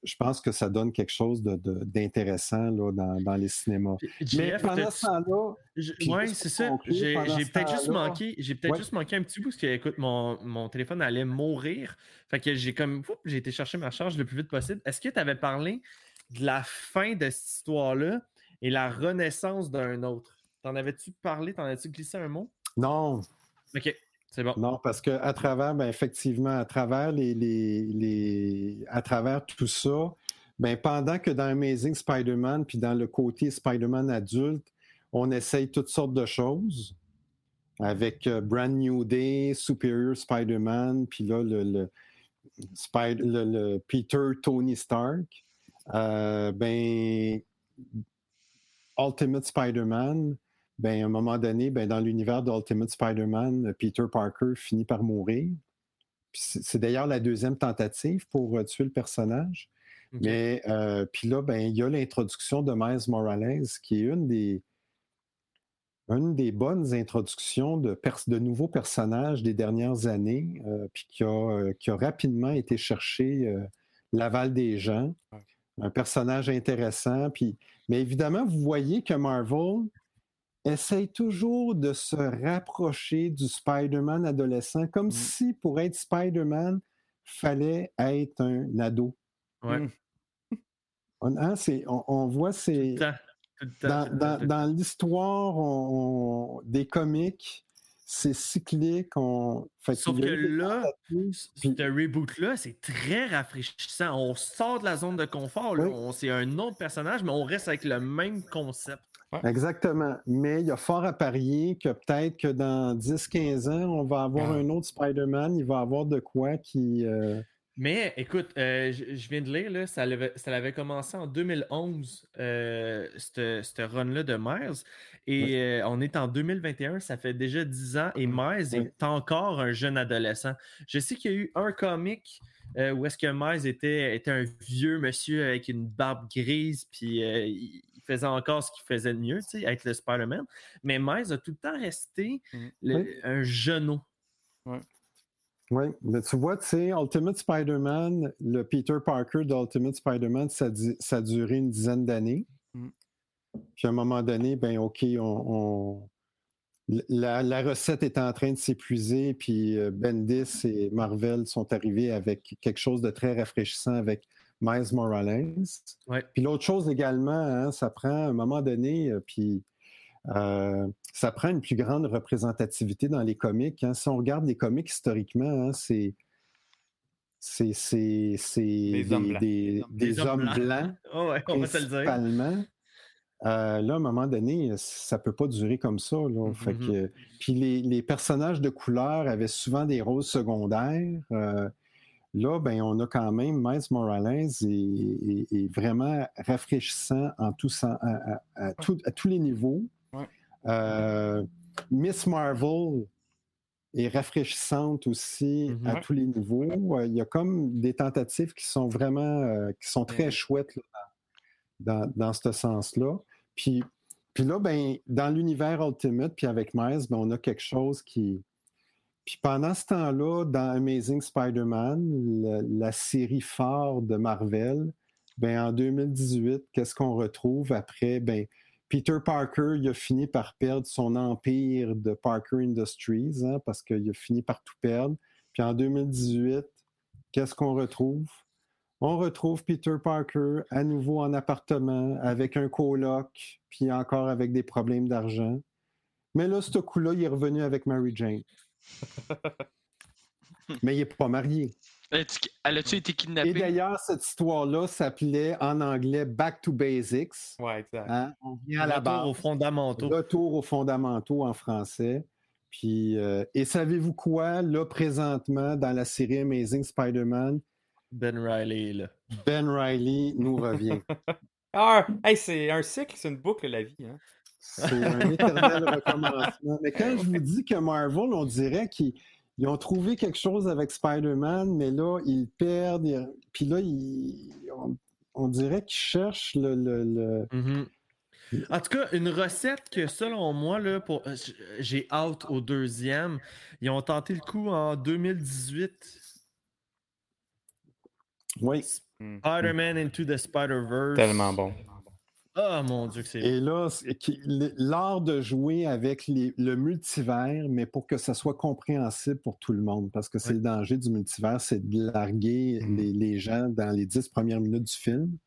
je pense que ça donne quelque chose de- de- d'intéressant dans, dans les cinémas. Mais pendant ce temps-là, juste c'est ça. J'ai peut-être juste manqué, j'ai peut-être Ouais. juste manqué un petit bout parce que écoute, mon, mon téléphone allait mourir. Fait que j'ai comme j'ai été chercher ma charge le plus vite possible. Est-ce que tu avais parlé de la fin de cette histoire-là et la renaissance d'un autre? T'en avais-tu parlé? T'en as-tu glissé un mot? non, Ok, non, parce que à travers, ben, effectivement, à travers les, à travers tout ça, ben, pendant que dans Amazing Spider-Man, puis dans le côté Spider-Man adulte, on essaye toutes sortes de choses avec euh, Brand New Day, Superior Spider-Man, puis là, le, le- le Peter Tony Stark. Euh, ben, Ultimate Spider-Man, ben, à un moment donné, ben, dans l'univers d'Ultimate Spider-Man, Peter Parker finit par mourir. C'est d'ailleurs la deuxième tentative pour euh, tuer le personnage. Mais euh, puis là, ben, il y a l'introduction de Miles Morales, qui est une des, une des bonnes introductions de, pers- de nouveaux personnages des dernières années, euh, puis qui a, euh, qui a rapidement été chercher euh, l'aval des gens. Un personnage intéressant. Puis, mais évidemment, vous voyez que Marvel essaye toujours de se rapprocher du Spider-Man adolescent, comme Mm. si pour être Spider-Man, fallait être un ado. Ouais. Mm. On, hein, c'est- on- on voit ces, Tant. Tout le temps, dans, l'histoire on- on- des comics, c'est cyclique. On... Fait Sauf que là, puis- ce reboot-là, c'est très rafraîchissant. On sort de la zone de confort. Oui. C'est un autre personnage, mais on reste avec le même concept. Exactement. Mais il y a fort à parier que peut-être que dans 10-15 ans, on va avoir Ah. un autre Spider-Man. Il va avoir de quoi qui. euh, Mais écoute, euh, je, je viens de lire, là, ça l'avait commencé en 2011, euh, cette run-là de Miles. Et euh, on est en 2021, ça fait déjà 10 ans, et Miles Oui. est encore un jeune adolescent. Je sais qu'il y a eu un comic où est-ce que Miles était, était un vieux monsieur avec une barbe grise, puis il faisait encore ce qu'il faisait de mieux, tu sais, être le Spider-Man. Mais Miles a tout le temps resté le- Oui. un genou. Oui, mais tu vois, tu sais, Ultimate Spider-Man, le Peter Parker d'Ultimate Spider-Man, ça, a duré une dizaine d'années. Mm. Puis à un moment donné, ben OK, on, on- la, la recette est en train de s'épuiser, puis euh, Bendis et Marvel sont arrivés avec quelque chose de très rafraîchissant avec Miles Morales. Ouais. Puis l'autre chose également, hein, ça prend à un moment donné, euh, puis euh, ça prend une plus grande représentativité dans les comics. hein. Si on regarde les comics historiquement, hein, c'est c'est Des hommes blancs. des- hommes blancs. blancs Oh ouais, on va te le dire. principalement. Euh, là, à un moment donné, ça peut pas durer comme ça. là. Fait Mhm. que- puis les, les personnages de couleur avaient souvent des rôles secondaires. Euh, là, ben, on a quand même Miles Morales est, est- est vraiment rafraîchissant en tout à, à- à tout- à tous les niveaux. Ouais. Euh, Miss Marvel est rafraîchissante aussi Mhm. à tous les niveaux. Euh, Il y a comme des tentatives qui sont vraiment euh, qui sont très chouettes là, dans, dans ce sens-là. Puis, puis là, ben, dans l'univers Ultimate, puis avec Miles, ben, on a quelque chose qui. Puis pendant ce temps-là, dans Amazing Spider-Man, la série phare de Marvel, ben, en 2018, qu'est-ce qu'on retrouve après? Ben, Peter Parker, il a fini par perdre son empire de Parker Industries, hein, parce qu'il a fini par tout perdre. Puis en 2018, qu'est-ce qu'on retrouve? On retrouve Peter Parker à nouveau en appartement avec un coloc, puis encore avec des problèmes d'argent. Mais là, ce coup-là, il est revenu avec Mary Jane. Mais il n'est pas marié. Elle a-tu été Et kidnappée? d'ailleurs, cette histoire-là s'appelait en anglais Back to Basics. Ouais, exact. hein? On vient à la Retour base. aux fondamentaux. Retour aux fondamentaux en français. Puis, euh, et savez-vous quoi? Là, présentement, dans la série Amazing Spider-Man, Ben Riley là. Ben Riley nous revient. Ah, hey, c'est un cycle, c'est une boucle, la vie. Hein? C'est un éternel recommencement. Mais quand je vous dis que Marvel, on dirait qu'ils ils ont trouvé quelque chose avec Spider-Man, mais là, ils perdent. ils- Puis là, ils- on, on dirait qu'ils cherchent le. le- le- Mhm. En tout cas, une recette que selon moi, là, pour... euh, j'ai hâte au deuxième. Ils ont tenté le coup en 2018. Oui. Spider-Man Into the Spider-Verse. Tellement bon. Oh mon dieu, que c'est. Et là, l'art de jouer avec les- le multivers, mais pour que ça soit compréhensible pour tout le monde, parce que c'est le danger du multivers, c'est de larguer Mm. les, les gens dans les dix premières minutes du film,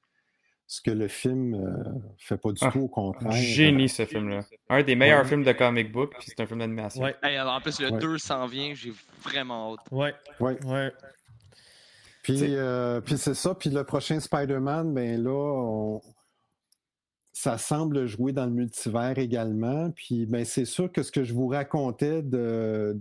ce que le film euh, fait pas du Ah, tout, au contraire. Génie, ce film-là. Un des meilleurs Ouais. films de comic book, puis c'est un film d'animation. Ouais, Hey, alors, en plus, le Ouais. 2 s'en vient, j'ai vraiment hâte. ouais, Ouais. ouais. Puis, euh, puis c'est ça. Puis le prochain Spider-Man, ben là, on- ça semble jouer dans le multivers également. Puis ben, c'est sûr que ce que je vous racontais de,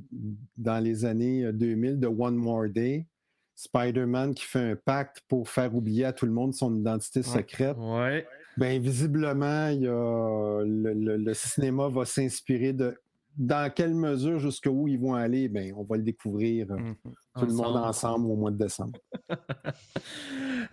dans les années 2000 de One More Day, Spider-Man qui fait un pacte pour faire oublier à tout le monde son identité secrète, Ouais. ben visiblement, il y a, le, le- le cinéma va s'inspirer de dans quelle mesure jusqu'où ils vont aller, ben on va le découvrir euh, Mhm. tout le monde Ensemble. au mois de décembre.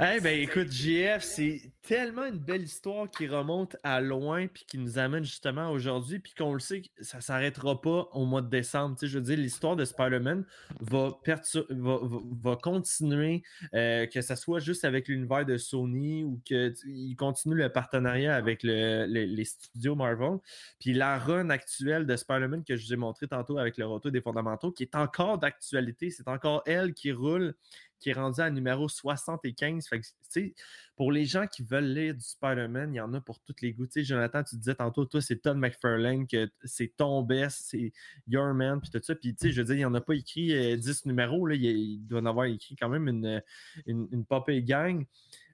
Eh ben écoute, JF, c'est tellement une belle histoire qui remonte à loin puis qui nous amène justement aujourd'hui puis qu'on le sait, que ça s'arrêtera pas au mois de décembre. Tu sais, je veux dire, l'histoire de Spider-Man va, va, va- va continuer, euh, que ce soit juste avec l'univers de Sony ou qu'il continue le partenariat avec le- les studios Marvel. Puis la run actuelle de Spider-Man que je vous ai montré tantôt avec le retour des fondamentaux, qui est encore d'actualité, c'est encore elle qui roule. Qui est rendu à numéro 75. Fait que, tu sais, pour les gens qui veulent lire du Spider-Man, il y en a pour tous les goûts. Jonathan, tu disais tantôt, toi, c'est Todd McFarlane, que c'est ton best, c'est Your Man, puis tout ça. Puis, tu sais, je veux dire, il n'en a pas écrit euh, 10 numéros, là. Il, il doit en avoir écrit quand même une, une, une popée gang.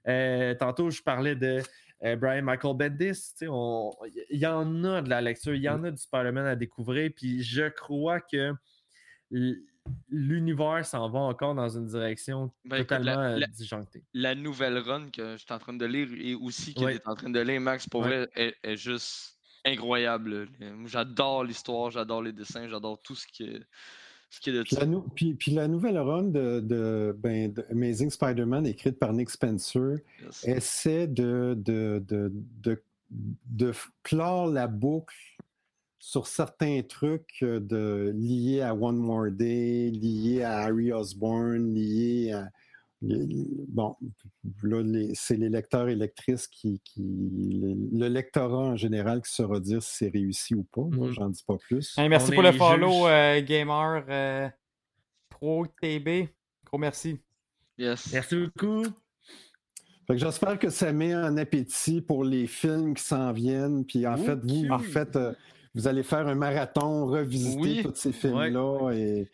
Euh, tantôt, je parlais de euh, Brian Michael Bendis. Il y en a de la lecture, il y en a du Spider-Man à découvrir. Puis je crois que l'univers s'en va encore dans une direction Ben, écoute, totalement la- euh, la- disjonctée. La nouvelle run que je suis en train de lire et aussi que Ouais. tu es en train de lire, Max, pour Ouais. vrai, est, est juste incroyable. J'adore l'histoire, j'adore les dessins, j'adore tout ce qui est, ce qui est de Puis ça. la, nou- puis- puis la nouvelle run de, de, ben, de Amazing Spider-Man, écrite par Nick Spencer, Yes. essaie de, de, de, de, de clore la boucle sur certains trucs euh, de, liés à One More Day, liés à Harry Osborn, liés à. Bon, là, c'est les lecteurs et lectrices qui. qui le, le lectorat en général qui saura dire si c'est réussi ou pas. Moi, Mhm. j'en dis pas plus. Hey, merci On pour le follow, euh, Gamer euh, Pro TB. Gros merci. Yes. Merci beaucoup. Fait que j'espère que ça met un appétit pour les films qui s'en viennent. Puis en fait, vous, en fait, euh, vous allez faire un marathon, revisiter Oui. tous ces films-là et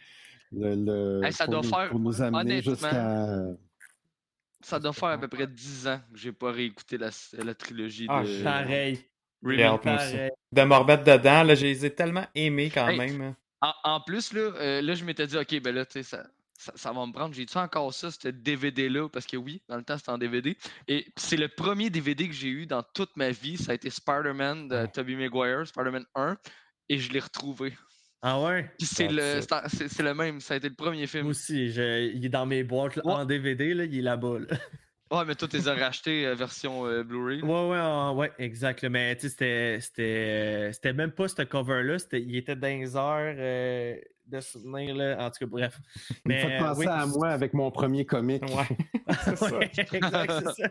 le, le- Hey, ça pour, doit nous, faire- pour nous amener jusqu'à. Ça doit faire à peu près 10 ans que j'ai pas réécouté la, la trilogie Ah, de Pareil. Pareil. De me remettre dedans, là, je les ai tellement aimés quand Hey, même. hein. En, en plus, là, euh, là je m'étais dit, ok, ben là, tu sais, ça, ça, ça va me prendre. J'ai-tu encore ça, ce DVD-là? Parce que oui, dans le temps, c'était en DVD. Et c'est le premier DVD que j'ai eu dans toute ma vie. Ça a été Spider-Man de Tobey Maguire, Spider-Man 1. Et je l'ai retrouvé. Ah ouais? Puis c'est le, c'est le même. Ça a été le premier film. Moi aussi, je- il est dans mes boîtes là, Ouais. en DVD, là, il est là-bas. là. Ouais, mais toi, tu les as rachetés euh, version euh, Blu-ray. Ouais, ouais, ouais, exact. là. Mais tu sais, c'était- c'était euh, c'était même pas ce cover-là. c'était- Il était dans les heures euh, de souvenir. Là. En tout cas, bref. Me Mais, faites euh, penser oui. à moi avec mon premier comic. Ouais. c'est ça. Ouais, exact, c'est ça.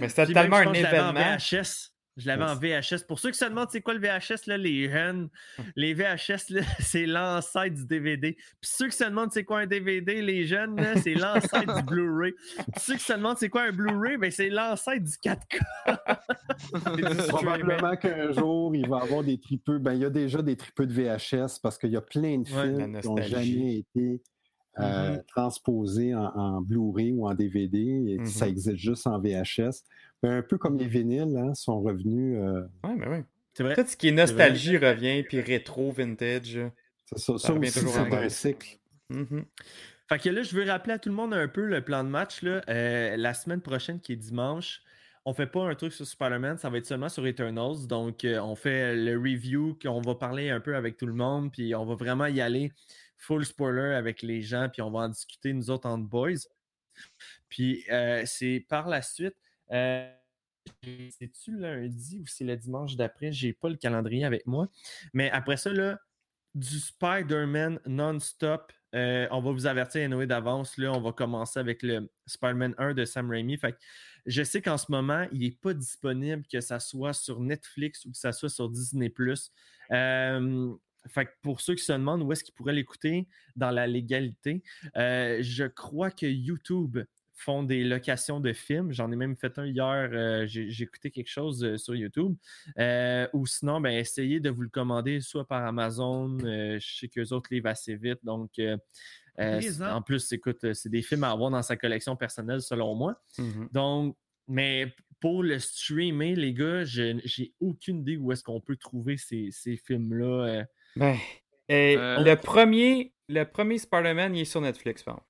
Mais c'était tellement un événement. VHS. Je l'avais en VHS. Pour ceux qui se demandent c'est quoi le VHS, là, les jeunes, les VHS, c'est l'ancêtre du DVD. Puis ceux qui se demandent c'est quoi un DVD, les jeunes, c'est l'ancêtre du Blu-ray. Puis ceux qui se demandent c'est quoi un Blu-ray, ben, c'est l'ancêtre du 4K. Probablement qu'un jour, il va y avoir des tripeux. Ben, il y a déjà des tripeux de VHS parce qu'il y a plein de films qui n'ont jamais été euh, Mhm. transposés en, en Blu-ray ou en DVD. Et Mhm. Ça existe juste en VHS. Ben, un peu comme les vinyles hein, sont revenus. euh, Ouais, mais oui. C'est vrai. Tout ce qui est nostalgie revient, puis rétro, vintage. c'est ça, Ça ça revient aussi, c'est un cycle. Mhm. Fait que là, je veux rappeler à tout le monde un peu le plan de match. Là. Euh, la semaine prochaine, qui est dimanche, on fait pas un truc sur Spider-Man, ça va être seulement sur Eternals. Donc, euh, on fait le review, qu'on va parler un peu avec tout le monde, puis on va vraiment y aller full spoiler avec les gens, puis on va en discuter nous autres en boys. Puis, euh, c'est par la suite. Euh, c'est-tu lundi ou c'est le dimanche d'après? J'ai pas le calendrier avec moi. Mais après ça, là, du Spider-Man non-stop. Euh, on va vous avertir Noé d'avance. Là, on va commencer avec le Spider-Man 1 de Sam Raimi. Fait je sais qu'en ce moment, il n'est pas disponible, que ça soit sur Netflix ou que ça soit sur Disney. Euh, fait que pour ceux qui se demandent où est-ce qu'ils pourraient l'écouter dans la légalité, euh, je crois que YouTube font des locations de films. J'en ai même fait un hier. euh, J'ai écouté quelque chose euh, sur YouTube. Euh, ou sinon, ben, essayez de vous le commander soit par Amazon. euh, je sais qu'eux autres livrent assez vite. Donc, euh, euh, en plus, écoute, c'est des films à avoir dans sa collection personnelle, selon moi. Mhm. Donc, mais pour le streamer, les gars, je- j'ai aucune idée où est-ce qu'on peut trouver ces, ces films-là. euh. Ben, et Euh, le premier, le premier Spider-Man, il est sur Netflix, par exemple,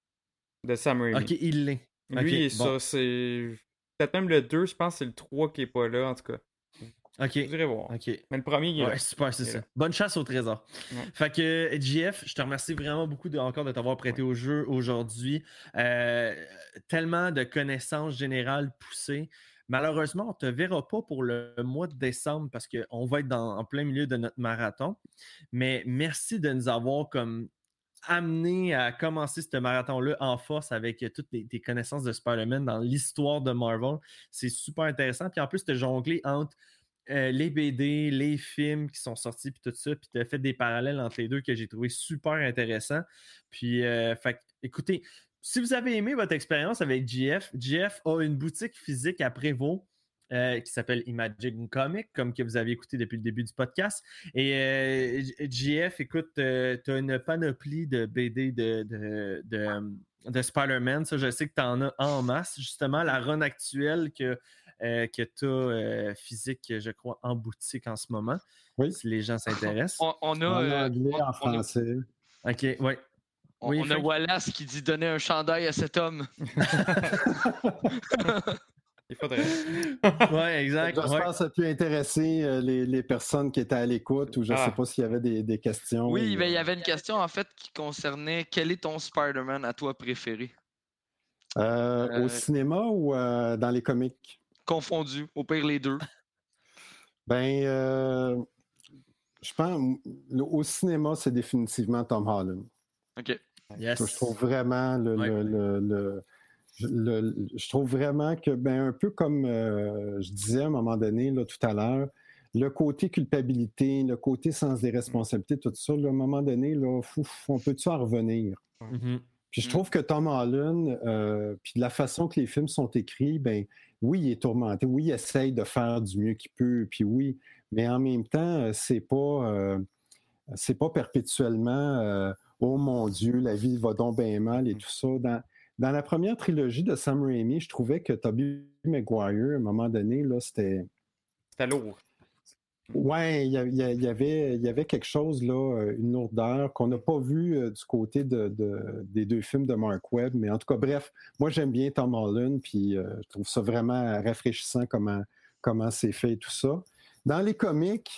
de Sam Raimi. Ok, il l'est. Lui, bon. ça, c'est... Peut-être même le 2, je pense que c'est le 3 qui est pas là, en tout cas. Ok. Je voir. Ok. Mais le premier, il est là. Ouais, super, c'est ça. là. Bonne chasse au trésor. Ouais. Fait que, JF, je te remercie vraiment beaucoup de, encore de t'avoir prêté au jeu aujourd'hui. Euh, tellement de connaissances générales poussées. Malheureusement, on ne te verra pas pour le mois de décembre parce qu'on va être dans, en plein milieu de notre marathon. Mais merci de nous avoir comme amené à commencer ce marathon-là en force avec toutes les- tes connaissances de Spider-Man dans l'histoire de Marvel. C'est super intéressant. Puis en plus, tu as jonglé entre euh, les BD, les films qui sont sortis, puis tout ça, puis tu as fait des parallèles entre les deux que j'ai trouvé super intéressant. Puis, euh, écoutez, si vous avez aimé votre expérience avec GF, GF a une boutique physique à Prévost. Euh, qui s'appelle Imagine Comic, comme que vous avez écouté depuis le début du podcast. Et euh, GF, écoute, tu as une panoplie de BD de, de, de, de Spider-Man. Ça, je sais que tu en as en masse. Justement, la run actuelle que, euh, que tu as euh, physique, je crois, en boutique en ce moment. Oui. Si les gens s'intéressent. On, on a. En euh, anglais, on- en a- français. OK, oui. On, Oui, on a. Wallace qui dit donner un chandail à cet homme. Il faudrait. Ouais, exact. J'espère ouais. que ça a pu intéresser euh, les, les personnes qui étaient à l'écoute ou je ne Ah. sais pas s'il y avait des, des questions. Oui, ou, ben, il y euh, avait une question en fait qui concernait quel est ton Spider-Man à toi préféré? euh, euh, Au cinéma ou euh, dans les comics? Confondu, au pire les deux. Ben, euh, je pense, au cinéma, c'est définitivement Tom Holland. Ok. Yes. Je trouve vraiment le, Ouais. le- le- le- je trouve vraiment que, ben, un peu comme euh, je disais à un moment donné, là, tout à l'heure, le côté culpabilité, le côté sens des responsabilités, tout ça, là, à un moment donné, là, on peut-tu en revenir? Mhm. Puis je Mm. trouve que Tom Holland, euh, puis de la façon que les films sont écrits, ben oui, il est tourmenté, oui, il essaye de faire du mieux qu'il peut, puis oui, mais en même temps, euh, c'est pas, euh, c'est pas perpétuellement euh, oh mon Dieu, la vie va donc bien mal et tout ça. Dans, dans la première trilogie de Sam Raimi, je trouvais que Tobey Maguire, à un moment donné, là, c'était C'était lourd. Il y, avait, il y avait quelque chose, là, euh, une lourdeur qu'on n'a pas vu euh, du côté de, de- des deux films de Mark Webb. Mais en tout cas, bref, moi, j'aime bien Tom Holland, puis euh, je trouve ça vraiment rafraîchissant comment, comment c'est fait et tout ça. Dans les comics,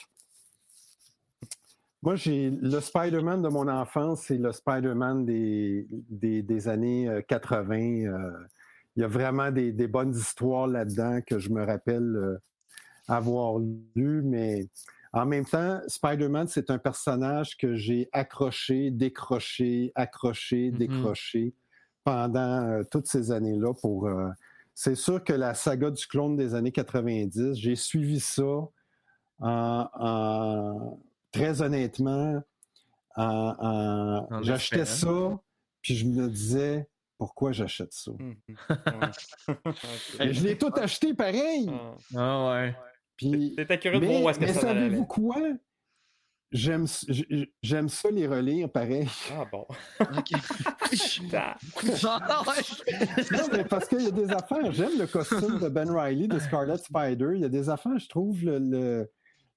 moi, j'ai le Spider-Man de mon enfance, c'est le Spider-Man des, des, des années euh, 80. euh, il y a vraiment des, des bonnes histoires là-dedans que je me rappelle euh, avoir lu, mais en même temps, Spider-Man, c'est un personnage que j'ai accroché, décroché, accroché, Mhm. décroché pendant euh, toutes ces années-là. Pour, euh, c'est sûr que la saga du clone des années 90, j'ai suivi ça en, en- très honnêtement. en- en- En j'achetais ça, puis je me disais pourquoi j'achète ça? Mhm. Ouais. Ok. Et je l'ai tout acheté pareil. Ah. Ouais. Puis T'étais curieux de mais, voir où est-ce que mais ça savez-vous quoi? J'aime, ça les relire, pareil. Ah bon. Ok. Non, mais parce qu'il y a des affaires. J'aime le costume de Ben Riley de Scarlet Spider. Il y a des affaires, je trouve, le, le,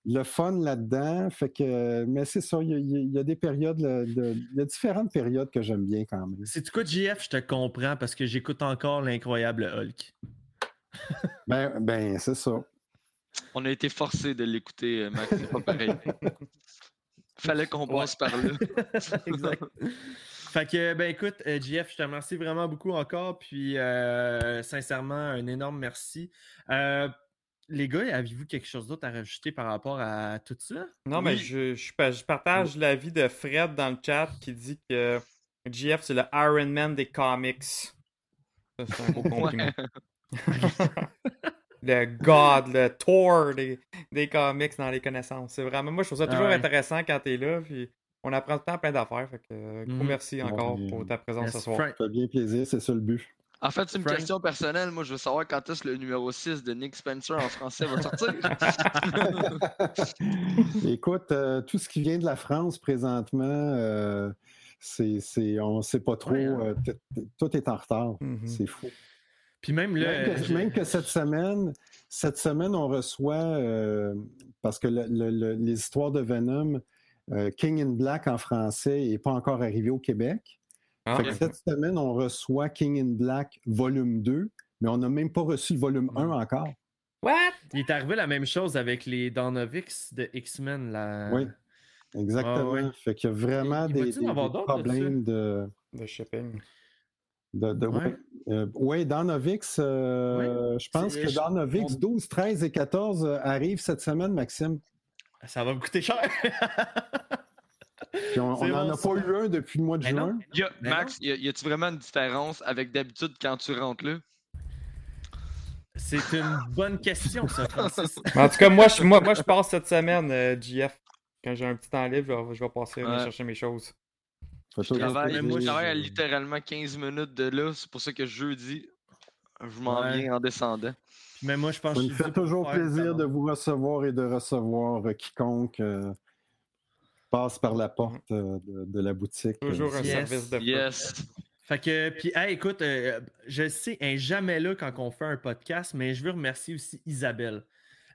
le fun là-dedans. Fait que, mais c'est ça, il y a, il y a des périodes, il y a différentes périodes que j'aime bien quand même. C'est quoi, JF, je te comprends parce que j'écoute encore l'incroyable Hulk. Ben, ben c'est ça. On a été forcé de l'écouter, euh, Max, c'est pas pareil. Fallait qu'on passe par là. exact. Fait que, ben écoute, euh, JF, je te remercie vraiment beaucoup encore. Puis, euh, sincèrement, un énorme merci. Euh, les gars, avez-vous quelque chose d'autre à rajouter par rapport à tout ça? Non, mais je, je, pa- je partage l'avis de Fred dans le chat qui dit que GF, c'est le Iron Man des comics. Ça, c'est un beau compliment. le God, le Thor des, des comics dans les connaissances. C'est vraiment, moi, je trouve ça Ah toujours ouais. intéressant quand t'es là. Puis on apprend tout le temps plein d'affaires. Fait que, gros Mhm. merci encore pour ta présence ce soir. Ça fait bien plaisir, c'est ça le but. En fait, c'est une Frank? question personnelle. Moi, je veux savoir quand est-ce que le numéro 6 de Nick Spencer en français va sortir. Écoute, euh, tout ce qui vient de la France présentement, euh, c'est, c'est- on ne sait pas trop. Ouais, hein. euh, tout est en retard. Mhm. C'est fou. Puis même là. Même que, j'ai- même que cette semaine, cette semaine, on reçoit, euh, parce que le- le- le- les histoires de Venom, euh, King in Black en français n'est pas encore arrivé au Québec. Ah, Fait que cette semaine, on reçoit King in Black volume 2, mais on n'a même pas reçu le volume 1 encore. What? Il est arrivé la même chose avec les Danovix de X-Men. Là. Oui. Exactement. Ouais. Fait qu'il y a vraiment Il- des, problèmes de. De shipping. de, de- Ouais. Euh, ouais, Danovix, euh, je pense que Danovix on- 12, 13 et 14 euh, arrivent cette semaine, Maxime. Ça va me coûter cher. Puis on n'en bon, a ça. pas eu un depuis le mois de Mais non. juin. Y a- Mais Max, y a-tu vraiment une différence avec d'habitude quand tu rentres là? C'est une bonne question, ça, Francis. En tout cas, moi, je, moi, moi, je passe cette semaine, euh, JF. Quand j'ai un petit temps libre, je vais, je vais passer Ouais. chercher mes choses. Je travaille, plaisir. je travaille à littéralement 15 minutes de là. C'est pour ça que jeudi, je m'en Ouais. viens en descendant. Mais moi, je pense Ça que me fait toujours plaisir de vous recevoir et de recevoir euh, quiconque euh, passe par la porte euh, de, de la boutique. Toujours un Yes. service de. Yes. Fait que, puis, hey, écoute, euh, je sais, elle est jamais là quand on fait un podcast, mais je veux remercier aussi Isabelle.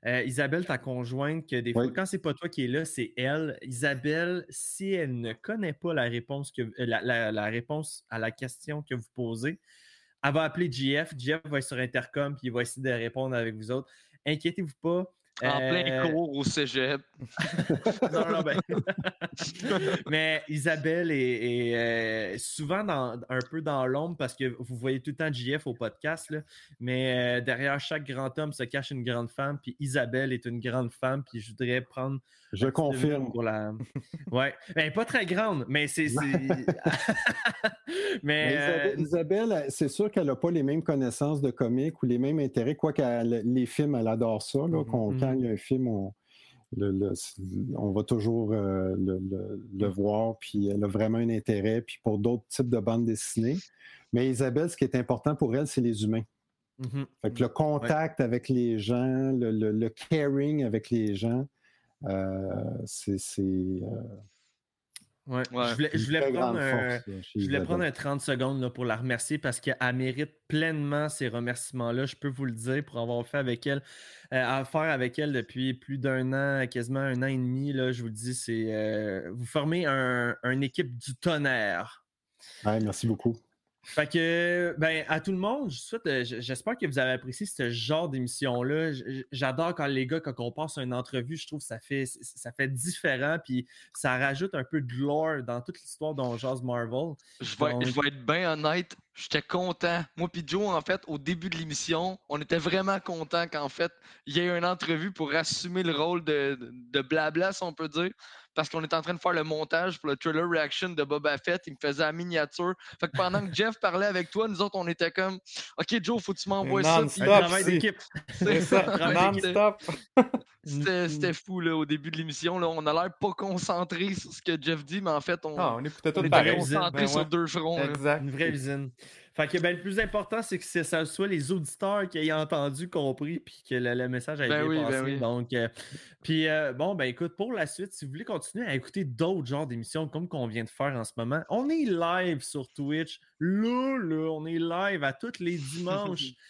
Euh, Isabelle, ta conjointe, que des fois, Oui. quand c'est pas toi qui est là, c'est elle. Isabelle, si elle ne connaît pas la réponse, que, euh, la, la- la réponse à la question que vous posez, elle va appeler JF. JF va être sur Intercom, puis il va essayer de répondre avec vous autres. Inquiétez-vous pas. En plein Euh, cours au cégep. non, non, ben. Mais Isabelle est, est, euh, souvent dans, un peu dans l'ombre parce que vous voyez tout le temps JF au podcast, là, mais euh, derrière chaque grand homme se cache une grande femme, puis Isabelle est une grande femme, puis je voudrais prendre. Je confirme. Pour la... Ouais, ben, pas très grande, mais c'est. mais. Mais Isabelle, Isabelle, elle- c'est sûr qu'elle n'a pas les mêmes connaissances de comics ou les mêmes intérêts, quoique elle- les films, elle adore ça. là, qu'on- Mhm. Quand il y a un film, on, le- le- on va toujours euh, le, voir, puis elle a vraiment un intérêt, puis pour d'autres types de bandes dessinées. Mais Isabelle, ce qui est important pour elle, c'est les humains. mhm. Fait que le contact avec les gens, le, caring avec les gens, euh, c'est c'est, euh, Ouais. Ouais. Je voulais, je prendre un- force, là, chez Je voulais prendre un 30 secondes là, pour la remercier parce qu'elle mérite pleinement ces remerciements-là. Je peux vous le dire pour avoir fait avec elle, euh, affaire avec elle depuis plus d'un an, quasiment un an et demi. Là, je vous le dis, c'est euh, vous formez un, une équipe du tonnerre. Ouais, merci beaucoup. Fait que, ben, à tout le monde, je souhaite, euh, j'espère que vous avez apprécié ce genre d'émission-là. J'adore quand les gars, quand on passe une entrevue, je trouve que ça fait, ça fait différent, puis ça rajoute un peu de lore dans toute l'histoire dont jase Marvel. Je vais, Donc- je vais être bien honnête, j'étais content. Moi puis Joe, en fait, au début de l'émission, on était vraiment content qu'en fait, il y ait une entrevue pour assumer le rôle de, de, blabla, si on peut dire. Parce qu'on était en train de faire le montage pour le trailer reaction de Boba Fett. Il me faisait la miniature. Fait que pendant que Jeff parlait avec toi, nous autres, on était comme OK, Joe, faut que tu m'envoies ça. Non-stop, c'est- ça, non-stop. C'était fou là, au début de l'émission. là. On a l'air pas concentré sur ce que Jeff dit, mais en fait, on, Ah, on est concentré Ben sur ouais. deux fronts. là. Exact. Une vraie usine. Fait que ben, le plus important, c'est que ça soit les auditeurs qui aient entendu, compris, puis que le, le message ait Ben bien oui, ben passé. oui. Donc, euh, puis euh, bon, ben écoute, pour la suite, si vous voulez continuer à écouter d'autres genres d'émissions comme qu'on vient de faire en ce moment, on est live sur Twitch. Là, là, on est live à tous les dimanches.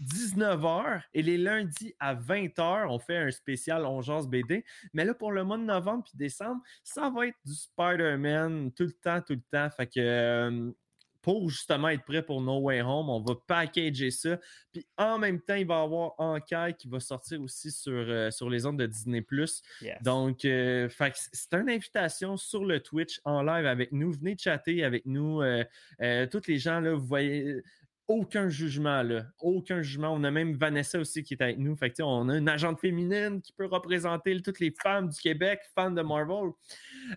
19h et les lundis à 20h, on fait un spécial On jase BD. Mais là, pour le mois de novembre puis décembre, ça va être du Spider-Man tout le temps, tout le temps. Fait que euh, pour justement être prêt pour No Way Home, on va packager ça. Puis en même temps, il va y avoir Enquête qui va sortir aussi sur, euh, sur les ondes de Disney+. Yes. Donc, euh, c'est une invitation sur le Twitch en live avec nous. Venez chatter avec nous. euh, tous les gens, là, vous voyez, aucun jugement, là. Aucun jugement. On a même Vanessa aussi qui est avec nous. Fait que, on a une agente féminine qui peut représenter toutes les femmes du Québec, fans de Marvel.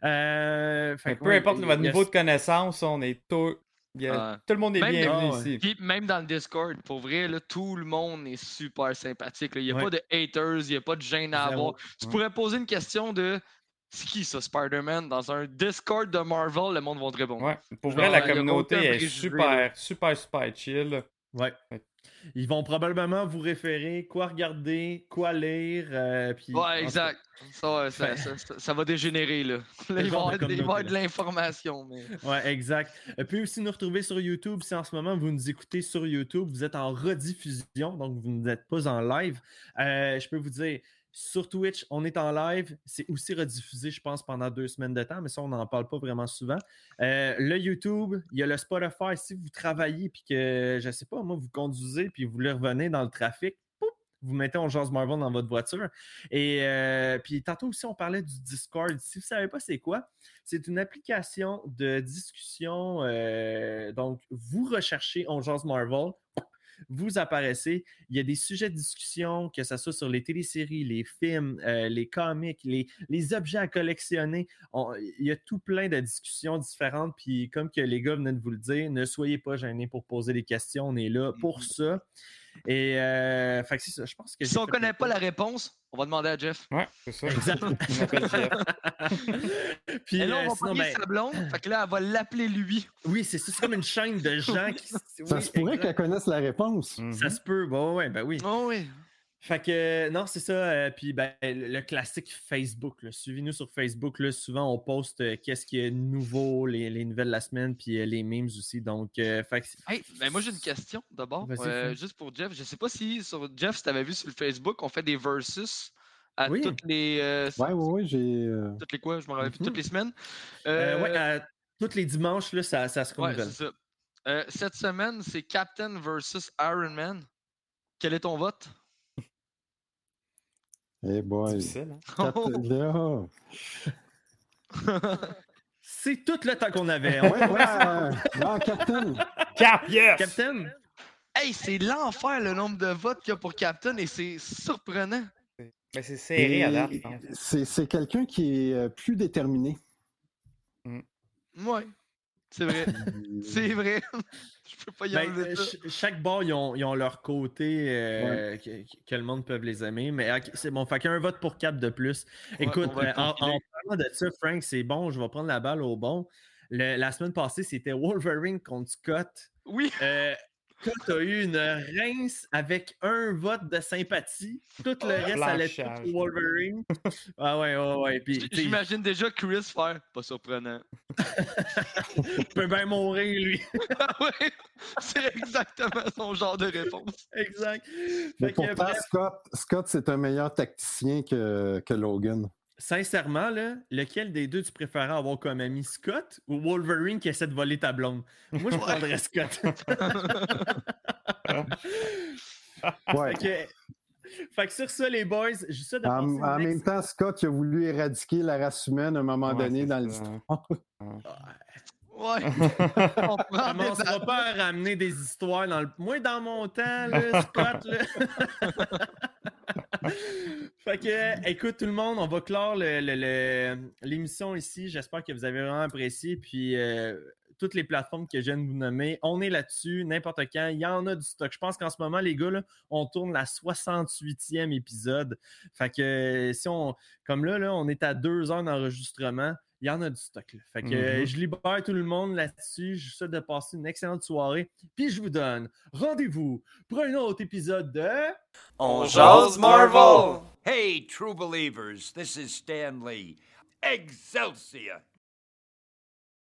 Euh, fait Peu ouais, importe a- niveau de connaissance, on est tout. Il y a- Ouais. Tout le monde est bienvenu dans- ici. Puis même dans le Discord, pour vrai, là, tout le monde est super sympathique. là. Il n'y a Ouais. pas de haters, il n'y a pas de gêne à avoir. Tu Ouais. pourrais poser une question de c'est qui ça, Spider-Man? Dans un Discord de Marvel, le monde va te répondre. Ouais. Pour Genre, vrai, la communauté est super, super, super chill. Ouais. Ils vont probablement vous référer quoi regarder, quoi lire. euh, puis, Ouais, exact. Ça, ça, ça- ça- va dégénérer, là. Là, il va y genre de avoir, de l'information, mais... Ouais, exact. Et puis aussi nous retrouver sur YouTube. Si en ce moment vous nous écoutez sur YouTube, vous êtes en rediffusion, donc vous n'êtes pas en live. Euh, je peux vous dire, sur Twitch, on est en live. C'est aussi rediffusé, je pense, pendant deux semaines de temps, mais ça, on n'en parle pas vraiment souvent. Euh, le YouTube, il y a le Spotify. Si vous travaillez puis que, je sais pas, moi, vous conduisez puis vous revenir dans le trafic, vous mettez On Jase Marvel dans votre voiture. Et euh, puis tantôt aussi, on parlait du Discord. Si vous ne savez pas c'est quoi, c'est une application de discussion. euh, donc, vous recherchez On Marvel, vous apparaissez. Il y a des sujets de discussion, que ce soit sur les téléséries, les films, euh, les comics, les, les objets à collectionner. On- il y a tout plein de discussions différentes. Puis, comme que les gars venaient de vous le dire, ne soyez pas gênés pour poser des questions. On est là pour ça. Et euh, fait que c'est ça, je pense que. Si on fait connaît pas la réponse, on va demander à Jeff. Ouais, c'est ça. Exact. Il m'appelle Jeff. Puis Et là, euh, on va sinon, pogner ben, sa blonde. Fait que là, elle va l'appeler lui. oui, c'est ça, c'est comme une chaîne de gens qui. Ça oui, se pourrait qu'elle connaisse la réponse. Mhm. Ça se peut, bon, ouais, ben oui. Oh oui. Fait que, non, c'est ça. euh, puis, ben, le classique Facebook. là. Suivez-nous sur Facebook. Là, souvent, on poste euh, qu'est-ce qui est nouveau, les, les nouvelles de la semaine, puis euh, les memes aussi. Donc, euh, fait que- Hey, ben moi j'ai une question d'abord. Euh, juste pour Jeff. Je sais pas si sur Jeff, si tu avais vu sur le Facebook, on fait des versus à Oui. toutes les. euh, Ouais, ouais, ouais, j'ai. Toutes les quoi? Je me rappelle plus. Mhm. Toutes les semaines. euh, Euh, ouais, euh, tous les dimanches, là, ça, ça se ouais, renouvelle. ça. Euh, cette semaine, c'est Captain versus Iron Man. Quel est ton vote? Eh boy. Difficile, hein? C'est tout le temps qu'on avait. Ouais, ouais. euh, Non, Captain. Cap, yes! Captain, hey, c'est l'enfer le nombre de votes qu'il y a pour Captain et c'est surprenant. Mais c'est serré à Et date, pense. C'est c'est quelqu'un qui est euh, plus déterminé. Ouais. C'est vrai. c'est vrai. Je peux pas y ben, enlever euh, ça. ch- chaque bar, ils ont, ils ont leur côté euh, que, que le monde peut les aimer. Mais c'est bon, fait qu'un vote pour Cap de plus. Ouais, Écoute, euh, en, parlant de ça, Frank, c'est bon, je vais prendre la balle au bon. Le- la semaine passée, c'était Wolverine contre Scott. Oui. Euh, Scott a eu une rince avec un vote de sympathie. Tout le reste allait tout Blanchage. pour Wolverine. Ah ouais, ouais, ouais. Puis, J'imagine déjà Chris faire. Pas surprenant. il peut bien mourir, lui. Ah ouais, c'est exactement son genre de réponse. exact. Mais Fait que, pourtant, bref, Scott, Scott c'est un meilleur tacticien que, que Logan. Sincèrement, là, lequel des deux tu préférais avoir comme ami, Scott ou Wolverine qui essaie de voler ta blonde? Moi, je prendrais Scott. Ouais. fait, que, fait que sur ça, les boys, juste ça de En, en même temps, Scott il a voulu éradiquer la race humaine à un moment Ouais, donné dans l'histoire. Ouais. On prend des commencera pas à ramener des histoires dans le. Moi, dans mon temps, là, Scott, là. fait que, écoute, tout le monde, on va clore l'émission ici. J'espère que vous avez vraiment apprécié. Puis, euh, toutes les plateformes que je viens de vous nommer, on est là-dessus, n'importe quand. Il y en a du stock. Je pense qu'en ce moment, les gars, là, on tourne la 68e épisode. Fait que, si on. Comme là, là, on est à deux heures d'enregistrement. Il y en a du stock. Là. Fait que euh, Mhm. je libère tout le monde là-dessus. Je vous souhaite de passer une excellente soirée. Puis je vous donne rendez-vous pour un autre épisode de. On jase Marvel! Hey, true believers, this is Stan Lee. Excelsior!